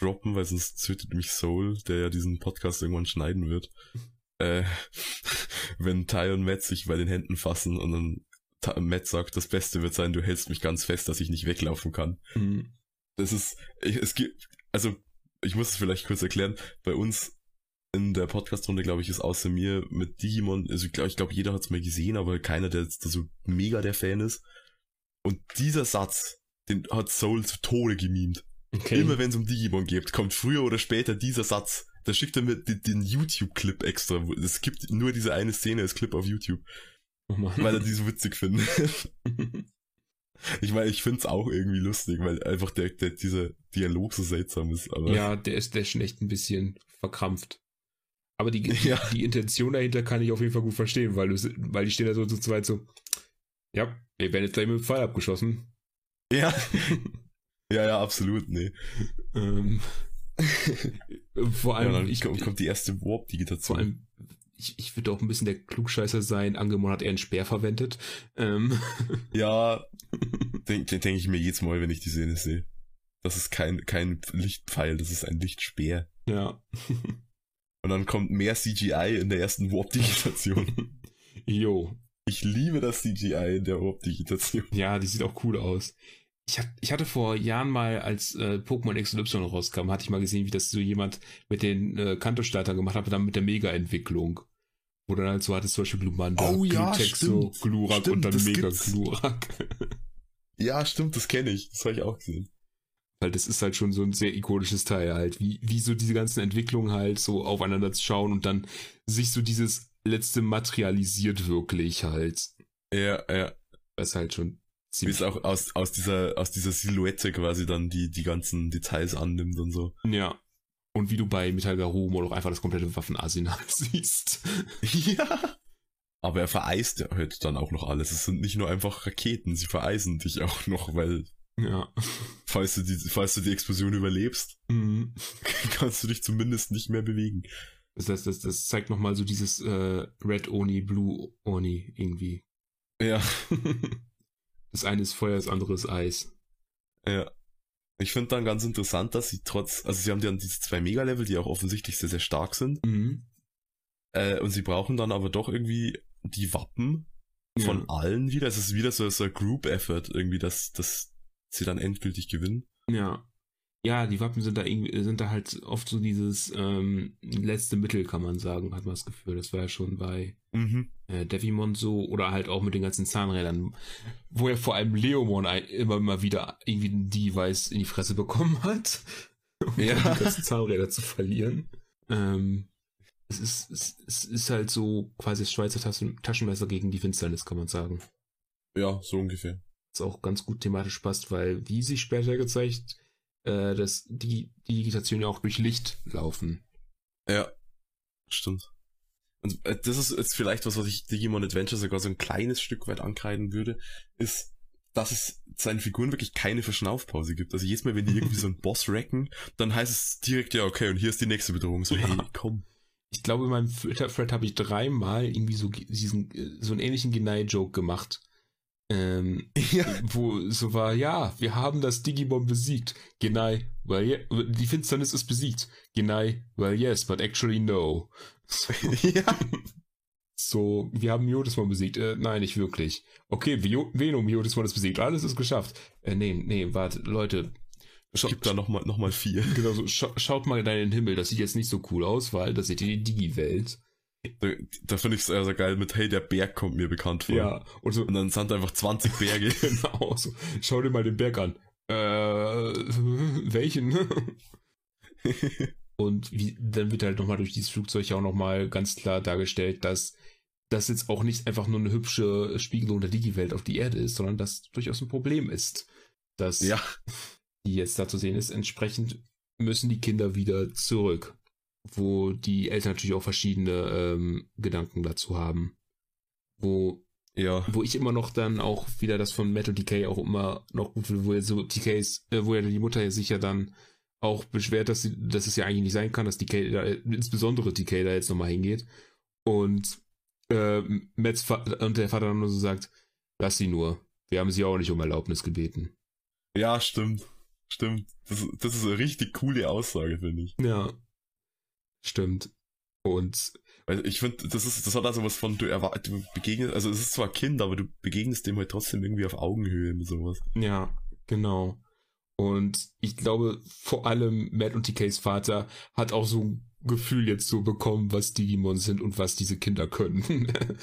droppen, weil sonst tötet mich Soul, der ja diesen Podcast irgendwann schneiden wird. Äh, wenn Ty und Matt sich bei den Händen fassen und dann Matt sagt, das Beste wird sein, du hältst mich ganz fest, dass ich nicht weglaufen kann. Hm. Das ist, ich, es gibt, also, ich muss es vielleicht kurz erklären, bei uns in der Podcast-Runde, glaube ich, ist außer mir mit Digimon, also ich glaube, glaub, jeder hat es mal gesehen, aber keiner, der jetzt so mega der Fan ist. Und dieser Satz, den hat Soul zu Tode gemimt. Okay. Immer wenn es um Digimon geht, kommt früher oder später dieser Satz. Da schickt er mir den, den YouTube-Clip extra. Es gibt nur diese eine Szene als Clip auf YouTube, Oh Mann. weil er die so witzig findet. Ich meine, ich find's auch irgendwie lustig, weil einfach der, der, dieser Dialog so seltsam ist. Aber ja, der ist, der ist schon echt ein bisschen verkrampft. Aber die, Ja. die Intention dahinter kann ich auf jeden Fall gut verstehen, weil, du, weil die stehen da so zu zweit so, ja, wir werden jetzt gleich mit dem Pfeil abgeschossen. ja, ja, ja, absolut, nee. Ähm, vor Ja, allem, dann ich, kommt, kommt die erste vor Warp-Digitation. allem, ich, ich würde auch ein bisschen der Klugscheißer sein. Angemon hat eher einen Speer verwendet. Ähm, Ja, denke denk ich mir jedes Mal, wenn ich die Szene sehe. Das ist kein, kein Lichtpfeil, das ist ein Lichtspeer. ja. Und dann kommt mehr CGI in der ersten Warp-Digitation. Jo. Ich liebe das CGI in der Warp-Digitation. Ja, die sieht auch cool aus. Ich, hat, ich hatte vor Jahren mal, als äh, Pokémon X und Y rauskam, hatte ich mal gesehen, wie das so jemand mit den äh, Kanto-Startern gemacht hat, dann mit der Mega-Entwicklung. Wo dann halt so hattest zum Beispiel Glumanda, Oh ja, Glutexo, stimmt. Glurak Stimmt, und dann das Mega gibt's. Glurak. Ja, stimmt, das kenne ich. Das habe ich auch gesehen. Weil das ist halt schon so ein sehr ikonisches Teil halt. Wie, wie so diese ganzen Entwicklungen halt so aufeinander zu schauen und dann sich so dieses letzte materialisiert wirklich halt. Ja, ja. Das ist halt schon ziemlich. es auch aus, aus dieser, aus dieser Silhouette quasi dann die, die ganzen Details annimmt und so. Ja. Und wie du bei Metal Garumo auch einfach das komplette Waffenarsenal siehst. Ja. Aber er vereist ja halt dann auch noch alles. Es sind nicht nur einfach Raketen, sie vereisen dich auch noch, weil Ja. falls du die, falls du die Explosion überlebst, Mhm. kannst du dich zumindest nicht mehr bewegen. Das heißt, das, das zeigt nochmal so dieses äh, Red Oni, Blue Oni irgendwie. Ja, Das eine ist Feuer, das andere ist Eis. ja. Ich finde dann ganz interessant, dass sie trotz, also sie haben dann diese zwei Mega-Level, die auch offensichtlich sehr, sehr stark sind. Mhm. Äh, und sie brauchen dann aber doch irgendwie die Wappen von Ja. allen wieder. Es ist wieder so, so ein Group-Effort irgendwie, dass, dass sie dann endgültig gewinnen. Ja. Ja, die Wappen sind da irgendwie, sind da halt oft so dieses ähm, letzte Mittel, kann man sagen, hat man das Gefühl. Das war ja schon bei Mhm. äh, Devimon so oder halt auch mit den ganzen Zahnrädern, wo ja vor allem Leomon ein, immer mal wieder irgendwie ein Device in die Fresse bekommen hat, um Ja. die ganzen Zahnräder zu verlieren. Ähm, es ist, es, es ist halt so quasi das Schweizer Taschen, Taschenmesser gegen die Finsternis, kann man sagen. Ja, so ungefähr. Was auch ganz gut thematisch passt, weil, wie sich später gezeigt, äh, dass die, die Digitation ja auch durch Licht laufen. Ja, stimmt. Und äh, das ist jetzt vielleicht was, was ich Digimon Adventure sogar so ein kleines Stück weit ankreiden würde, ist, dass es seinen Figuren wirklich keine Verschnaufpause gibt. Also jedes Mal, wenn die irgendwie so einen Boss wrecken, dann heißt es direkt, ja, okay, und hier ist die nächste Bedrohung. So, Ja. hey, komm. Ich glaube, in meinem Twitter-Thread habe ich dreimal irgendwie so diesen, äh, so einen ähnlichen Genai-Joke gemacht. Ähm, Ja. wo so war, ja, wir haben das Digimon besiegt. Genai, well, yeah, die Finsternis ist besiegt. Genai, well, yes, but actually no. So, ja. so wir haben Miotismon besiegt. Äh, nein, nicht wirklich. Okay, Vio- Venom, Miotismon ist besiegt. Alles ist geschafft. Äh, nee, nee, warte, Leute. Es Schau- gibt da nochmal noch mal vier. Genau so, scha schaut mal in den Himmel. Das sieht jetzt nicht so cool aus, weil das seht ihr die Digi-Welt. Da, finde ich es sehr, sehr geil mit, hey, der Berg kommt mir bekannt vor. Ja, und so, Und dann sind da einfach 20 Berge. Genau, so. Schau dir mal den Berg an. Äh, welchen? Und wie, dann wird halt nochmal durch dieses Flugzeug auch nochmal ganz klar dargestellt, dass das jetzt auch nicht einfach nur eine hübsche Spiegelung der Digi-Welt auf die Erde ist, sondern dass durchaus ein Problem ist, dass ja. die jetzt da zu sehen ist. Entsprechend müssen die Kinder wieder zurück, wo die Eltern natürlich auch verschiedene ähm, Gedanken dazu haben. Wo Ja. Wo ich immer noch dann auch wieder das von Metal Decay auch immer noch gut finde, wo er so DKs, äh, wo ja die Mutter ja sich ja dann auch beschwert, dass, sie, dass es ja eigentlich nicht sein kann, dass DK da, insbesondere DK da jetzt nochmal hingeht. Und äh, Mets und der Vater dann nur so sagt, lass sie nur. Wir haben sie auch nicht um Erlaubnis gebeten. Ja, stimmt. Stimmt. Das, das ist eine richtig coole Aussage, finde ich. Ja. Stimmt. Und ich finde, das ist, das hat also was von, du, erwar- du begegnest, also es ist zwar Kind, aber du begegnest dem halt trotzdem irgendwie auf Augenhöhe mit sowas. ja, genau. Und ich glaube, vor allem Matt und DKs Vater hat auch so ein Gefühl jetzt so bekommen, was Digimon sind und was diese Kinder können.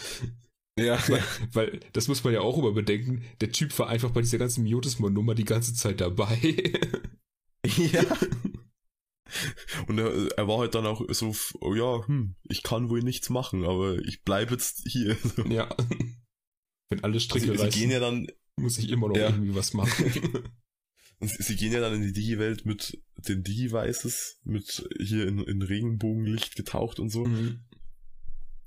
Ja, weil, weil, das muss man ja auch immer bedenken, der Typ war einfach bei dieser ganzen Miotismon-Nummer die ganze Zeit dabei. ja. Und er, er war halt dann auch so, oh ja, hm, ich kann wohl nichts machen, aber ich bleibe jetzt hier. ja. Wenn alle Sie, Stricke sie reißen, gehen ja dann, muss ich immer noch Ja. irgendwie was machen. sie, sie gehen ja dann in die Digi-Welt mit den Digi-Weißes, mit hier in, in Regenbogenlicht getaucht und so, Mhm.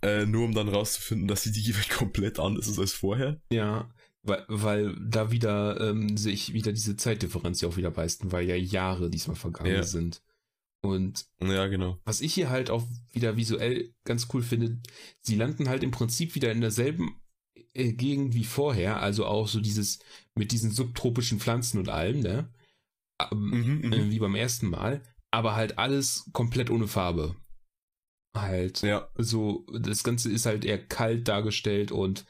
äh, nur um dann rauszufinden, dass die Digi-Welt komplett anders ist als vorher. Ja, weil, weil da wieder ähm, sich wieder diese Zeitdifferenz ja auch wieder beißen, weil ja Jahre diesmal vergangen Ja. sind. Und Ja, genau. was ich hier halt auch wieder visuell ganz cool finde, sie landen halt im Prinzip wieder in derselben äh, Gegend wie vorher, also auch so dieses mit diesen subtropischen Pflanzen und allem, ne? Ähm, Mhm, mhm. äh, wie beim ersten Mal, aber halt alles komplett ohne Farbe. Halt ja, so, das Ganze ist halt eher kalt dargestellt und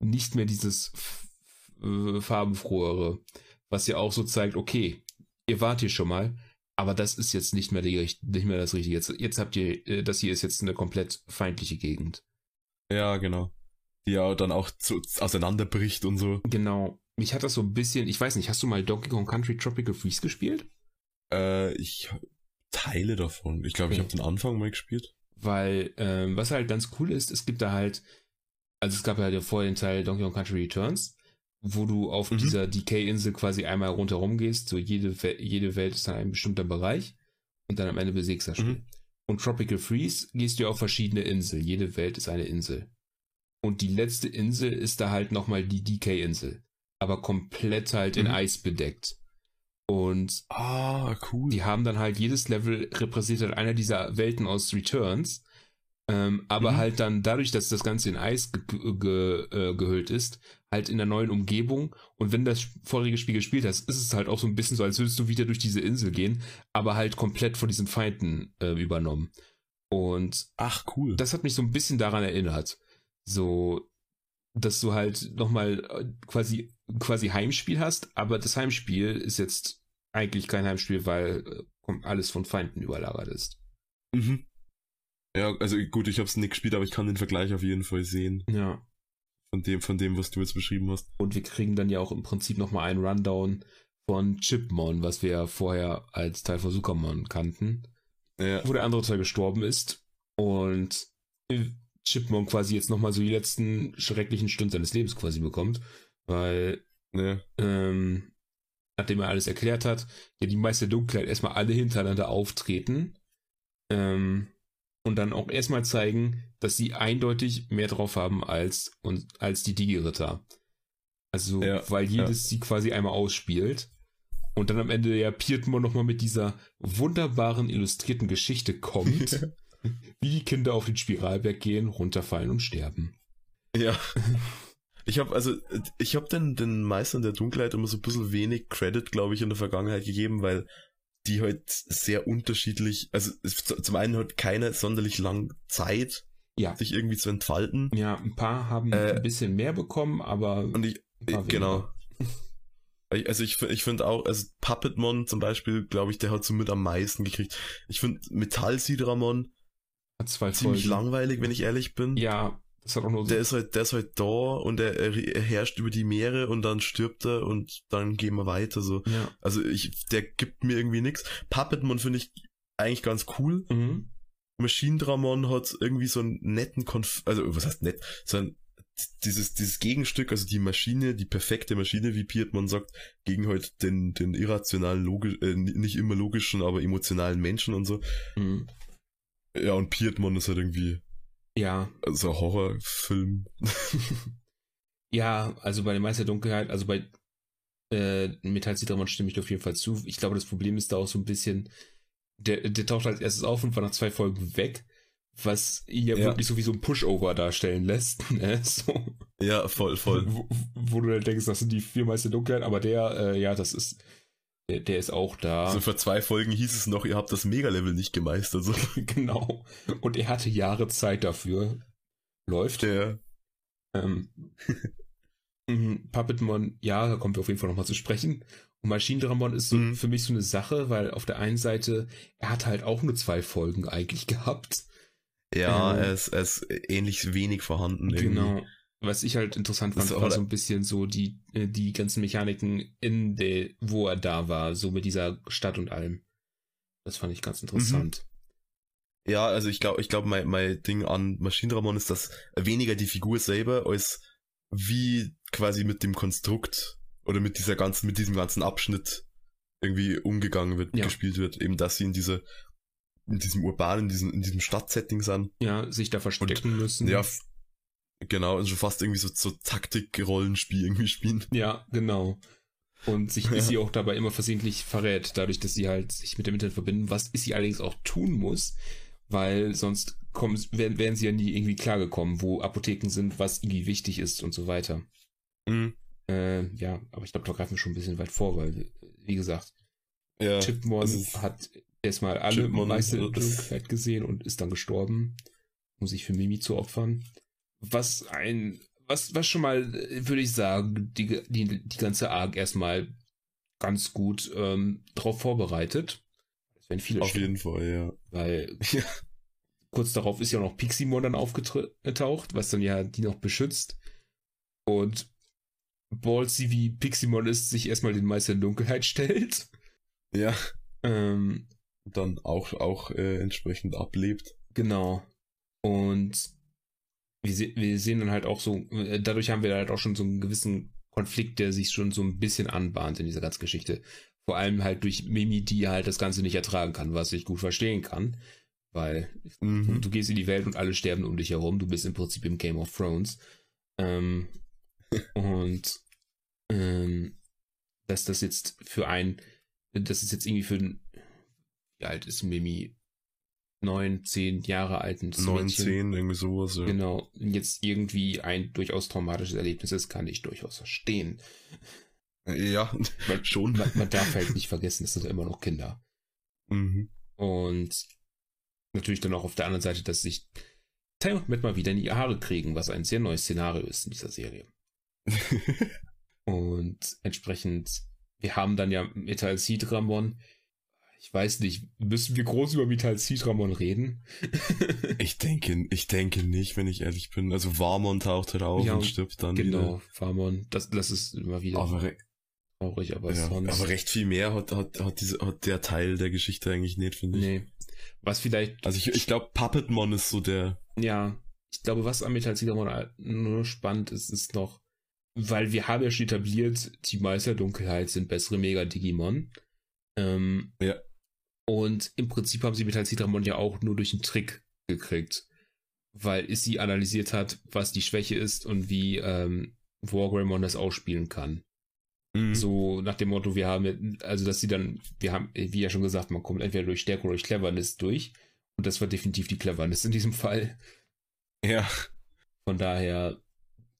nicht mehr dieses f- farbenfrohere, was ja auch so zeigt, okay, ihr wart hier schon mal, aber das ist jetzt nicht mehr, die, nicht mehr das Richtige. Jetzt, jetzt habt ihr, äh, das hier ist jetzt eine komplett feindliche Gegend. ja, genau. Die ja dann auch so auseinanderbricht und so. Genau. Mich hat das so ein bisschen, ich weiß nicht, hast du mal Donkey Kong Country Tropical Freeze gespielt? Äh, ich Teile davon. Ich glaube, ich Okay. habe den Anfang mal gespielt. Weil, ähm, was halt ganz cool ist, es gibt da halt, also es gab ja vorher den Teil Donkey Kong Country Returns, wo du auf Mhm. dieser Decay-Insel quasi einmal rundherum gehst, so jede, jede Welt ist dann ein bestimmter Bereich und dann am Ende besiegst du das Spiel. Mhm. Und Tropical Freeze gehst du auf verschiedene Inseln, jede Welt ist eine Insel. Und die letzte Insel ist da halt nochmal die Decay-Insel, aber komplett halt in Mhm. Eis bedeckt. Und Ah, cool. die haben dann halt jedes Level repräsentiert einer dieser Welten aus Returns. Ähm, aber Mhm. halt dann dadurch, dass das Ganze in Eis ge ge äh, gehüllt ist, halt in der neuen Umgebung. Und wenn das vorige Spiel gespielt hast, ist es halt auch so ein bisschen so, als würdest du wieder durch diese Insel gehen, aber halt komplett von diesen Feinden äh, übernommen. Und Ach, cool. das hat mich so ein bisschen daran erinnert. So, dass du halt nochmal äh, quasi, quasi Heimspiel hast, aber das Heimspiel ist jetzt eigentlich kein Heimspiel, weil äh, alles von Feinden überlagert ist. Mhm. Ja, also gut, ich habe es nicht gespielt, aber ich kann den Vergleich auf jeden Fall sehen. Ja. von dem, von dem, was du jetzt beschrieben hast. Und wir kriegen dann ja auch im Prinzip nochmal einen Rundown von Chipmon, was wir ja vorher als Teil von Sukamon kannten, Ja, wo der andere Teil gestorben ist. Und Chipmon quasi jetzt nochmal so die letzten schrecklichen Stunden seines Lebens quasi bekommt, weil ja, ähm, nachdem er alles erklärt hat, ja die Meister der Dunkelheit erstmal alle hintereinander auftreten. Ähm, und dann auch erstmal zeigen, dass sie eindeutig mehr drauf haben als, und, als die Digi-Ritter. Also, Ja, weil jedes sie quasi einmal ausspielt. Und dann am Ende ja Pietmon nochmal mit dieser wunderbaren illustrierten Geschichte kommt, wie die Kinder auf den Spiralberg gehen, runterfallen und sterben. ja. Ich habe also, ich habe den, den Meistern der Dunkelheit immer so ein bisschen wenig Credit, glaube ich, in der Vergangenheit gegeben, weil die halt sehr unterschiedlich, also zum einen hat keine sonderlich lang Zeit, Ja. sich irgendwie zu entfalten. Ja, ein paar haben Äh, ein bisschen mehr bekommen, aber Und ich, genau. Also ich, ich finde auch, also Puppetmon zum Beispiel, glaube ich, der hat so mit am meisten gekriegt. Ich finde Metallsidramon Hat zwei ziemlich Folgen. langweilig, wenn ich ehrlich bin. Ja, auch nur so. Der ist halt, der ist halt da und er, er, er herrscht über die Meere und dann stirbt er und dann gehen wir weiter. So. ja. Also ich, der gibt mir irgendwie nichts. Puppetmon finde ich eigentlich ganz cool. Mhm. Machine Dramon hat irgendwie so einen netten Konf also was heißt nett, so ein dieses, dieses Gegenstück, also die Maschine, die perfekte Maschine, wie Pietmon sagt, gegen halt den, den irrationalen, logisch, äh, nicht immer logischen, aber emotionalen Menschen und so. Mhm. Ja, und Pietmon ist halt irgendwie Ja, so ein Horrorfilm. Ja, also bei der Meister der Dunkelheit, also bei äh, Metall Zitramon stimme ich auf jeden Fall zu. Ich glaube, das Problem ist da auch so ein bisschen, der, der taucht als erstes auf und war nach zwei Folgen weg, was ihn ja, ja. wirklich so wie so ein Pushover darstellen lässt. Ne? So. Ja, voll, voll. Wo, wo, du dann denkst, das sind die vier Meister Dunkelheit, aber der, äh, ja, das ist, der, der, ist auch da. So vor zwei Folgen hieß es noch, ihr habt das Mega-Level nicht gemeistert. So. genau. Und er hatte Jahre Zeit dafür. Läuft. Ja. Ähm, mhm, Puppetmon, ja, da kommen wir auf jeden Fall nochmal zu sprechen. Und Maschinendramon ist so, mhm. für mich so eine Sache, weil auf der einen Seite, er hat halt auch nur zwei Folgen eigentlich gehabt. Ja, ähm, er, ist, er ist ähnlich wenig vorhanden. Irgendwie. Genau. Was ich halt interessant fand, war so ein bisschen so die, äh, die ganzen Mechaniken in der, wo er da war, so mit dieser Stadt und allem. Das fand ich ganz interessant. Mhm. Ja, also ich glaube, ich glaube, mein, mein Ding an Maschinendramon ist, dass weniger die Figur selber als wie quasi mit dem Konstrukt oder mit dieser ganzen, mit diesem ganzen Abschnitt irgendwie umgegangen wird, ja. gespielt wird. Eben, dass sie in diese, in diesem urbanen, in diesem, in diesem Stadtsetting sind. Ja, sich da verstecken und, müssen. Ja, genau, und schon fast irgendwie so, so Taktik-Rollenspiel irgendwie spielen. Ja, genau. Und sich ja. sie auch dabei immer versehentlich verrät, dadurch, dass sie halt sich mit dem Internet verbinden, was sie allerdings auch tun muss, weil sonst kommen, wären, wären sie ja nie irgendwie klargekommen, wo Apotheken sind, was irgendwie wichtig ist und so weiter. Mhm. Äh, ja, aber ich glaube, da greifen wir schon ein bisschen weit vor, weil, wie gesagt, ja, Chipmon also hat erstmal alle Meister gesehen und ist dann gestorben, um sich für Mimi zu opfern. Was ein, was, was schon mal, würde ich sagen, die, die, die ganze Arc erstmal ganz gut ähm, drauf vorbereitet. Das werden viele Auf stimmen. jeden Fall, ja. Weil ja. kurz darauf ist ja noch Piximon dann aufgetaucht, was dann ja die noch beschützt. Und Ballsy wie Piximon ist, sich erstmal den Meister in Dunkelheit stellt. Ja. Ähm, dann auch, auch äh, entsprechend ablebt. Genau. Und wir, wir sehen dann halt auch so, äh, dadurch haben wir halt auch schon so einen gewissen Konflikt, der sich schon so ein bisschen anbahnt in dieser ganzen Geschichte. Vor allem halt durch Mimi, die halt das Ganze nicht ertragen kann, was ich gut verstehen kann. Weil mhm. du, gehst in die Welt und alle sterben um dich herum. Du bist im Prinzip im Game of Thrones. Ähm, und ähm, dass das jetzt für ein, das ist jetzt irgendwie für ein, wie alt ist Mimi? Neun, zehn Jahre alten Neun, zehn, irgendwie sowas, ja. Genau, jetzt irgendwie ein durchaus traumatisches Erlebnis ist, kann ich durchaus verstehen. Ja, man, schon. Man, man darf halt nicht vergessen, es sind immer noch Kinder. Mhm. Und natürlich dann auch auf der anderen Seite, dass sich Tay und Matt mal wieder in die Haare kriegen, was ein sehr neues Szenario ist in dieser Serie. und entsprechend, wir haben dann ja Metal Sidramon. Ich weiß nicht, müssen wir groß über Metal Sidramon reden? ich denke, ich denke nicht, wenn ich ehrlich bin. Also Warmon taucht halt auf ja, und stirbt dann genau, wieder. Genau, Warmon, das, das ist immer wieder aber traurig, aber ja, sonst. Aber recht viel mehr hat, hat, hat, diese, hat der Teil der Geschichte eigentlich nicht, finde ich. Nee. Was vielleicht. Also ich, ich glaube, Puppetmon ist so der. Ja, ich glaube, was am Metal Sidramon nur spannend ist, ist noch, weil wir haben ja schon etabliert, die Meister Dunkelheit sind bessere Mega-Digimon. Ähm, ja. Und im Prinzip haben sie Metal Citramon ja auch nur durch einen Trick gekriegt. Weil sie analysiert hat, was die Schwäche ist und wie ähm, Wargreymon das ausspielen kann. Mhm. So nach dem Motto, wir haben, also dass sie dann, wir haben, wie ja schon gesagt, man kommt entweder durch Stärke oder durch Cleverness durch. Und das war definitiv die Cleverness in diesem Fall. Ja. Von daher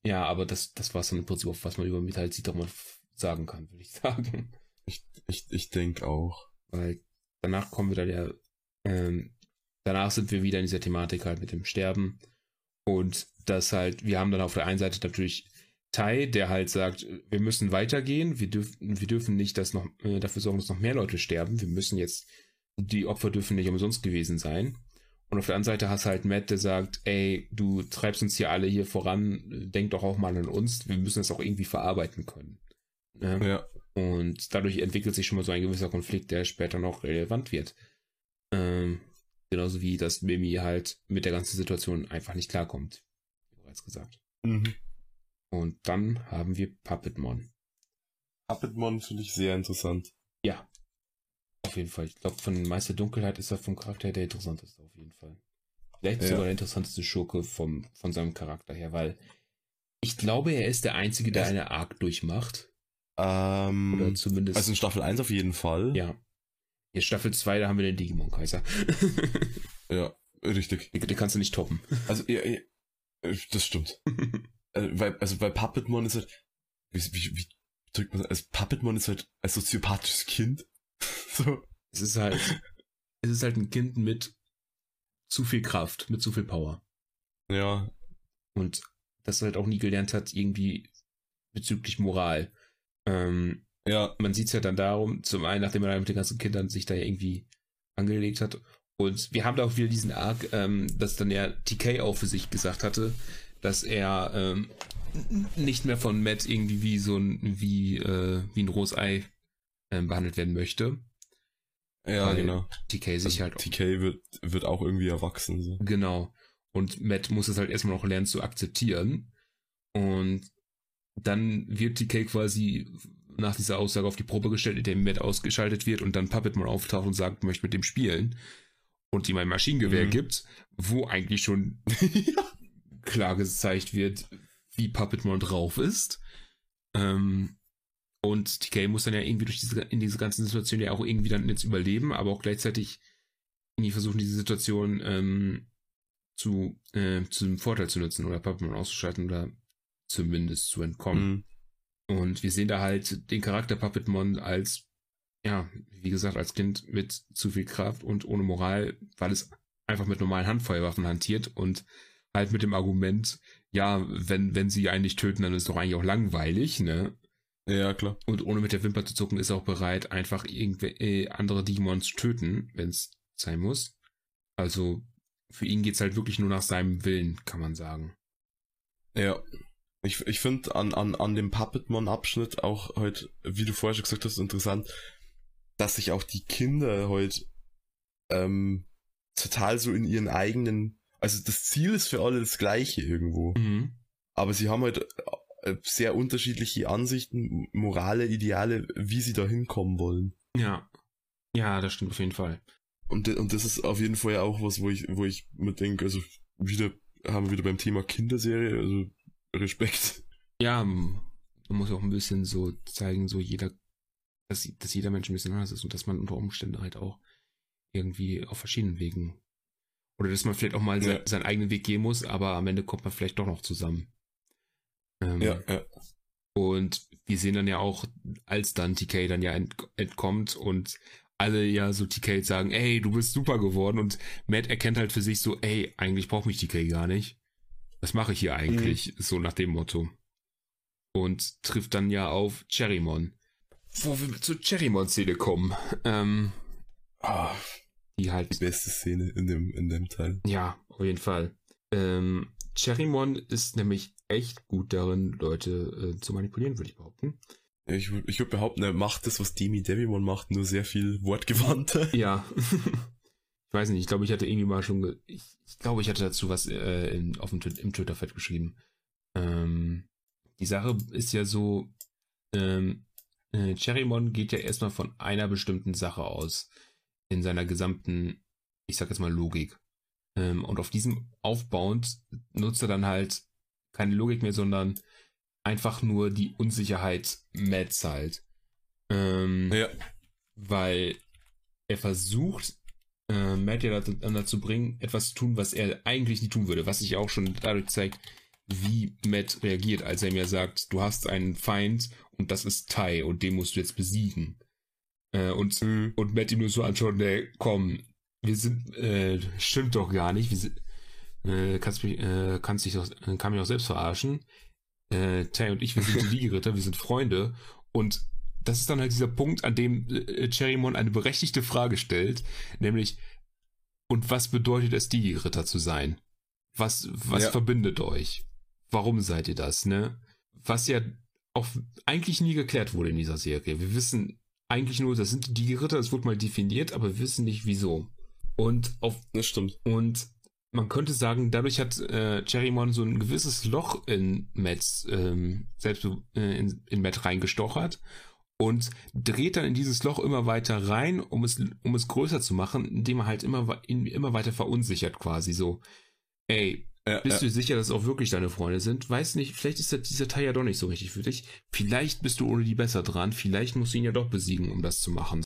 ja, aber das, das war so im Prinzip, auf was man über Metall sieht, doch mal sagen kann, würde ich sagen. Ich, ich, ich denke auch. Weil danach wir dann ja, ähm, danach sind wir wieder in dieser Thematik halt mit dem Sterben. Und das halt, wir haben dann auf der einen Seite natürlich Tai, der halt sagt, wir müssen weitergehen, wir dürfen, wir dürfen nicht dass noch, äh, dafür sorgen, dass noch mehr Leute sterben, wir müssen jetzt, die Opfer dürfen nicht umsonst gewesen sein. Und auf der anderen Seite hast du halt Matt, der sagt, ey, du treibst uns hier alle hier voran, denk doch auch mal an uns, wir müssen das auch irgendwie verarbeiten können. Ne? Ja. Und dadurch entwickelt sich schon mal so ein gewisser Konflikt, der später noch relevant wird. Ähm, genauso wie, dass Mimi halt mit der ganzen Situation einfach nicht klarkommt. Wie bereits gesagt. Mhm. Und dann haben wir Puppetmon. Puppetmon finde ich sehr interessant. Ja, auf jeden Fall. Ich glaube, von Meister Dunkelheit ist er vom Charakter der interessanteste, auf jeden Fall. Vielleicht ja. sogar der interessanteste Schurke vom, von seinem Charakter her, weil Ich glaube, er ist der Einzige, der eine Arc durchmacht. Ähm, Oder zumindest. also in Staffel 1 auf jeden Fall. ja. Hier Staffel 2, da haben wir den Digimon-Kaiser. Ja, richtig. den, den kannst du nicht toppen. Also, ja, ja, äh, das stimmt. äh, weil, also bei Puppetmon ist halt, wie, wie, wie drückt man das? Also Puppetmon ist halt ein soziopathisches Kind. so. Es ist halt, es ist halt ein Kind mit zu viel Kraft, mit zu viel Power. Ja, Und das halt auch nie gelernt hat, irgendwie bezüglich Moral. Ähm, ja, man sieht es ja dann darum, zum einen, nachdem er mit den ganzen Kindern sich da irgendwie angelegt hat. Und wir haben da auch wieder diesen Arc, ähm, dass dann ja TK auch für sich gesagt hatte, dass er ähm, nicht mehr von Matt irgendwie wie so ein, wie, äh, wie ein rohes Ei ähm, behandelt werden möchte. ja, Weil genau. TK sich Also halt TK wird, wird auch irgendwie erwachsen. So. Genau. Und Matt muss es halt erstmal noch lernen zu akzeptieren. Und dann wird TK quasi nach dieser Aussage auf die Probe gestellt, indem Matt ausgeschaltet wird und dann Puppetmon auftaucht und sagt, möchte mit dem spielen. Und ihm ein Maschinengewehr Mhm. gibt, wo eigentlich schon klar gezeigt wird, wie Puppetmon drauf ist. Ähm, und TK muss dann ja irgendwie durch diese, in diese ganzen Situationen ja auch irgendwie dann jetzt überleben, aber auch gleichzeitig irgendwie versuchen, diese Situation ähm, zu, äh, zum Vorteil zu nutzen oder Puppetmon auszuschalten oder zumindest zu entkommen. Mhm. Und wir sehen da halt den Charakter Puppetmon als, ja, wie gesagt, als Kind mit zu viel Kraft und ohne Moral, weil es einfach mit normalen Handfeuerwaffen hantiert und halt mit dem Argument, ja, wenn, wenn sie einen nicht töten, dann ist doch eigentlich auch langweilig, ne? Ja, klar. Und ohne mit der Wimper zu zucken, ist er auch bereit, einfach irgendwelche äh, andere Digimon zu töten, wenn es sein muss. Also für ihn geht's halt wirklich nur nach seinem Willen, kann man sagen. Ja. Ich, ich finde an, an, an dem Puppetmon-Abschnitt auch heute, wie du vorher schon gesagt hast, interessant, dass sich auch die Kinder heute ähm, total so in ihren eigenen, also das Ziel ist für alle das gleiche irgendwo, Mhm. aber sie haben halt äh, sehr unterschiedliche Ansichten, Morale, Ideale, wie sie da hinkommen wollen. Ja. Ja, das stimmt auf jeden Fall. Und, und das ist auf jeden Fall ja auch was, wo ich, wo ich mir denke, also wieder haben wir wieder beim Thema Kinderserie, also Respekt. Ja, man muss auch ein bisschen so zeigen, so jeder, dass, dass jeder Mensch ein bisschen anders ist und dass man unter Umständen halt auch irgendwie auf verschiedenen Wegen oder dass man vielleicht auch mal Ja. seinen eigenen Weg gehen muss, aber am Ende kommt man vielleicht doch noch zusammen. Ähm, Ja, ja. Und wir sehen dann ja auch, als dann TK dann ja ent entkommt und alle ja so TK sagen, ey, du bist super geworden und Matt erkennt halt für sich so, ey, eigentlich braucht mich TK gar nicht. Was mache ich hier eigentlich? So nach dem Motto. Und trifft dann ja auf Cherrymon. Wo wir zur Cherrymon-Szene kommen. Ähm, Ah, die die halt beste Szene in dem, in dem Teil. Ja, auf jeden Fall. Ähm, Cherrymon ist nämlich echt gut darin, Leute äh, zu manipulieren, würde ich behaupten. Ich, ich würde behaupten, er macht das, was Demi Devimon macht, nur sehr viel wortgewandter. Ja. ich weiß nicht, ich glaube, ich hatte irgendwie mal schon, ich, ich glaube, ich hatte dazu was äh, in, auf dem, im Twitter-Fed geschrieben. Ähm, die Sache ist ja so, ähm, äh, Cherrymon geht ja erstmal von einer bestimmten Sache aus in seiner gesamten, ich sag jetzt mal Logik. Ähm, und auf diesem aufbauend nutzt er dann halt keine Logik mehr, sondern einfach nur die Unsicherheit Mads halt. Ähm, Ja. weil er versucht, äh, Matt ja dazu, dann dazu bringen, etwas zu tun, was er eigentlich nicht tun würde, was sich auch schon dadurch zeigt, wie Matt reagiert, als er mir sagt, du hast einen Feind und das ist Tai und den musst du jetzt besiegen. Äh, und, Mhm. und Matt ihn nur so anschaut, nee, komm, wir sind, äh, stimmt doch gar nicht, wir sind, äh, kannst mich, äh, kannst dich doch, äh, kann mich auch selbst verarschen. Äh, Tai und ich, wir sind Liegeritter, wir sind Freunde und das ist dann halt dieser Punkt, an dem äh, Cherrymon eine berechtigte Frage stellt, nämlich, und was bedeutet es, die Ritter zu sein? Was, was Ja. verbindet euch? Warum seid ihr das, ne? Was ja auch eigentlich nie geklärt wurde in dieser Serie. Wir wissen eigentlich nur, das sind die Ritter, es wurde mal definiert, aber wir wissen nicht wieso. Und auf Das stimmt. und man könnte sagen, dadurch hat äh, Cherrymon so ein gewisses Loch in Mats ähm, selbst äh, in, in Matt reingestochert und dreht dann in dieses Loch immer weiter rein, um es um es größer zu machen, indem er halt immer ihn immer weiter verunsichert quasi so. Ey, äh, bist du sicher, dass es auch wirklich deine Freunde sind? Weiß nicht, vielleicht ist dieser Teil ja doch nicht so richtig für dich. Vielleicht bist du ohne die besser dran. Vielleicht musst du ihn ja doch besiegen, um das zu machen.